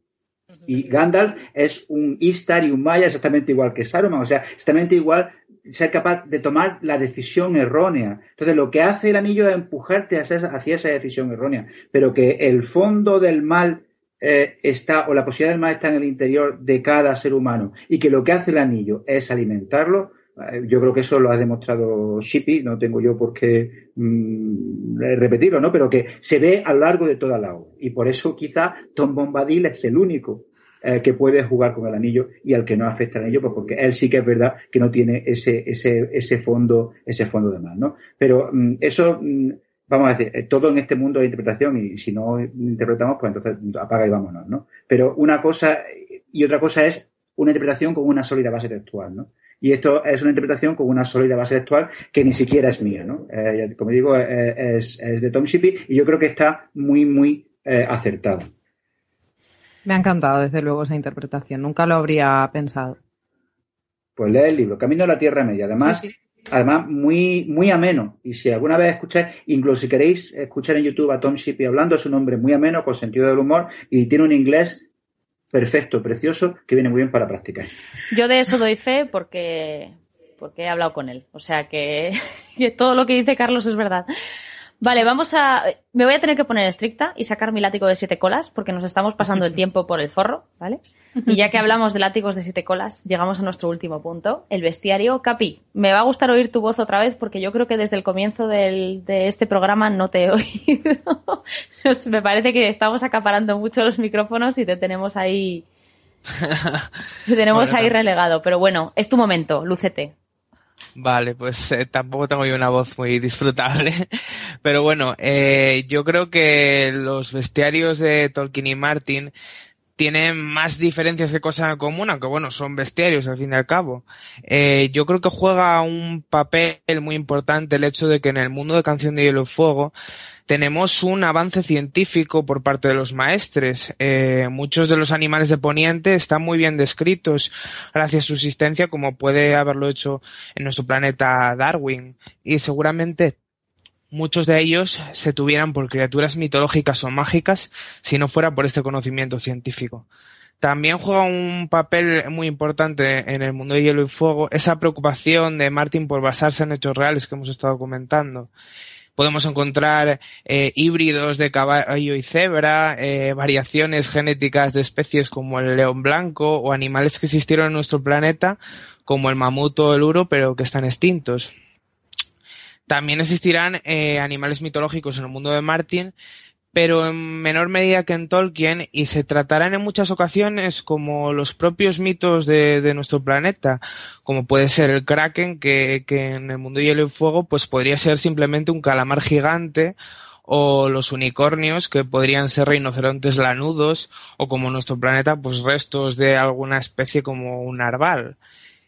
Y Gandalf es un Istar y un Maya exactamente igual que Saruman, o sea, exactamente igual ser capaz de tomar la decisión errónea. Entonces, lo que hace el anillo es empujarte hacia esa decisión errónea, pero que el fondo del mal eh, está, o la posibilidad del mal está en el interior de cada ser humano y que lo que hace el anillo es alimentarlo, eh, yo creo que eso lo ha demostrado Shippy, no tengo yo por qué mm, repetirlo, ¿no? Pero que se ve a lo largo de toda la obra. Y por eso quizá Tom Bombadil es el único eh, que puede jugar con el anillo y al que no afecta el anillo, pues porque él sí que es verdad que no tiene ese, ese, ese fondo, ese fondo de mal, ¿no? Pero mm, eso mm, vamos a decir, eh, todo en este mundo de interpretación y si no interpretamos, pues entonces apaga y vámonos, ¿no? Pero una cosa y otra cosa es una interpretación con una sólida base textual, ¿no? Y esto es una interpretación con una sólida base textual que ni siquiera es mía, ¿no? Eh, como digo, eh, es, de Tom Shippey y yo creo que está muy, muy acertado. Me ha encantado, desde luego, esa interpretación. Nunca lo habría pensado. Pues lee el libro, Camino a la Tierra Media. Además, además muy, muy ameno. Y si alguna vez escucháis, incluso si queréis escuchar en YouTube a Tom Shippey hablando, es un hombre muy ameno, con sentido del humor y tiene un inglés perfecto, precioso, que viene muy bien para practicar. Yo de eso doy fe porque, porque he hablado con él. O sea que, que todo lo que dice Carlos es verdad. Vale, vamos a. Me voy a tener que poner estricta y sacar mi látigo de siete colas porque nos estamos pasando el tiempo por el forro, ¿vale? Y ya que hablamos de látigos de siete colas, llegamos a nuestro último punto, el bestiario. Capi, me va a gustar oír tu voz otra vez porque yo creo que desde el comienzo del, de este programa no te he oído. me parece que estamos acaparando mucho los micrófonos y te tenemos ahí. te tenemos ahí relegado. Pero bueno, es tu momento, lúcete. Vale, pues eh, tampoco tengo yo una voz muy disfrutable, pero bueno, eh, yo creo que los bestiarios de Tolkien y Martin tienen más diferencias que cosas en común, aunque bueno, son bestiarios al fin y al cabo. Eh, yo creo que juega un papel muy importante el hecho de que en el mundo de Canción de Hielo y Fuego tenemos un avance científico por parte de los maestres. Eh, muchos de los animales de Poniente están muy bien descritos gracias a su existencia, como puede haberlo hecho en nuestro planeta Darwin. Y seguramente muchos de ellos se tuvieran por criaturas mitológicas o mágicas si no fuera por este conocimiento científico. También juega un papel muy importante en el mundo de hielo y fuego esa preocupación de Martin por basarse en hechos reales que hemos estado comentando. podemos encontrar eh, híbridos de caballo y cebra, eh, variaciones genéticas de especies como el león blanco o animales que existieron en nuestro planeta como el mamut o el uro pero que están extintos. También existirán eh, animales mitológicos en el mundo de Martin pero en menor medida que en Tolkien y se tratarán en muchas ocasiones como los propios mitos de, nuestro planeta, como puede ser el kraken que, en el mundo hielo y fuego pues podría ser simplemente un calamar gigante o los unicornios que podrían ser rinocerontes lanudos o como nuestro planeta pues restos de alguna especie como un narval.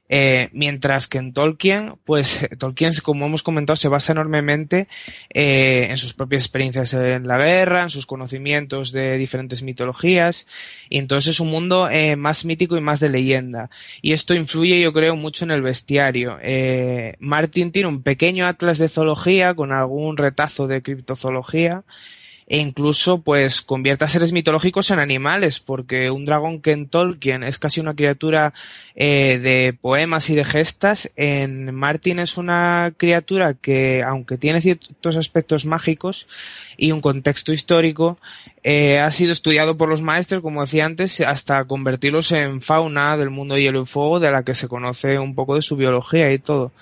Eh, mientras que en Tolkien, pues Tolkien, como hemos comentado, se basa enormemente eh, en sus propias experiencias en la guerra, en sus conocimientos de diferentes mitologías, y entonces es un mundo eh, más mítico y más de leyenda. Y esto influye, yo creo, mucho en el bestiario. Martin tiene un pequeño atlas de zoología con algún retazo de criptozoología, e incluso pues convierte a seres mitológicos en animales, porque un dragón que en Tolkien es casi una criatura eh, de poemas y de gestas, en Martin es una criatura que, aunque tiene ciertos aspectos mágicos y un contexto histórico, eh, ha sido estudiado por los maestros, como decía antes, hasta convertirlos en fauna del mundo hielo y fuego, de la que se conoce un poco de su biología y todo.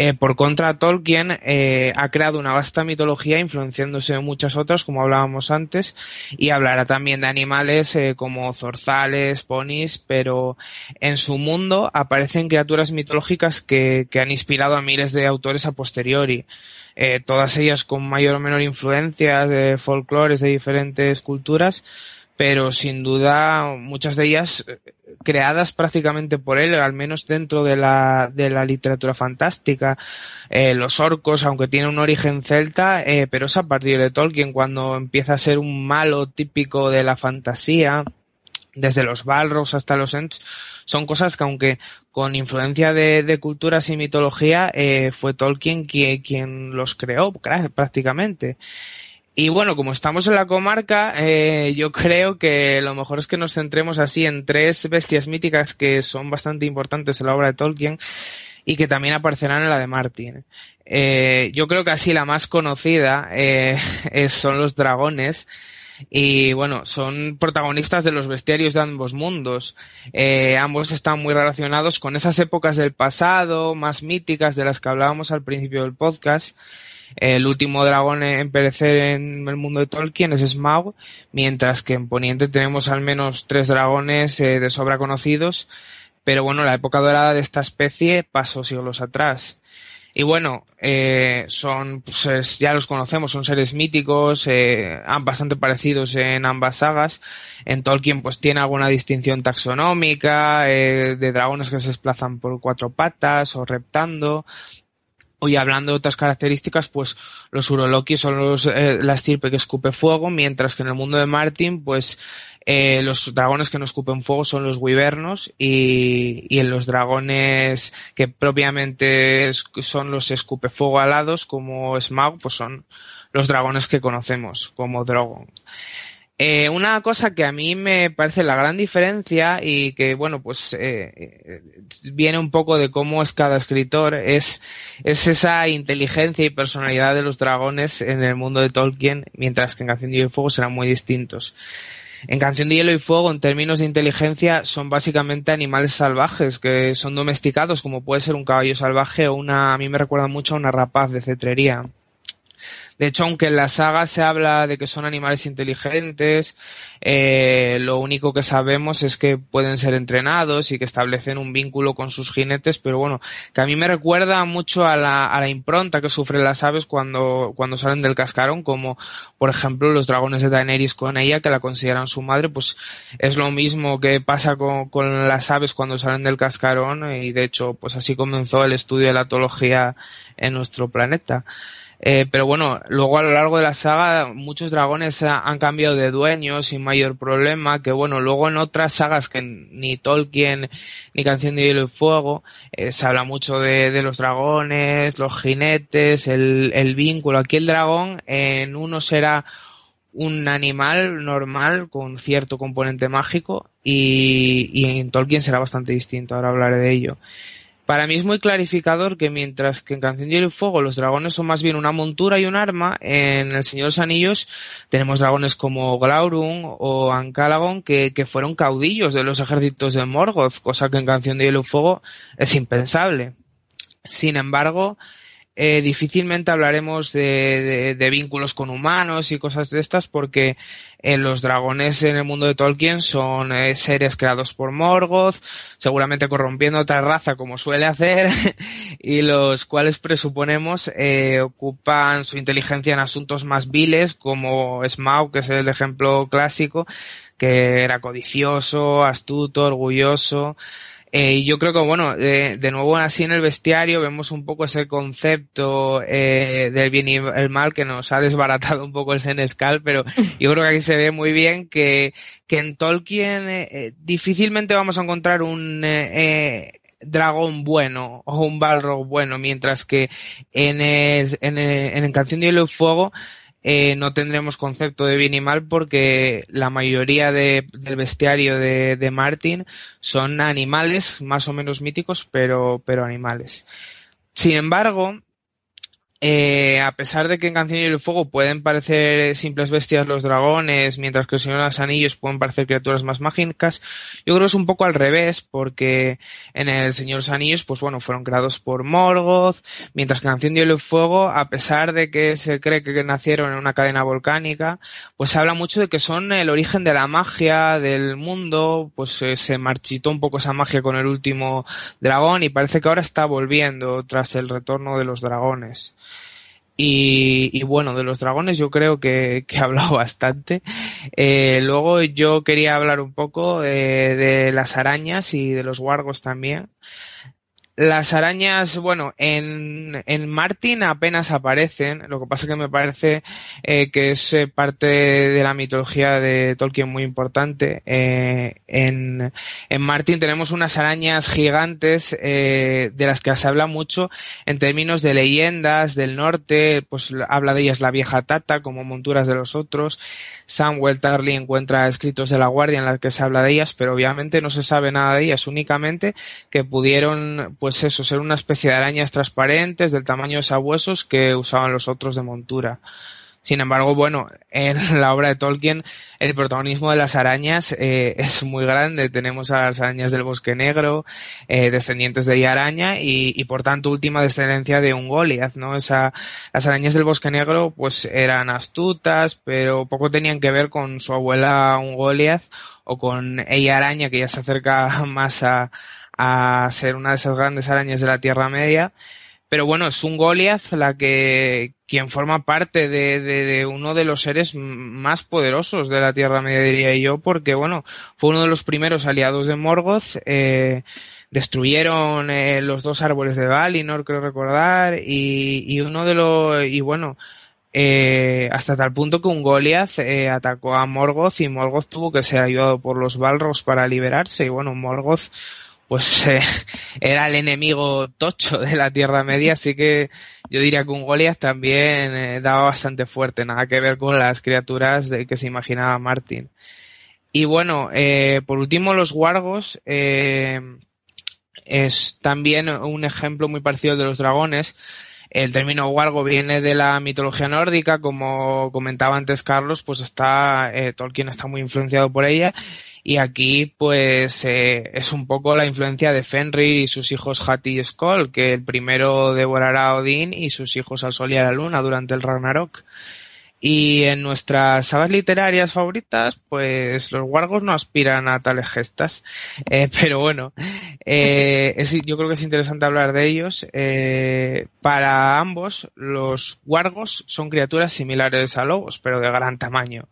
Eh, por contra, Tolkien eh, ha creado una vasta mitología influenciándose de muchas otras, como hablábamos antes, y hablará también de animales eh, como zorzales, ponis, pero en su mundo aparecen criaturas mitológicas que, que han inspirado a miles de autores a posteriori. todas ellas con mayor o menor influencia de folclores de diferentes culturas, pero sin duda muchas de ellas eh, creadas prácticamente por él, al menos dentro de la, de la literatura fantástica. Eh, los orcos, aunque tienen un origen celta, eh, pero es a partir de Tolkien cuando empieza a ser un malo típico de la fantasía, desde los Balrogs hasta los Ents, son cosas que aunque con influencia de, de culturas y mitología, fue Tolkien quien, quien los creó prácticamente. Y bueno, como estamos en la comarca, eh, yo creo que lo mejor es que nos centremos así en tres bestias míticas que son bastante importantes en la obra de Tolkien y que también aparecerán en la de Martin. Eh, yo creo que así la más conocida eh, son los dragones. Y bueno, son protagonistas de los bestiarios de ambos mundos. Eh, ambos están muy relacionados con esas épocas del pasado, más míticas de las que hablábamos al principio del podcast. El último dragón en perecer en el mundo de Tolkien es Smaug, mientras que en Poniente tenemos al menos tres dragones eh, de sobra conocidos, pero bueno, la época dorada de esta especie pasó siglos atrás. Y bueno, eh, son, pues ya los conocemos, son seres míticos, eh, bastante parecidos en ambas sagas. En Tolkien pues tiene alguna distinción taxonómica, de dragones que se desplazan por cuatro patas o reptando. Hoy hablando de otras características, pues los uroloki son los, eh, la estirpe que escupe fuego, mientras que en el mundo de Martin, pues eh, los dragones que no escupen fuego son los wyvernos y, y en los dragones que propiamente son los escupe fuego alados como Smaug, pues son los dragones que conocemos como Drogon. Eh, una cosa que a mí me parece la gran diferencia y que, bueno, pues eh, eh, viene un poco de cómo es cada escritor, es, es esa inteligencia y personalidad de los dragones en el mundo de Tolkien, mientras que en Canción de Hielo y Fuego serán muy distintos. En Canción de Hielo y Fuego, en términos de inteligencia, son básicamente animales salvajes que son domesticados, como puede ser un caballo salvaje o una, a mí me recuerda mucho a una rapaz de cetrería. De hecho, aunque en la saga se habla de que son animales inteligentes, eh, lo único que sabemos es que pueden ser entrenados y que establecen un vínculo con sus jinetes, pero bueno, que a mí me recuerda mucho a la, a la impronta que sufren las aves cuando, cuando salen del cascarón, como por ejemplo los dragones de Daenerys con ella, que la consideran su madre, pues es lo mismo que pasa con, con las aves cuando salen del cascarón y de hecho, pues así comenzó el estudio de la etología en nuestro planeta. Eh, pero bueno, luego a lo largo de la saga muchos dragones han cambiado de dueños sin mayor problema, que bueno, luego en otras sagas que ni Tolkien ni Canción de Hielo y Fuego eh, se habla mucho de, de, los dragones, los jinetes, el, el vínculo. Aquí el dragón en uno será un animal normal con cierto componente mágico y, y en Tolkien será bastante distinto, ahora hablaré de ello. Para mí es muy clarificador que mientras que en Canción de Fuego los dragones son más bien una montura y un arma, en El Señor de los Anillos tenemos dragones como Glaurung o Ancalagon que, que fueron caudillos de los ejércitos de Morgoth, cosa que en Canción de Hielo y Fuego es impensable. Sin embargo, eh, difícilmente hablaremos de, vínculos con humanos y cosas de estas porque eh, los dragones en el mundo de Tolkien son eh, seres creados por Morgoth, seguramente corrompiendo otra raza como suele hacer y los cuales presuponemos ocupan su inteligencia en asuntos más viles como Smaug, que es el ejemplo clásico, que era codicioso, astuto, orgulloso, eh, yo creo que, bueno, de, nuevo así en el bestiario vemos un poco ese concepto eh, del bien y el mal que nos ha desbaratado un poco el Senescal, pero yo creo que aquí se ve muy bien que, que en Tolkien eh, difícilmente vamos a encontrar un dragón bueno o un balrog bueno, mientras que en, el, en, el, en Canción de Hielo y Fuego eh, no tendremos concepto de bien y mal porque la mayoría de, del bestiario de, de Martin son animales más o menos míticos, pero, pero animales. Sin embargo, eh, a pesar de que en Canción y el Fuego pueden parecer simples bestias los dragones, mientras que el Señor de los Anillos pueden parecer criaturas más mágicas, yo creo que es un poco al revés, porque en el Señor de los Anillos, pues bueno, fueron creados por Morgoth, mientras que en Canción y Fuego, a pesar de que se cree que nacieron en una cadena volcánica, pues se habla mucho de que son el origen de la magia del mundo, pues eh, se marchitó un poco esa magia con el último dragón y parece que ahora está volviendo tras el retorno de los dragones. Y, bueno, de los dragones yo creo que, que he hablado bastante. Eh, luego yo quería hablar un poco eh, de las arañas y de los wargos también. Las arañas, bueno, en, en Martin apenas aparecen, lo que pasa que me parece eh, que es eh, parte de la mitología de Tolkien muy importante. Eh, en, en Martin tenemos unas arañas gigantes de las que se habla mucho en términos de leyendas del norte, pues habla de ellas la vieja Tata como monturas de los otros. Samuel Tarly encuentra escritos de la Guardia en los que se habla de ellas, pero obviamente no se sabe nada de ellas, únicamente que pudieron, pues eso, ser una especie de arañas transparentes del tamaño de sabuesos que usaban los otros de montura. Sin embargo, bueno, en la obra de Tolkien el protagonismo de las arañas eh, es muy grande. Tenemos a las arañas del bosque negro, eh, descendientes de Araña y, y, por tanto última descendencia de un ¿no? Esa, las arañas del bosque negro pues eran astutas, pero poco tenían que ver con su abuela un Goliath o con ella araña que ya se acerca más a, a ser una de esas grandes arañas de la Tierra Media. Pero bueno, es un Goliath la que quien forma parte de, de, uno de los seres más poderosos de la Tierra Media, diría yo, porque bueno, fue uno de los primeros aliados de Morgoth, eh, destruyeron eh, los dos árboles de Valinor, creo recordar, y, y uno de los, y bueno, eh, hasta tal punto que un Goliath eh, atacó a Morgoth y Morgoth tuvo que ser ayudado por los Balrogs para liberarse, y bueno, Morgoth pues eh, era el enemigo tocho de la Tierra Media, así que yo diría que un Goliath también eh, daba bastante fuerte, nada que ver con las criaturas de que se imaginaba Martin. Y bueno, eh, por último los Wargos es también un ejemplo muy parecido de los dragones. El término wargo viene de la mitología nórdica, como comentaba antes Carlos, pues está Tolkien está muy influenciado por ella y aquí, pues, eh, es un poco la influencia de Fenrir y sus hijos Hati y Skoll, que el primero devorará a Odín y sus hijos al Sol y a la Luna durante el Ragnarok. Y en nuestras sagas literarias favoritas, pues los wargos no aspiran a tales gestas. Eh, pero bueno, eh, yo creo que es interesante hablar de ellos. Eh, para ambos, los wargos son criaturas similares a lobos, pero de gran tamaño.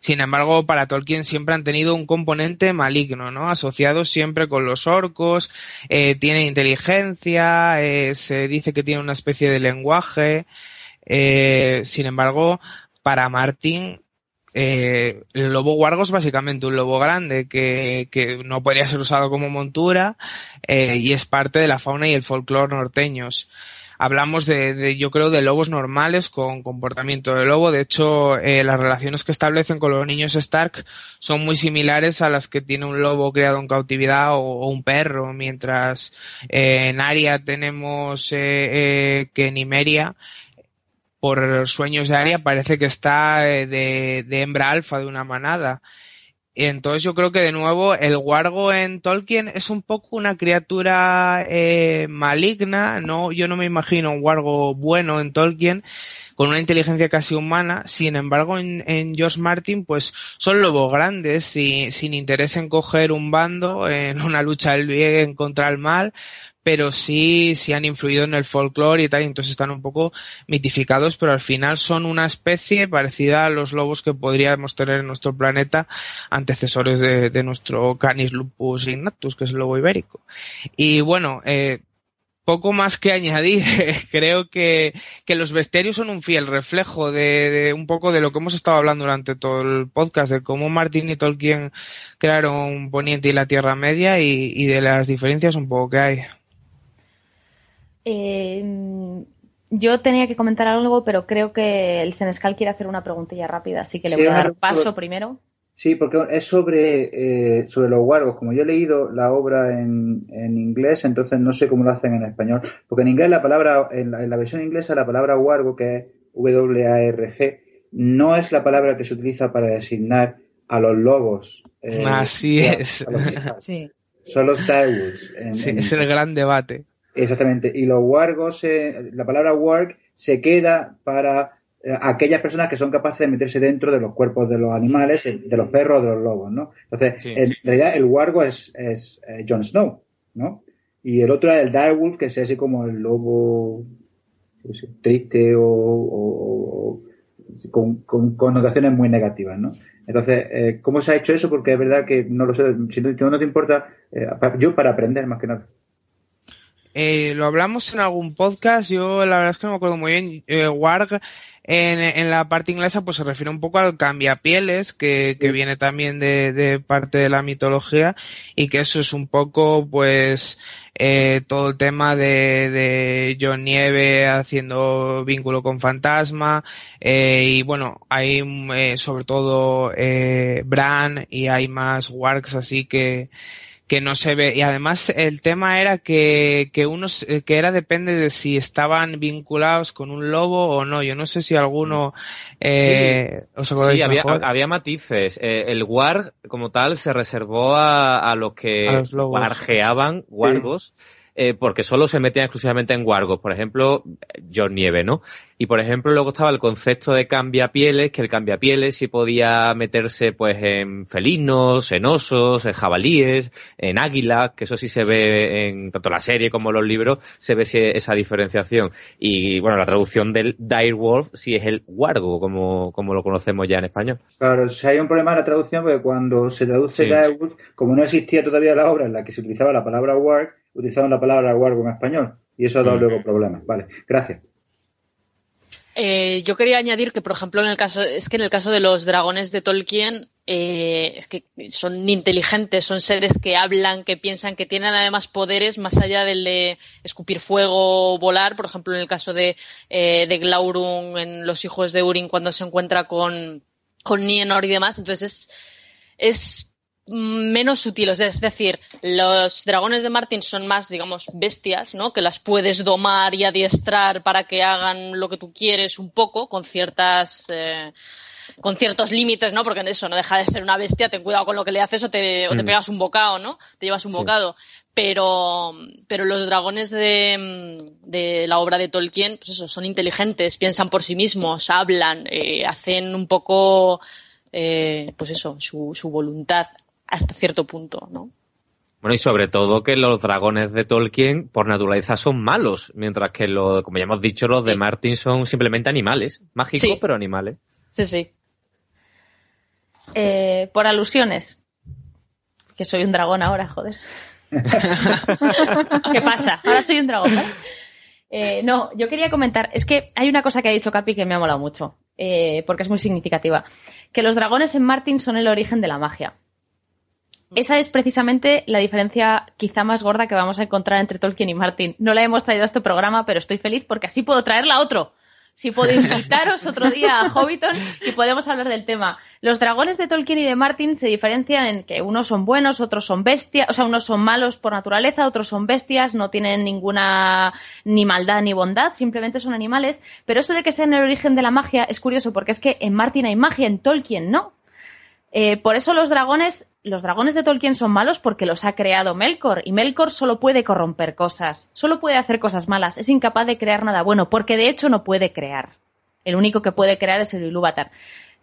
Sin embargo, para Tolkien siempre han tenido un componente maligno, ¿no? Asociado siempre con los orcos, tienen inteligencia, se dice que tiene una especie de lenguaje. Sin embargo, para Martin, eh, el lobo guargo es básicamente un lobo grande que, que no podría ser usado como montura eh, y es parte de la fauna y el folclore norteños. hablamos de, yo creo, de lobos normales con comportamiento de lobo. De hecho, eh, las relaciones que establecen con los niños Stark son muy similares a las que tiene un lobo criado en cautividad o, un perro, mientras eh, en Aria tenemos eh, que en Imeria por sueños de Aria parece que está de, de hembra alfa de una manada. Entonces yo creo que de nuevo el wargo en Tolkien es un poco una criatura eh, maligna, no, yo no me imagino un wargo bueno en Tolkien con una inteligencia casi humana, sin embargo en, en George Martin pues son lobos grandes sin interés en coger un bando en una lucha del bien contra el mal, pero sí, sí han influido en el folclore y tal, entonces están un poco mitificados, pero al final son una especie parecida a los lobos que podríamos tener en nuestro planeta, antecesores de, de nuestro Canis lupus ignatus, que es el lobo ibérico. Y bueno, eh, poco más que añadir. Creo que, que, los bestiarios son un fiel reflejo de, un poco de lo que hemos estado hablando durante todo el podcast, de cómo Martin y Tolkien crearon Poniente y la Tierra Media y de las diferencias un poco que hay. Eh, yo tenía que comentar algo, pero creo que el Senescal quiere hacer una preguntilla rápida, así que le voy a dar paso primero. Sí, porque es sobre, eh, sobre los wargos. Como yo he leído la obra en, en, inglés, entonces no sé cómo lo hacen en español. Porque en inglés la palabra, en la, versión inglesa, la palabra wargo, que es W-A-R-G, no es la palabra que se utiliza para designar a los lobos. Eh, Así es. sí. Son los direwolves. Sí, es el gran debate. Exactamente. Y los wargos, eh, la palabra warg se queda para eh, aquellas personas que son capaces de meterse dentro de los cuerpos de los animales, eh, de los perros, de los lobos, ¿no? Entonces, en realidad el wargo es, es Jon Snow, ¿no? Y el otro es el direwolf, que es así como el lobo triste o, con, connotaciones muy negativas, ¿no? Entonces, ¿cómo se ha hecho eso? Porque es verdad que no lo sé, si no, no te importa, yo para aprender más que nada. Eh, lo hablamos en algún podcast, yo la verdad es que no me acuerdo muy bien. Eh, Warg en, en, la parte inglesa pues se refiere un poco al cambiapieles que, que viene también de, de, parte de la mitología y que eso es un poco pues eh, todo el tema de, de John Nieve haciendo vínculo con Fantasma eh, y bueno hay eh, sobre todo eh, Bran y hay más Wargs así que que no se ve. Y además el tema era que que unos que era depende de si estaban vinculados con un lobo o no. Yo no sé si alguno eh, os sí había, había, matices. Eh, el war como tal se reservó a, a los que wargeaban wargos eh, porque solo se metían exclusivamente en wargos, por ejemplo, John Nieve, ¿no? Y por ejemplo, luego estaba el concepto de cambiapieles, que el cambiapieles sí podía meterse pues en felinos, en osos, en jabalíes, en águilas, que eso sí se ve en tanto la serie como los libros, se ve esa diferenciación. Y bueno, la traducción del direwolf sí es el wargo, como, como lo conocemos ya en español. Claro, si hay un problema en la traducción, porque cuando se traduce direwolf, como no existía todavía la obra en la que se utilizaba la palabra warg, utilizaban la palabra wargo en español y eso ha dado luego problemas. Vale, gracias. Eh, yo quería añadir que, por ejemplo, en el caso, es que en el caso de los dragones de Tolkien, eh, es que son inteligentes, son seres que hablan, que piensan, que tienen además poderes más allá del de escupir fuego o volar. Por ejemplo, en el caso de, eh, de Glaurung, en Los Hijos de Urin, cuando se encuentra con, con Nienor y demás. Entonces, es, es menos sutiles, es decir, los dragones de Martin son más, digamos, bestias, ¿no? Que las puedes domar y adiestrar para que hagan lo que tú quieres un poco, con ciertas, eh, con ciertos límites, ¿no? Porque en eso no deja de ser una bestia, ten cuidado con lo que le haces o te, o te mm. pegas un bocado, ¿no? Te llevas un bocado. Pero, pero los dragones de, de la obra de Tolkien, pues eso, son inteligentes, piensan por sí mismos, hablan, eh, hacen un poco, eh, pues eso, su, su voluntad hasta cierto punto, ¿no? Bueno, y sobre todo que los dragones de Tolkien por naturaleza son malos, mientras que, lo, como ya hemos dicho, los de Martin son simplemente animales, mágicos pero animales. Sí, sí. Eh, por alusiones, que soy un dragón ahora, joder. ¿Qué pasa? Ahora soy un dragón. Eh, no, yo quería comentar, es que hay una cosa que ha dicho Capi que me ha molado mucho, eh, porque es muy significativa, que los dragones en Martin son el origen de la magia. Esa es precisamente la diferencia quizá más gorda que vamos a encontrar entre Tolkien y Martin. No la hemos traído a este programa, pero estoy feliz porque así puedo traerla a otro. Si puedo invitaros otro día a Hobbiton y podemos hablar del tema. Los dragones de Tolkien y de Martin se diferencian en que unos son buenos, otros son bestias, o sea, unos son malos por naturaleza, otros son bestias, no tienen ninguna ni maldad ni bondad, simplemente son animales. Pero eso de que sean el origen de la magia es curioso porque es que en Martin hay magia, en Tolkien no. Eh, por eso los dragones, los dragones de Tolkien son malos porque los ha creado Melkor y Melkor solo puede corromper cosas, solo puede hacer cosas malas, es incapaz de crear nada bueno porque de hecho no puede crear. El único que puede crear es el Ilúvatar.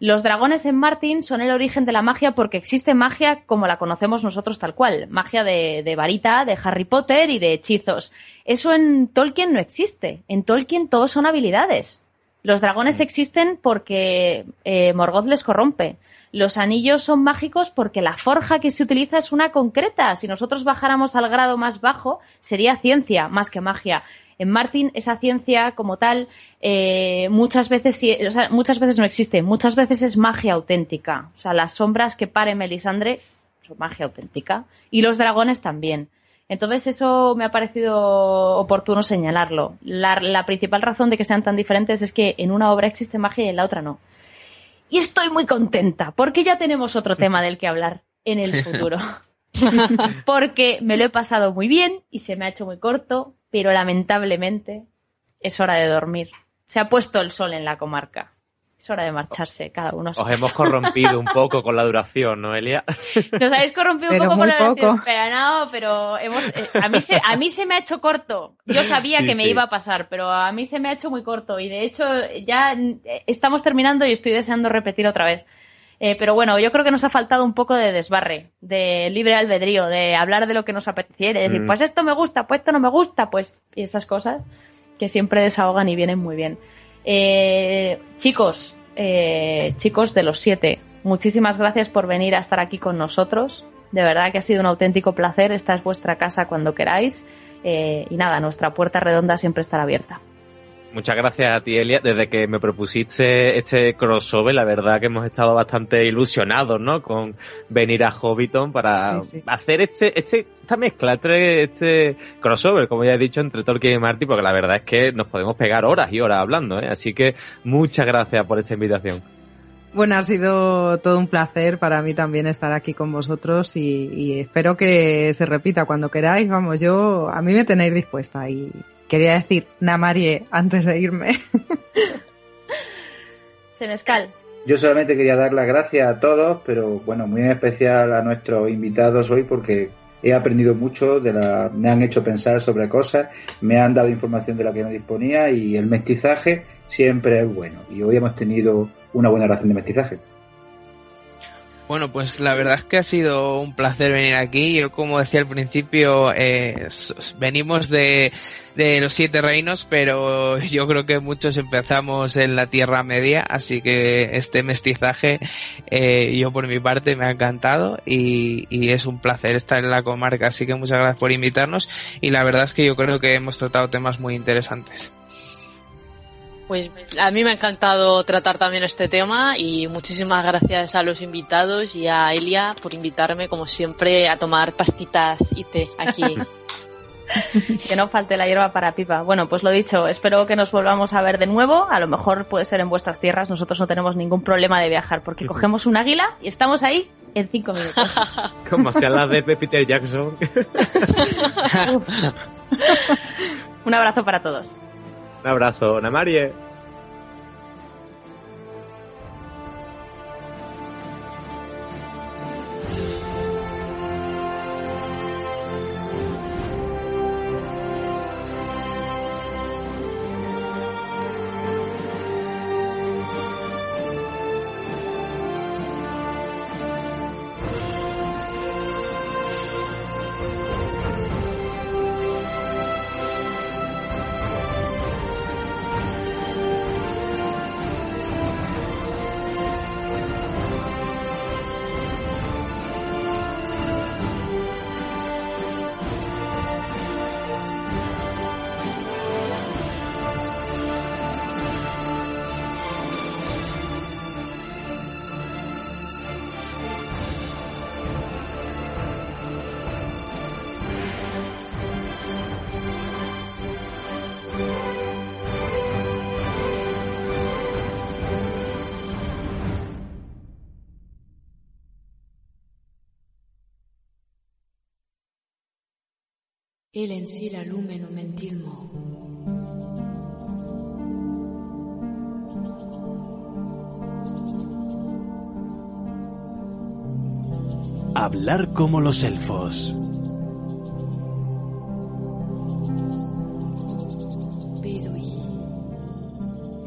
Los dragones en Martin son el origen de la magia porque existe magia como la conocemos nosotros tal cual, magia de, varita, de Harry Potter y de hechizos. Eso en Tolkien no existe. En Tolkien todos son habilidades. Los dragones existen porque eh, Morgoth les corrompe. Los anillos son mágicos porque la forja que se utiliza es una concreta. Si nosotros bajáramos al grado más bajo, sería ciencia más que magia. En Martin, esa ciencia como tal, eh, muchas veces muchas veces no existe, muchas veces es magia auténtica. O sea, las sombras que pare Melisandre son magia auténtica. Y los dragones también. Entonces eso me ha parecido oportuno señalarlo. la, principal razón de que sean tan diferentes es que en una obra existe magia y en la otra no. Y estoy muy contenta porque ya tenemos otro tema del que hablar en el futuro. porque me lo he pasado muy bien y se me ha hecho muy corto, pero lamentablemente es hora de dormir. Se ha puesto el sol en la comarca. Es hora de marcharse, cada uno. Os hemos corrompido un poco con la duración, ¿no, Elia? Nos habéis corrompido un poco con la duración, pero no, pero hemos, eh, a, mí se, a mí se me ha hecho corto. Yo sabía que me iba a pasar, pero a mí se me ha hecho muy corto y de hecho ya estamos terminando y estoy deseando repetir otra vez. Eh, pero bueno, yo creo que nos ha faltado un poco de desbarre, de libre albedrío, de hablar de lo que nos apeteciera, de decir, mm. pues esto me gusta, pues esto no me gusta, pues y esas cosas que siempre desahogan y vienen muy bien. Eh, chicos, eh, chicos de los siete, muchísimas gracias por venir a estar aquí con nosotros. De verdad que ha sido un auténtico placer. Esta es vuestra casa cuando queráis. Eh, y nada, nuestra puerta redonda siempre estará abierta. Muchas gracias a ti, Elia. Desde que me propusiste este crossover, la verdad que hemos estado bastante ilusionados, ¿no? Con venir a Hobbiton para hacer este, este, esta mezcla, este, este crossover, como ya he dicho, entre Tolkien y Marty, porque la verdad es que nos podemos pegar horas y horas hablando, ¿eh? Así que muchas gracias por esta invitación. Bueno, ha sido todo un placer para mí también estar aquí con vosotros y, y espero que se repita cuando queráis. Vamos, yo, a mí me tenéis dispuesta y, quería decir Namarie antes de irme. Senescal. Yo solamente quería dar las gracias a todos, pero bueno, muy en especial a nuestros invitados hoy porque he aprendido mucho, de la, me han hecho pensar sobre cosas, me han dado información de la que no disponía y el mestizaje siempre es bueno. Y hoy hemos tenido una buena relación de mestizaje. Bueno, pues la verdad es que ha sido un placer venir aquí. Yo, como decía al principio, eh, venimos de, de, los siete reinos, pero yo creo que muchos empezamos en la Tierra Media, así que este mestizaje, eh, yo por mi parte me ha encantado y, y es un placer estar en la comarca, así que muchas gracias por invitarnos y la verdad es que yo creo que hemos tratado temas muy interesantes. Pues a mí me ha encantado tratar también este tema y muchísimas gracias a los invitados y a Elia por invitarme, como siempre, a tomar pastitas y té aquí. que no falte la hierba para pipa. Bueno, pues lo dicho, espero que nos volvamos a ver de nuevo. A lo mejor puede ser en vuestras tierras. Nosotros no tenemos ningún problema de viajar porque cogemos un águila y estamos ahí en cinco minutos. Como sea la de Peter Jackson. un abrazo para todos. Un abrazo, Namarie. En sí la lumeno mentilmo. Hablar como los elfos.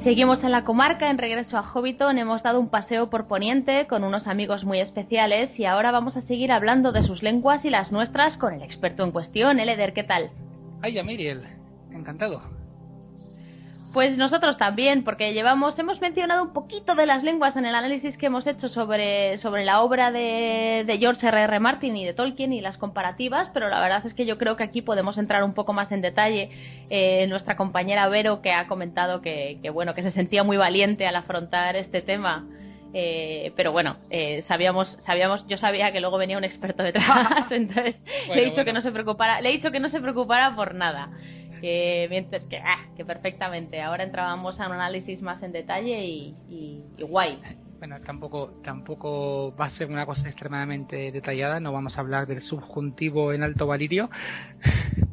Seguimos en la comarca, en regreso a Hobbiton, hemos dado un paseo por Poniente con unos amigos muy especiales y ahora vamos a seguir hablando de sus lenguas y las nuestras con el experto en cuestión, Eleder, ¿qué tal? Ay, Miriel, encantado. Pues nosotros también, porque llevamos, hemos mencionado un poquito de las lenguas en el análisis que hemos hecho sobre, sobre la obra de, de George R. R. Martin y de Tolkien y las comparativas, pero la verdad es que yo creo que aquí podemos entrar un poco más en detalle. Eh, nuestra compañera Vero, que ha comentado que, que, bueno, que se sentía muy valiente al afrontar este tema. Eh, pero bueno, eh, sabíamos, sabíamos, yo sabía que luego venía un experto detrás, entonces le he dicho que no se preocupara, le he dicho que no se preocupara por nada que mientras que, ah, que perfectamente. Ahora entrábamos a un análisis más en detalle y, y, guay. Bueno, tampoco, tampoco va a ser una cosa extremadamente detallada, no vamos a hablar del subjuntivo en alto valirio.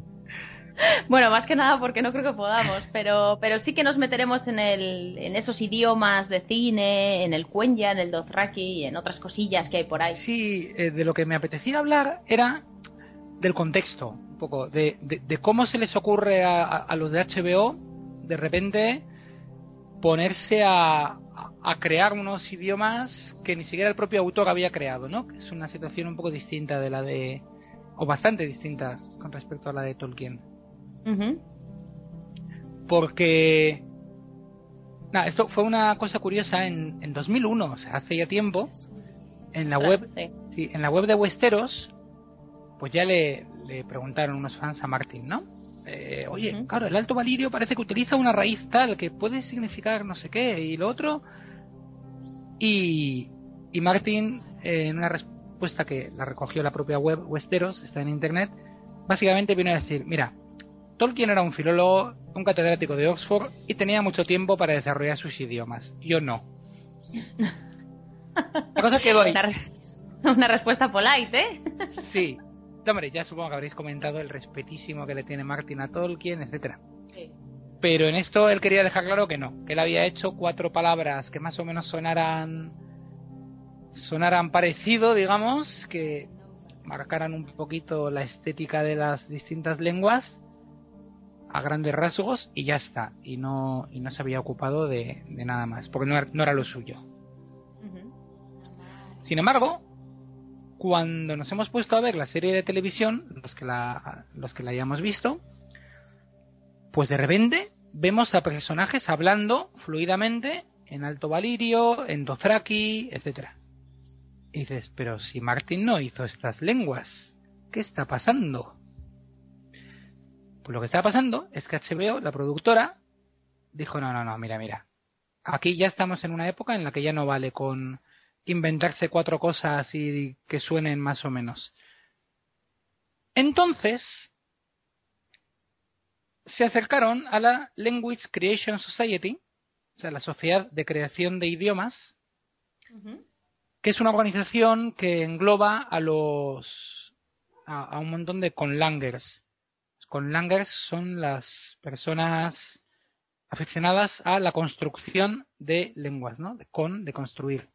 Bueno, más que nada porque no creo que podamos, pero, pero sí que nos meteremos en, el, en esos idiomas de cine, en el Cuenya, en el Dothraki y en otras cosillas que hay por ahí. Sí, eh, de lo que me apetecía hablar era del contexto, un poco, de, de, cómo se les ocurre a, a, los de HBO de repente ponerse a, a, crear unos idiomas que ni siquiera el propio autor había creado, ¿no? Que es una situación un poco distinta de la de, o bastante distinta con respecto a la de Tolkien. Porque, nada, esto fue una cosa curiosa en, en 2001, o sea, hace ya tiempo, en la web, sí, en la web de Westeros pues ya le, preguntaron unos fans a Martin, ¿no? Eh, oye, claro, el alto valirio parece que utiliza una raíz tal que puede significar no sé qué y lo otro. Y, y Martin, eh, en una respuesta que la recogió la propia web Westeros, está en internet, básicamente vino a decir, mira, Tolkien era un filólogo, un catedrático de Oxford y tenía mucho tiempo para desarrollar sus idiomas. Yo no. La cosa que voy. Una respuesta polite, ¿eh? Sí, hombre, ya supongo que habréis comentado el respetísimo que le tiene Martin a Tolkien, etcétera. Pero en esto él quería dejar claro que no, que él había hecho cuatro palabras que más o menos sonaran sonaran parecido, digamos, que marcaran un poquito la estética de las distintas lenguas a grandes rasgos y ya está. Y no y no se había ocupado de, nada más porque no era, no era lo suyo. Sin embargo cuando nos hemos puesto a ver la serie de televisión, los que la, los que la hayamos visto, pues de repente vemos a personajes hablando fluidamente en Alto Valirio, en Dothraki, etcétera. Y dices, pero si Martin no hizo estas lenguas, ¿qué está pasando? Pues lo que está pasando es que HBO, la productora, dijo, no, no, no, mira, mira. Aquí ya estamos en una época en la que ya no vale con inventarse cuatro cosas y que suenen más o menos. Entonces, se acercaron a la Language Creation Society, o sea, la Sociedad de Creación de Idiomas, que es una organización que engloba a los a, un montón de conlangers. Conlangers son las personas aficionadas a la construcción de lenguas, ¿no? De con, de construir.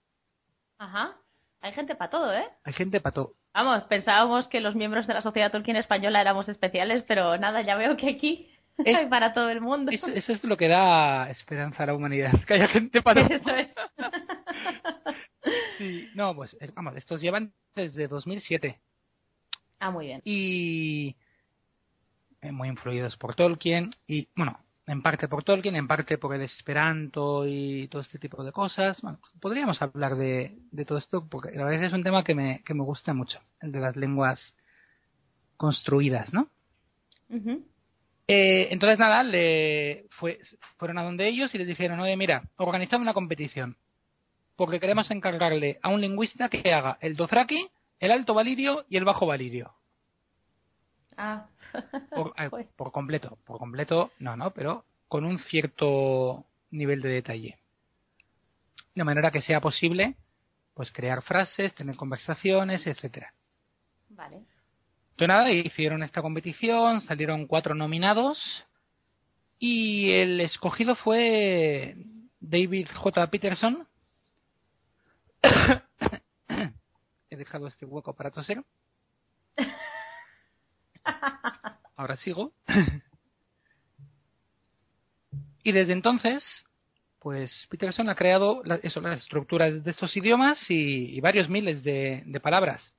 Ajá. Hay gente para todo, ¿eh? Hay gente para todo. Vamos, pensábamos que los miembros de la Sociedad Tolkien Española éramos especiales, pero nada, ya veo que aquí hay para todo el mundo. Eso, es lo que da esperanza a la humanidad, que haya gente para todo. Eso es. sí, no, pues vamos, estos llevan desde 2007. Ah, muy bien. Y eh, muy influidos por Tolkien y bueno, en parte por Tolkien, en parte por el Esperanto y todo este tipo de cosas. Bueno, podríamos hablar de, todo esto porque la verdad es que es un tema que me, que me gusta mucho, el de las lenguas construidas, ¿no? Eh, entonces nada, le fue, fueron a donde ellos y les dijeron, oye, mira, organizamos una competición porque queremos encargarle a un lingüista que haga el Dothraki, el Alto Valirio y el Bajo Valirio. Ah. Eh, por, completo, por completo, no, no, pero con un cierto nivel de detalle. De manera que sea posible, pues crear frases, tener conversaciones, etcétera. Vale. Entonces nada, hicieron esta competición, salieron cuatro nominados y el escogido fue David J. Peterson. He dejado este hueco para toser. Ahora sigo. y desde entonces, pues Peterson ha creado eso, las estructuras de estos idiomas y, varios miles de, palabras.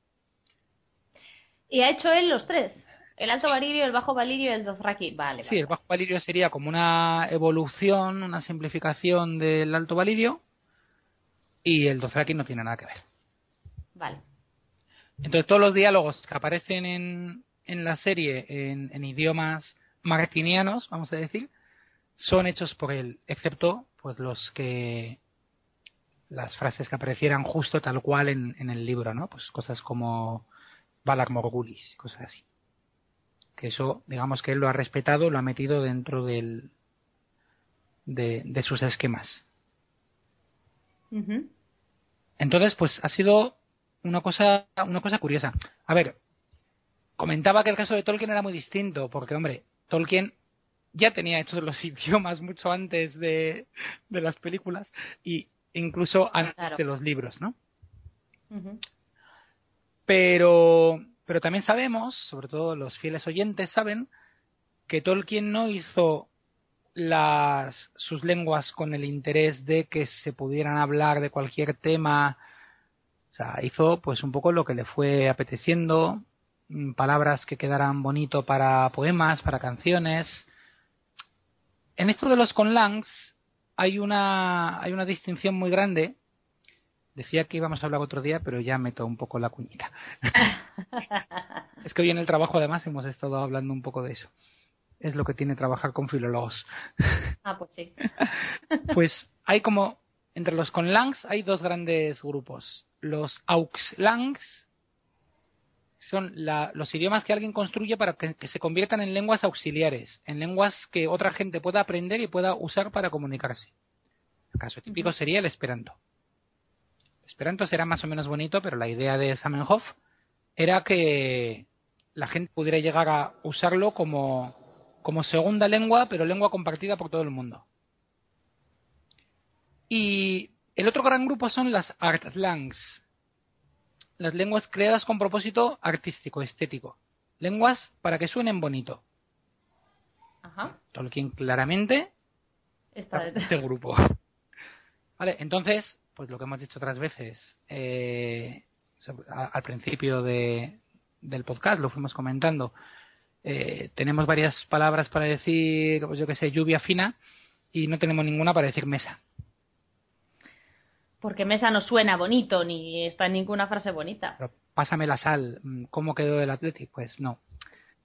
Y ha hecho él los tres. El alto valirio, el bajo valirio y el dothraki. Vale, Sí, el bajo valirio sería como una evolución, una simplificación del alto valirio. Y el dothraki no tiene nada que ver. Vale. Entonces todos los diálogos que aparecen en, en la serie en, idiomas martinianos, vamos a decir, son hechos por él, excepto pues los que las frases que aparecieran justo tal cual en, en el libro, ¿no? Pues cosas como Balag Morgulis, cosas así. Que eso, digamos que él lo ha respetado, lo ha metido dentro del de, de sus esquemas. Entonces, pues ha sido una cosa, una cosa curiosa. A ver, comentaba que el caso de Tolkien era muy distinto, porque, hombre, Tolkien ya tenía hechos los idiomas mucho antes de, de las películas y incluso antes de los libros, ¿no? Pero, pero también sabemos, sobre todo los fieles oyentes saben, que Tolkien no hizo las, sus lenguas con el interés de que se pudieran hablar de cualquier tema. O sea, hizo pues un poco lo que le fue apeteciendo, palabras que quedaran bonito para poemas, para canciones. En esto de los conlangs hay una, hay una distinción muy grande. Decía que íbamos a hablar otro día, pero ya meto un poco la cuñita. es que hoy en el trabajo además hemos estado hablando un poco de eso. Es lo que tiene trabajar con filólogos. ah, pues sí. pues hay como, entre los conlangs hay dos grandes grupos. Los auxlangs son los idiomas que alguien construye para que, se conviertan en lenguas auxiliares, en lenguas que otra gente pueda aprender y pueda usar para comunicarse. El caso típico sería el Esperanto. El Esperanto será más o menos bonito, pero la idea de Samenhof era que la gente pudiera llegar a usarlo como, como segunda lengua, pero lengua compartida por todo el mundo. Y el otro gran grupo son las Artlangs, las lenguas creadas con propósito artístico, estético. Lenguas para que suenen bonito. Ajá. Tolkien claramente está este grupo. Vale, entonces, pues lo que hemos dicho otras veces, eh, al principio de, del podcast lo fuimos comentando, eh, tenemos varias palabras para decir, pues yo que sé, lluvia fina, y no tenemos ninguna para decir mesa porque Mesa no suena bonito ni está en ninguna frase bonita. pásame la sal, mm, ¿cómo quedó el Athletic? Pues no.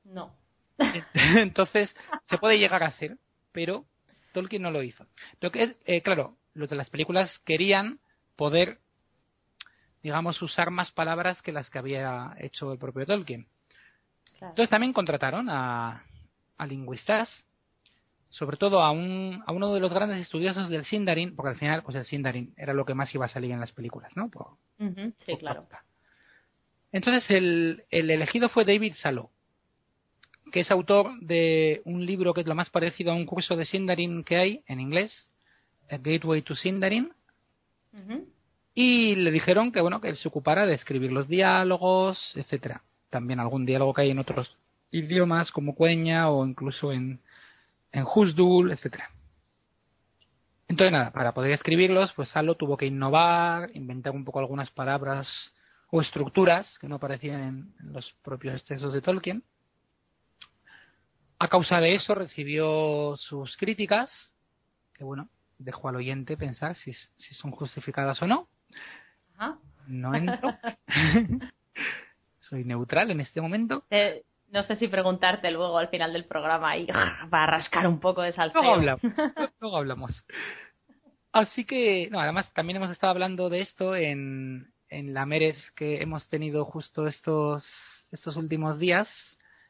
No. Entonces, se puede llegar a hacer, pero Tolkien no lo hizo. Lo que es, eh, claro, los de las películas querían poder, digamos, usar más palabras que las que había hecho el propio Tolkien. Entonces también contrataron a, a lingüistas sobre todo a, un, a uno de los grandes estudiosos del Sindarin, porque al final, pues el Sindarin era lo que más iba a salir en las películas, ¿no? sí, claro. Entonces el, el, elegido fue David Salo, que es autor de un libro que es lo más parecido a un curso de Sindarin que hay en inglés, A Gateway to Sindarin. Y le dijeron que bueno que él se ocupara de escribir los diálogos, etcétera. También algún diálogo que hay en otros idiomas como Cueña o incluso en, en Husdul, etcétera. Entonces nada, para poder escribirlos, pues Salo tuvo que innovar, inventar un poco algunas palabras o estructuras que no aparecían en, los propios textos de Tolkien. A causa de eso recibió sus críticas, que bueno, dejó al oyente pensar si, si son justificadas o no. No entro. Soy neutral en este momento. Eh, no sé si preguntarte luego al final del programa y va a rascar un poco de salseo. Luego hablamos. luego hablamos. Así que, no, además también hemos estado hablando de esto en, en la Mérez que hemos tenido justo estos, estos últimos días.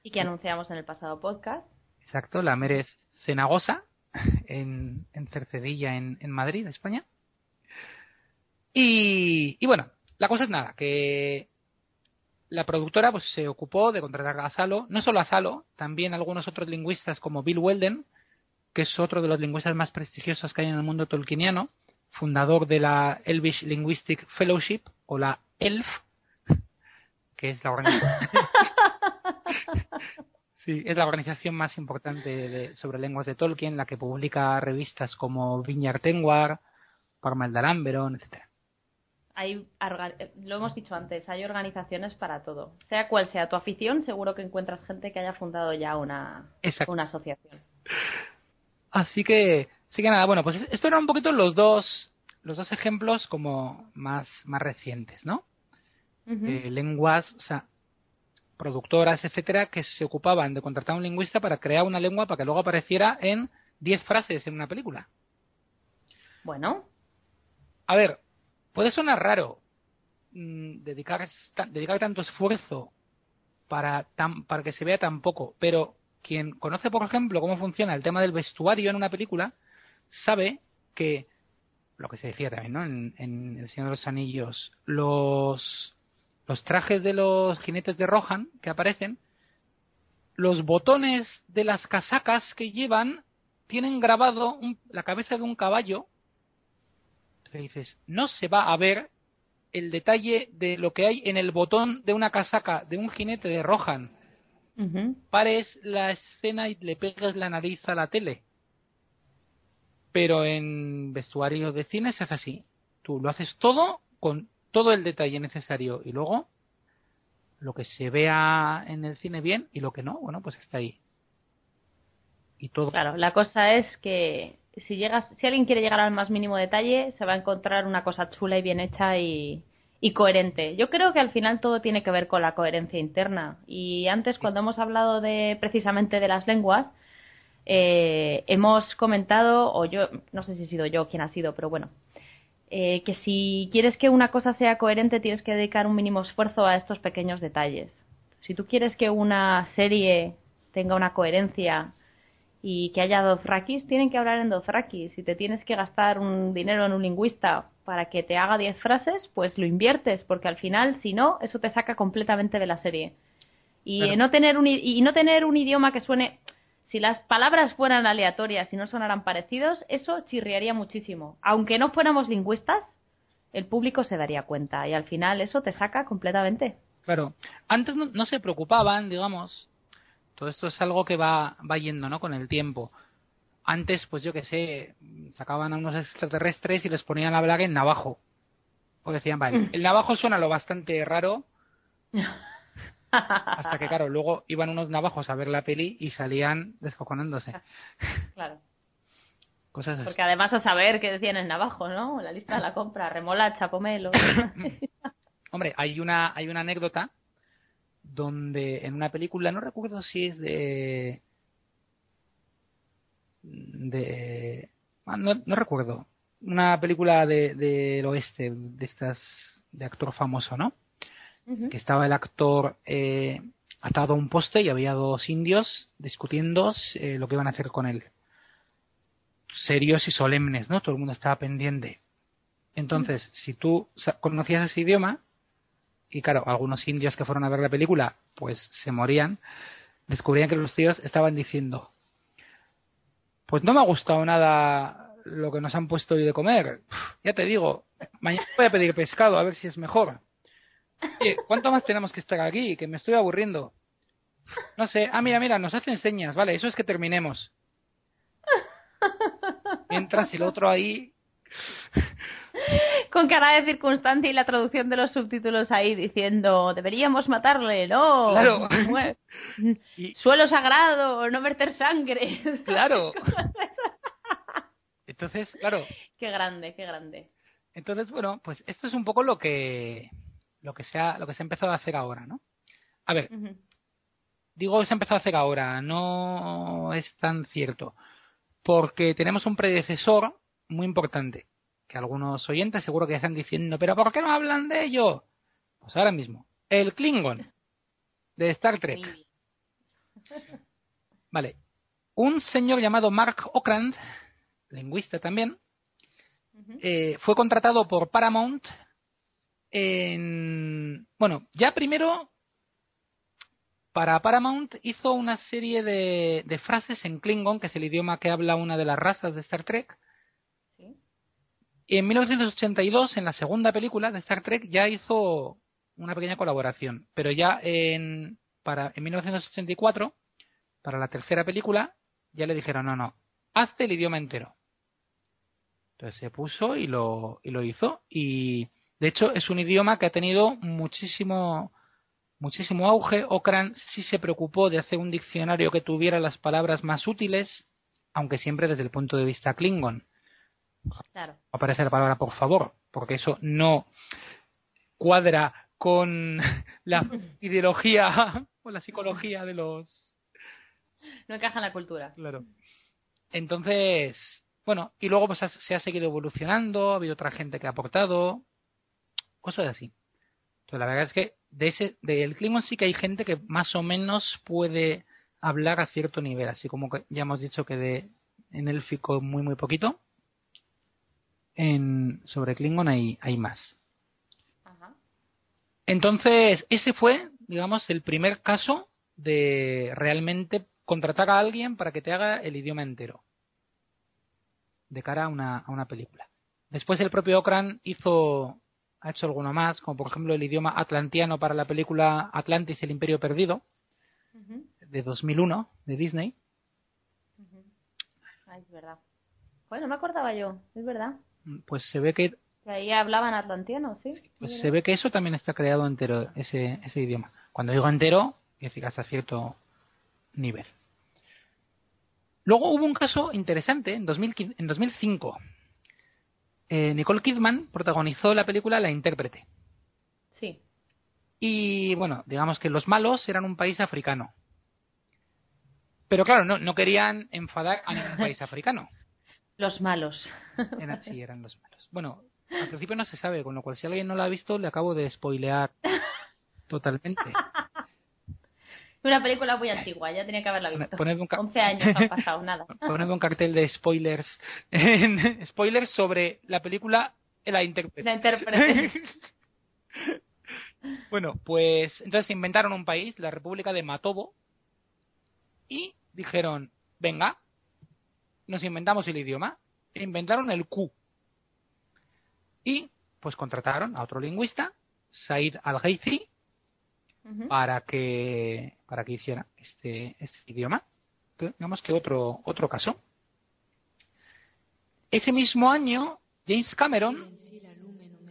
Y que anunciamos en el pasado podcast. Exacto, la Mérez Cenagosa en, en Cercedilla, en, en Madrid, España. Y, y bueno, la cosa es nada, que la productora pues se ocupó de contratar a Salo, no solo a Salo, también algunos otros lingüistas como Bill Weldon, que es otro de los lingüistas más prestigiosos que hay en el mundo tolkieniano, fundador de la Elvish Linguistic Fellowship o la ELF, que es la organización, más importante sobre lenguas de Tolkien, la que publica revistas como Viñar Tengwar, Parmal Dalamberon, etcétera hay, lo hemos dicho antes, hay organizaciones para todo. Sea cual sea tu afición, seguro que encuentras gente que haya fundado ya una, una asociación. Así que, sí que nada, bueno, pues esto eran un poquito los dos, los dos ejemplos como más, más recientes, ¿no? Eh, lenguas, o sea, productoras, etcétera, que se ocupaban de contratar a un lingüista para crear una lengua para que luego apareciera en 10 frases en una película. Bueno. A ver, puede sonar raro mm, dedicar, dedicar tanto esfuerzo para, para que se vea tan poco, pero quien conoce, por ejemplo, cómo funciona el tema del vestuario en una película, sabe que, lo que se decía también, ¿no? En, El Señor de los Anillos, los, los trajes de los jinetes de Rohan que aparecen, los botones de las casacas que llevan tienen grabado la cabeza de un caballo dices, no se va a ver el detalle de lo que hay en el botón de una casaca de un jinete de Rohan. Pares la escena y le pegas la nariz a la tele. Pero en vestuario de cine se hace así. Tú lo haces todo con todo el detalle necesario y luego lo que se vea en el cine bien y lo que no, bueno, pues está ahí. Y todo. Claro, la cosa es que si llegas, si alguien quiere llegar al más mínimo detalle, se va a encontrar una cosa chula y bien hecha y, coherente. Yo creo que al final todo tiene que ver con la coherencia interna. Y antes, cuando hemos hablado de precisamente de las lenguas, eh, hemos comentado, o yo, no sé si he sido yo quien ha sido, pero bueno, eh, que si quieres que una cosa sea coherente, tienes que dedicar un mínimo esfuerzo a estos pequeños detalles. Si tú quieres que una serie tenga una coherencia y que haya dothraki, tienen que hablar en dothraki. Si te tienes que gastar un dinero en un lingüista para que te haga 10 frases, pues lo inviertes, porque al final, si no, eso te saca completamente de la serie. Y no tener un y no tener un idioma que suene si las palabras fueran aleatorias y no sonaran parecidos, eso chirriaría muchísimo. Aunque no fuéramos lingüistas, el público se daría cuenta y al final eso te saca completamente. Claro, antes no se preocupaban, digamos, todo esto es algo que va, va yendo, ¿no? Con el tiempo. Antes, pues yo qué sé, sacaban a unos extraterrestres y les ponían a hablar en navajo. O decían, vale, mm. el navajo suena lo bastante raro. hasta que, claro, luego iban unos navajos a ver la peli y salían descojonándose. Claro. Cosas así. Porque además a saber qué decían en navajo, ¿no? La lista de la compra, remolacha, pomelo. Hombre, hay una, hay una anécdota donde en una película, no recuerdo si es de... de... Ah, no, no, recuerdo. Una película del de, oeste, de estas, de actor famoso, ¿no? Que estaba el actor eh, atado a un poste y había dos indios discutiendo eh, lo que iban a hacer con él. Serios y solemnes, ¿no? Todo el mundo estaba pendiente. Entonces, si tú conocías ese idioma, y claro, algunos indios que fueron a ver la película, pues se morían, descubrían que los tíos estaban diciendo, pues no me ha gustado nada lo que nos han puesto hoy de comer. ya te digo, mañana voy a pedir pescado a ver si es mejor. Oye, ¿cuánto más tenemos que estar aquí? Que me estoy aburriendo. No sé, ah, mira, mira, nos hacen señas, vale, eso es que terminemos. Mientras el otro ahí con cara de circunstancia y la traducción de los subtítulos ahí diciendo deberíamos matarle, no. Claro. Suelo sagrado, no verter sangre. Claro. Entonces, claro. Qué grande, qué grande. Entonces, bueno, pues esto es un poco lo que lo que se ha, lo que se ha empezado a hacer ahora, ¿no? A ver, digo que se ha empezado a hacer ahora, no es tan cierto, porque tenemos un predecesor muy importante, que algunos oyentes seguro que están diciendo, pero ¿por qué no hablan de ello? Pues ahora mismo, el Klingon de Star Trek. Vale, un señor llamado Mark Okrand, lingüista también, eh, fue contratado por Paramount en... Bueno, ya primero para Paramount hizo una serie de, de, frases en Klingon, que es el idioma que habla una de las razas de Star Trek. En 1982, en la segunda película de Star Trek, ya hizo una pequeña colaboración. Pero ya en, para, en 1984, para la tercera película, ya le dijeron, no, no, hazte el idioma entero. Entonces se puso y lo, y lo hizo. Y de hecho es un idioma que ha tenido muchísimo muchísimo auge. Okran sí se preocupó de hacer un diccionario que tuviera las palabras más útiles, aunque siempre desde el punto de vista Klingon. Claro. Aparece la palabra por favor, porque eso no cuadra con la ideología o la psicología de los. No encaja en la cultura. Claro. Entonces, bueno, y luego pues se ha seguido evolucionando, ha habido otra gente que ha aportado, cosas así. Entonces, la verdad es que de ese, del Klingon sí que hay gente que más o menos puede hablar a cierto nivel, así como que ya hemos dicho que de en élfico muy muy poquito. En, sobre Klingon hay, hay más. Entonces, ese fue, digamos, el primer caso de realmente contratar a alguien para que te haga el idioma entero. De cara a una, a una película. Después el propio Okran hizo ha hecho alguno más, como por ejemplo el idioma atlantiano para la película Atlantis, el Imperio Perdido, de 2001, de Disney. Ay, es verdad. Bueno, me acordaba yo, es verdad. Pues se ve que... que ahí hablaban atlantiano, ¿sí? pues se ve que eso también está creado entero, ese, ese idioma. Cuando digo entero, hasta cierto nivel. Luego hubo un caso interesante en, 2000, en 2005 eh, Nicole Kidman protagonizó la película La Intérprete. Sí. Y bueno, digamos que los malos eran un país africano. Pero claro, no, no querían enfadar a ningún país africano. Los malos. sí, eran los malos. Bueno, al principio no se sabe, con lo cual si alguien no lo ha visto le acabo de spoilear totalmente. Una película muy antigua, ya tenía que haberla visto. un 11 años no ha pasado, nada. Poned un cartel de spoilers. spoilers sobre la película La Intérprete. La Intérprete. bueno, pues entonces inventaron un país, la República de Matobo, y dijeron, venga, nos inventamos el idioma. Inventaron el Q. Y pues contrataron a otro lingüista, Said Al-Ghaithri, para que para que hiciera este, este idioma. digamos que otro otro caso. Ese mismo año, James Cameron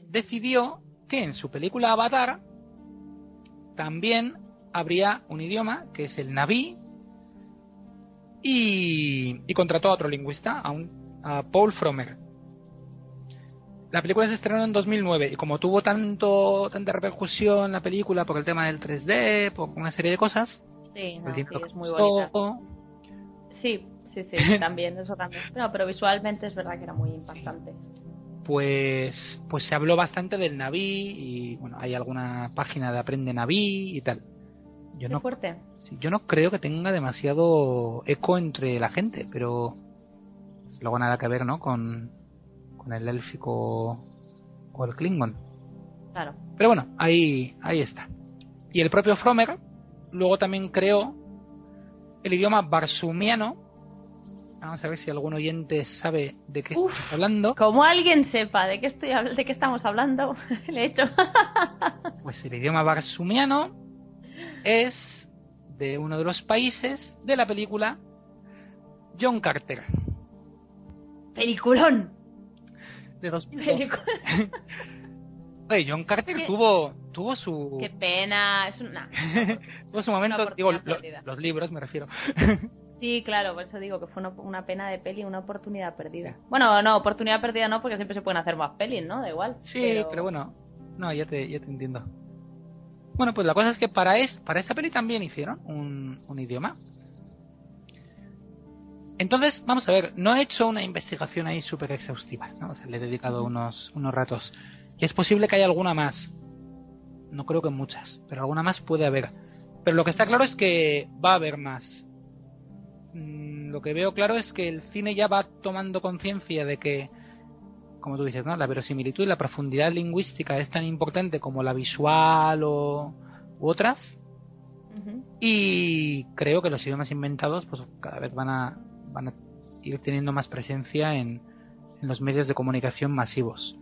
decidió que en su película Avatar también habría un idioma que es el Naví y, y contrató a otro lingüista, a, un, a Paul Frommer la película se estrenó en 2009 y como tuvo tanto tanta repercusión la película por el tema del 3D, por una serie de cosas, sí, no, sí es muy bonita. Sí, sí, sí, también eso también. No, pero visualmente es verdad que era muy impactante. Pues, pues se habló bastante del Naví y bueno, hay alguna página de Aprende Naví y tal. Yo no, fuerte. Yo no creo que tenga demasiado eco entre la gente, pero luego nada que ver, ¿no? Con, con el élfico o el klingon. Claro. Pero bueno, ahí, ahí está. Y el propio Fromer luego también creó el idioma barsumiano. Vamos a ver si algún oyente sabe de qué estamos hablando. Como alguien sepa de qué estoy de qué estamos hablando, le he hecho. pues el idioma barsumiano es de uno de los países de la película John Carter. Peliculón. De dos Oye, John Carter tuvo tuvo su qué pena es una tuvo su momento digo los libros me refiero. Sí claro por eso digo que fue una, pena de peli una oportunidad perdida. Bueno no oportunidad perdida no porque siempre se pueden hacer más pelis no da igual sí pero, bueno no ya te ya te entiendo bueno pues la cosa es que para es para esa peli también hicieron un, un idioma entonces, vamos a ver, no he hecho una investigación ahí súper exhaustiva, ¿no? O sea, le he dedicado unos, unos ratos. Y es posible que haya alguna más. No creo que muchas, pero alguna más puede haber. Pero lo que está claro es que va a haber más. Mm, lo que veo claro es que el cine ya va tomando conciencia de que, como tú dices, ¿no? La verosimilitud y la profundidad lingüística es tan importante como la visual o u otras. Y creo que los idiomas inventados pues cada vez van a, van a ir teniendo más presencia en, en los medios de comunicación masivos.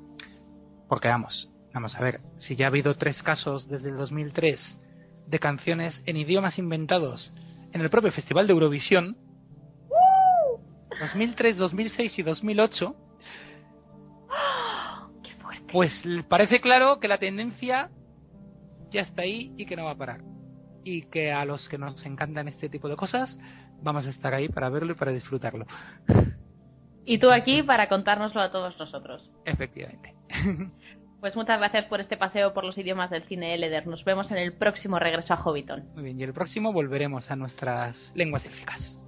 Porque vamos, vamos a ver, si ya ha habido tres casos desde el 2003 de canciones en idiomas inventados en el propio Festival de Eurovisión, 2003, 2006 y 2008, pues parece claro que la tendencia ya está ahí y que no va a parar. Y que a los que nos encantan este tipo de cosas, vamos a estar ahí para verlo y para disfrutarlo. Y tú aquí para contárnoslo a todos nosotros. Efectivamente. Pues muchas gracias por este paseo por los idiomas del cine Eleder. Nos vemos en el próximo regreso a Hobbiton. Muy bien, y el próximo volveremos a nuestras lenguas élficas.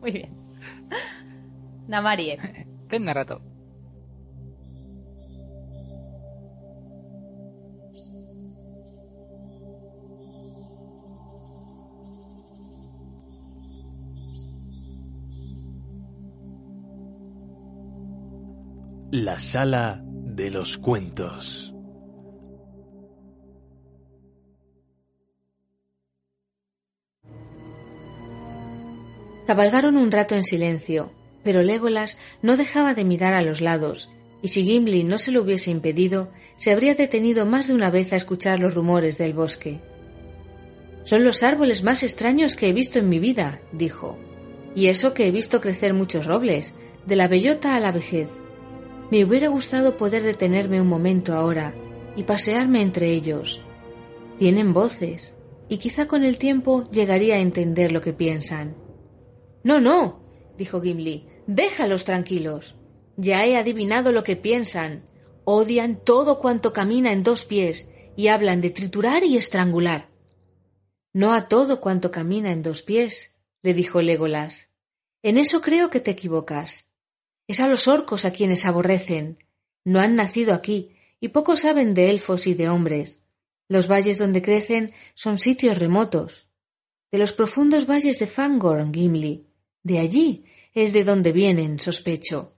Muy bien. Namarie. Ten rato. La sala de los cuentos. Cabalgaron un rato en silencio, pero Legolas no dejaba de mirar a los lados, y si Gimli no se lo hubiese impedido, se habría detenido más de una vez a escuchar los rumores del bosque. Son los árboles más extraños que he visto en mi vida, dijo, y eso que he visto crecer muchos robles, de la bellota a la vejez. Me hubiera gustado poder detenerme un momento ahora y pasearme entre ellos. Tienen voces, y quizá con el tiempo llegaría a entender lo que piensan. No, no, dijo Gimli, déjalos tranquilos. Ya he adivinado lo que piensan. Odian todo cuanto camina en dos pies y hablan de triturar y estrangular. No a todo cuanto camina en dos pies, le dijo Legolas. En eso creo que te equivocas. Es a los orcos a quienes aborrecen. No han nacido aquí, y poco saben de elfos y de hombres. Los valles donde crecen son sitios remotos. De los profundos valles de Fangorn, Gimli. De allí es de donde vienen, sospecho.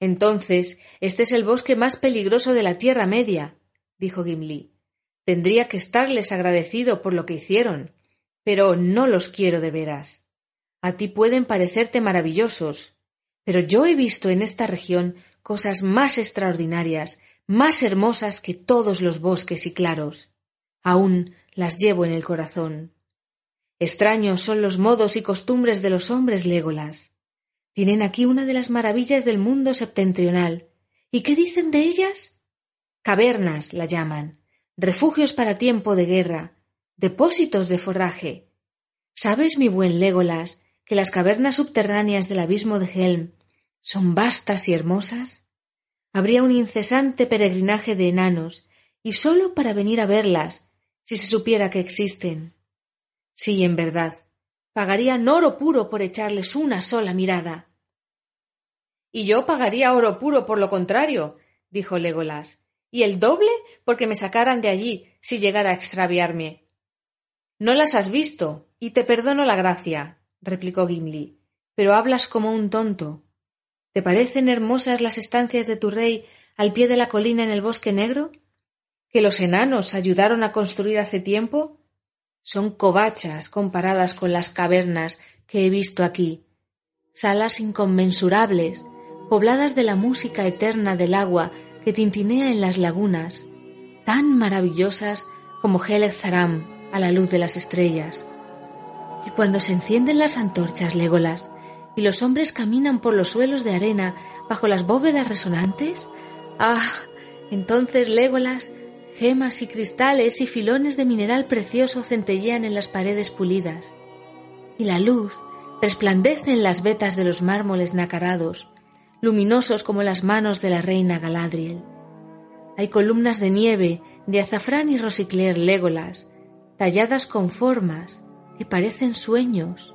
Entonces, este es el bosque más peligroso de la Tierra Media, dijo Gimli. Tendría que estarles agradecido por lo que hicieron, pero no los quiero de veras. A ti pueden parecerte maravillosos, pero yo he visto en esta región cosas más extraordinarias, más hermosas que todos los bosques y claros. Aún las llevo en el corazón. Extraños son los modos y costumbres de los hombres Légolas. Tienen aquí una de las maravillas del mundo septentrional. ¿Y qué dicen de ellas? Cavernas la llaman, refugios para tiempo de guerra, depósitos de forraje. ¿Sabes, mi buen Légolas, que las cavernas subterráneas del abismo de Helm son vastas y hermosas? Habría un incesante peregrinaje de enanos, y sólo para venir a verlas, si se supiera que existen. Sí, en verdad, pagarían oro puro por echarles una sola mirada. Y yo pagaría oro puro por lo contrario, dijo Legolas, y el doble porque me sacaran de allí si llegara a extraviarme. No las has visto, y te perdono la gracia, replicó Gimli, pero hablas como un tonto. ¿Te parecen hermosas las estancias de tu rey al pie de la colina en el bosque negro? ¿Que los enanos ayudaron a construir hace tiempo? Son covachas comparadas con las cavernas que he visto aquí, salas inconmensurables, pobladas de la música eterna del agua que tintinea en las lagunas, tan maravillosas como Helek Zaram a la luz de las estrellas. Y cuando se encienden las antorchas, Legolas, y los hombres caminan por los suelos de arena bajo las bóvedas resonantes, ah, entonces Legolas, gemas y cristales y filones de mineral precioso centellean en las paredes pulidas, y la luz resplandece en las vetas de los mármoles nacarados, luminosos como las manos de la reina Galadriel. Hay columnas de nieve de azafrán y rosicler Legolas, talladas con formas, que parecen sueños.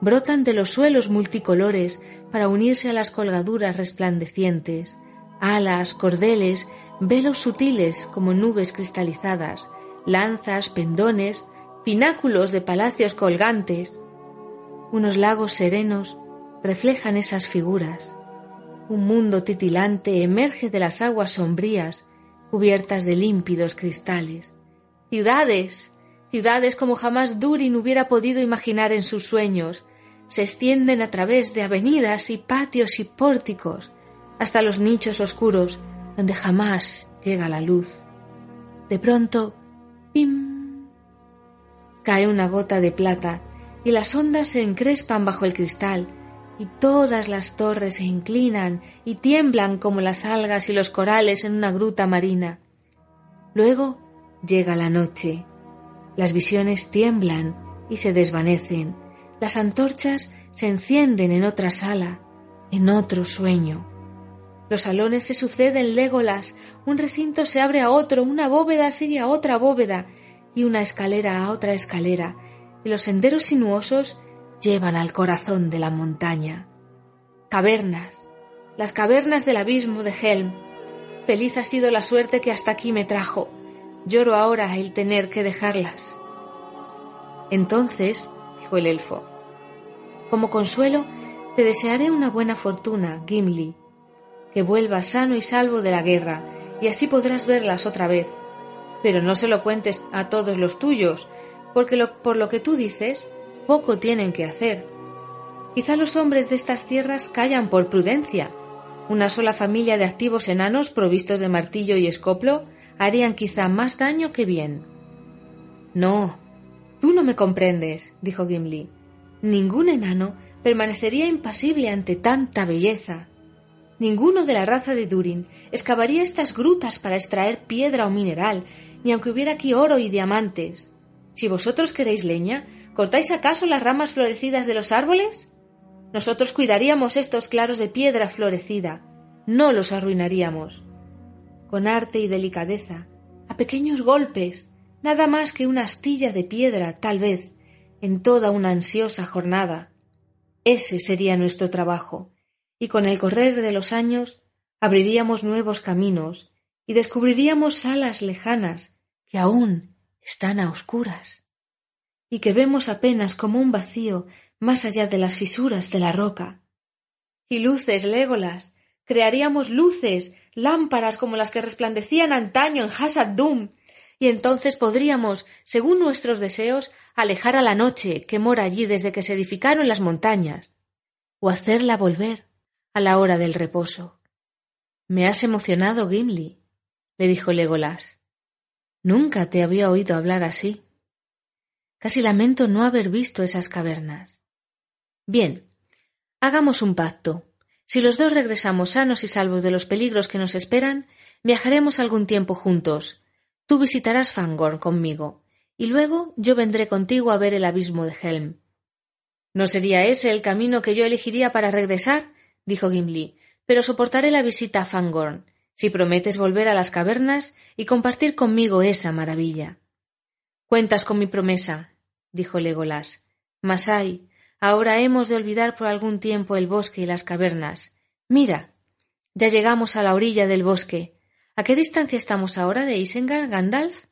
Brotan de los suelos multicolores para unirse a las colgaduras resplandecientes, alas, cordeles, velos sutiles como nubes cristalizadas, lanzas, pendones, pináculos de palacios colgantes. Unos lagos serenos reflejan esas figuras. Un mundo titilante emerge de las aguas sombrías cubiertas de límpidos cristales. Ciudades, Ciudades como jamás Durin hubiera podido imaginar en sus sueños se extienden a través de avenidas y patios y pórticos hasta los nichos oscuros donde jamás llega la luz. De pronto, ¡pim! cae una gota de plata y las ondas se encrespan bajo el cristal y todas las torres se inclinan y tiemblan como las algas y los corales en una gruta marina. Luego llega la noche. Las visiones tiemblan y se desvanecen. Las antorchas se encienden en otra sala, en otro sueño. Los salones se suceden légolas, un recinto se abre a otro, una bóveda sigue a otra bóveda y una escalera a otra escalera, y los senderos sinuosos llevan al corazón de la montaña. Cavernas, las cavernas del abismo de Helm. Feliz ha sido la suerte que hasta aquí me trajo. Lloro ahora el tener que dejarlas. Entonces, dijo el elfo, como consuelo, te desearé una buena fortuna, Gimli, que vuelvas sano y salvo de la guerra, y así podrás verlas otra vez. Pero no se lo cuentes a todos los tuyos, porque por lo que tú dices, poco tienen que hacer. Quizá los hombres de estas tierras callan por prudencia. Una sola familia de activos enanos provistos de martillo y escoplo harían quizá más daño que bien. No, tú no me comprendes, dijo Gimli. Ningún enano permanecería impasible ante tanta belleza. Ninguno de la raza de Durin excavaría estas grutas para extraer piedra o mineral, ni aunque hubiera aquí oro y diamantes. Si vosotros queréis leña, ¿cortáis acaso las ramas florecidas de los árboles? Nosotros cuidaríamos estos claros de piedra florecida, no los arruinaríamos. Con arte y delicadeza, a pequeños golpes, nada más que una astilla de piedra, tal vez, en toda una ansiosa jornada. Ese sería nuestro trabajo, y con el correr de los años abriríamos nuevos caminos y descubriríamos salas lejanas que aún están a oscuras y que vemos apenas como un vacío más allá de las fisuras de la roca. Y luces, Légolas, crearíamos luces, lámparas como las que resplandecían antaño en Hasad Dum, y entonces podríamos, según nuestros deseos, alejar a la noche que mora allí desde que se edificaron las montañas, o hacerla volver a la hora del reposo. Me has emocionado, Gimli, le dijo Legolas. Nunca te había oído hablar así. Casi lamento no haber visto esas cavernas. Bien, hagamos un pacto. Si los dos regresamos sanos y salvos de los peligros que nos esperan, viajaremos algún tiempo juntos. Tú visitarás Fangorn conmigo, y luego yo vendré contigo a ver el abismo de Helm. ¿No sería ese el camino que yo elegiría para regresar? dijo Gimli, pero soportaré la visita a Fangorn, si prometes volver a las cavernas y compartir conmigo esa maravilla. Cuentas con mi promesa, dijo Legolas. Mas ay, ahora hemos de olvidar por algún tiempo el bosque y las cavernas. Mira, ya llegamos a la orilla del bosque. ¿A qué distancia estamos ahora de Isengard, Gandalf?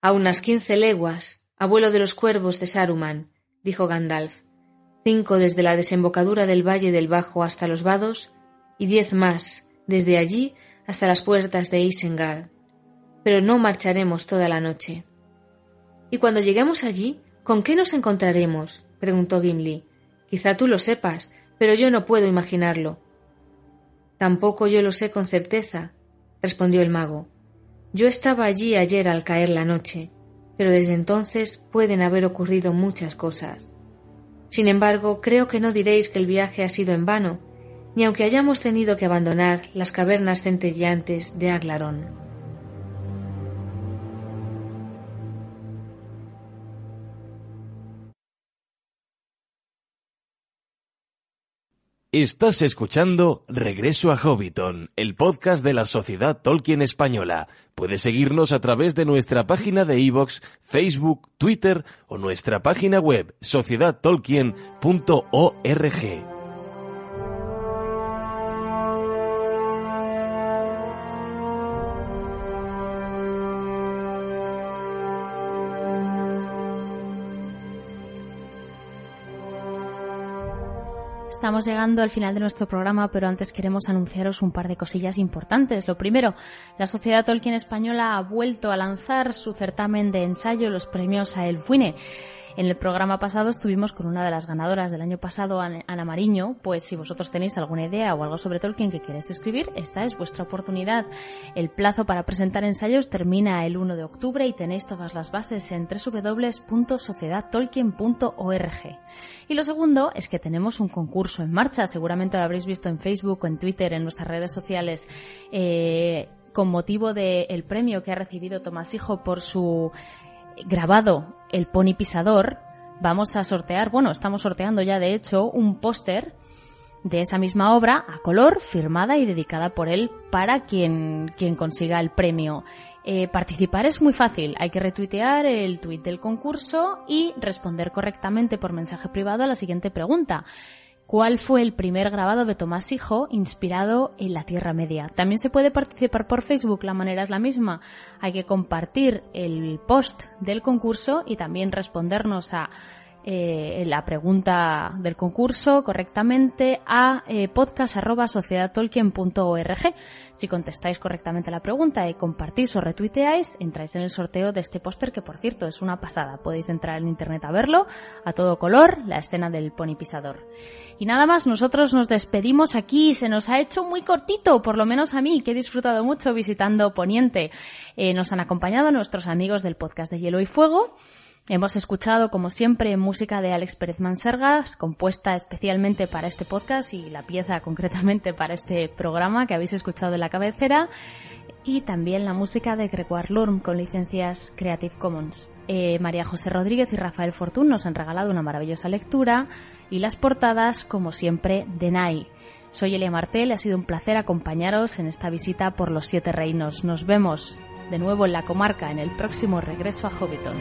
A unas quince leguas, abuelo de los cuervos de Saruman, dijo Gandalf. Cinco desde la desembocadura del valle del Bajo hasta los vados, y diez más desde allí hasta las puertas de Isengard. Pero no marcharemos toda la noche. ¿Y cuando lleguemos allí, con qué nos encontraremos? Preguntó Gimli. Quizá tú lo sepas, pero yo no puedo imaginarlo. Tampoco yo lo sé con certeza, respondió el mago. Yo estaba allí ayer al caer la noche, pero desde entonces pueden haber ocurrido muchas cosas. Sin embargo, creo que no diréis que el viaje ha sido en vano, ni aunque hayamos tenido que abandonar las cavernas centelleantes de Aglarón. Estás escuchando Regreso a Hobbiton, el podcast de la Sociedad Tolkien Española. Puedes seguirnos a través de nuestra página de iVoox, Facebook, Twitter o nuestra página web sociedadtolkien.org. Estamos llegando al final de nuestro programa, pero antes queremos anunciaros un par de cosillas importantes. Lo primero, la Sociedad Tolkien Española ha vuelto a lanzar su certamen de ensayo, los premios a Elfuine. En el programa pasado estuvimos con una de las ganadoras del año pasado, Ana Mariño, pues si vosotros tenéis alguna idea o algo sobre Tolkien que queréis escribir, esta es vuestra oportunidad. El plazo para presentar ensayos termina el 1 de octubre y tenéis todas las bases en www.sociedadtolkien.org. Y lo segundo es que tenemos un concurso en marcha, seguramente lo habréis visto en Facebook en Twitter, en nuestras redes sociales. Eh, con motivo del premio que ha recibido Tomás Hijo por su grabado El Pony Pisador, vamos a sortear, bueno, estamos sorteando ya de hecho un póster de esa misma obra a color, firmada y dedicada por él para quien, quien consiga el premio. Eh, participar es muy fácil, hay que retuitear el tuit del concurso y responder correctamente por mensaje privado a la siguiente pregunta cuál fue el primer grabado de Tomás Hijo inspirado en la Tierra Media. También se puede participar por Facebook, la manera es la misma. Hay que compartir el post del concurso y también respondernos a eh, la pregunta del concurso correctamente a eh. Si contestáis correctamente la pregunta y compartís o retuiteáis, entráis en el sorteo de este póster que, por cierto, es una pasada. Podéis entrar en internet a verlo, a todo color, la escena del pony pisador. Y nada más, nosotros nos despedimos aquí. Se nos ha hecho muy cortito, por lo menos a mí, que he disfrutado mucho visitando Poniente. Eh, nos han acompañado nuestros amigos del podcast de Hielo y Fuego. Hemos escuchado, como siempre, música de Alex Pérez Mansergas, compuesta especialmente para este podcast y la pieza concretamente para este programa que habéis escuchado en la cabecera, y también la música de Gregoire Lurm con licencias Creative Commons. Eh, María José Rodríguez y Rafael Fortún nos han regalado una maravillosa lectura y las portadas, como siempre, de Nai. Soy Elia Martel ha sido un placer acompañaros en esta visita por los Siete Reinos. Nos vemos de nuevo en la comarca en el próximo regreso a Hobbiton.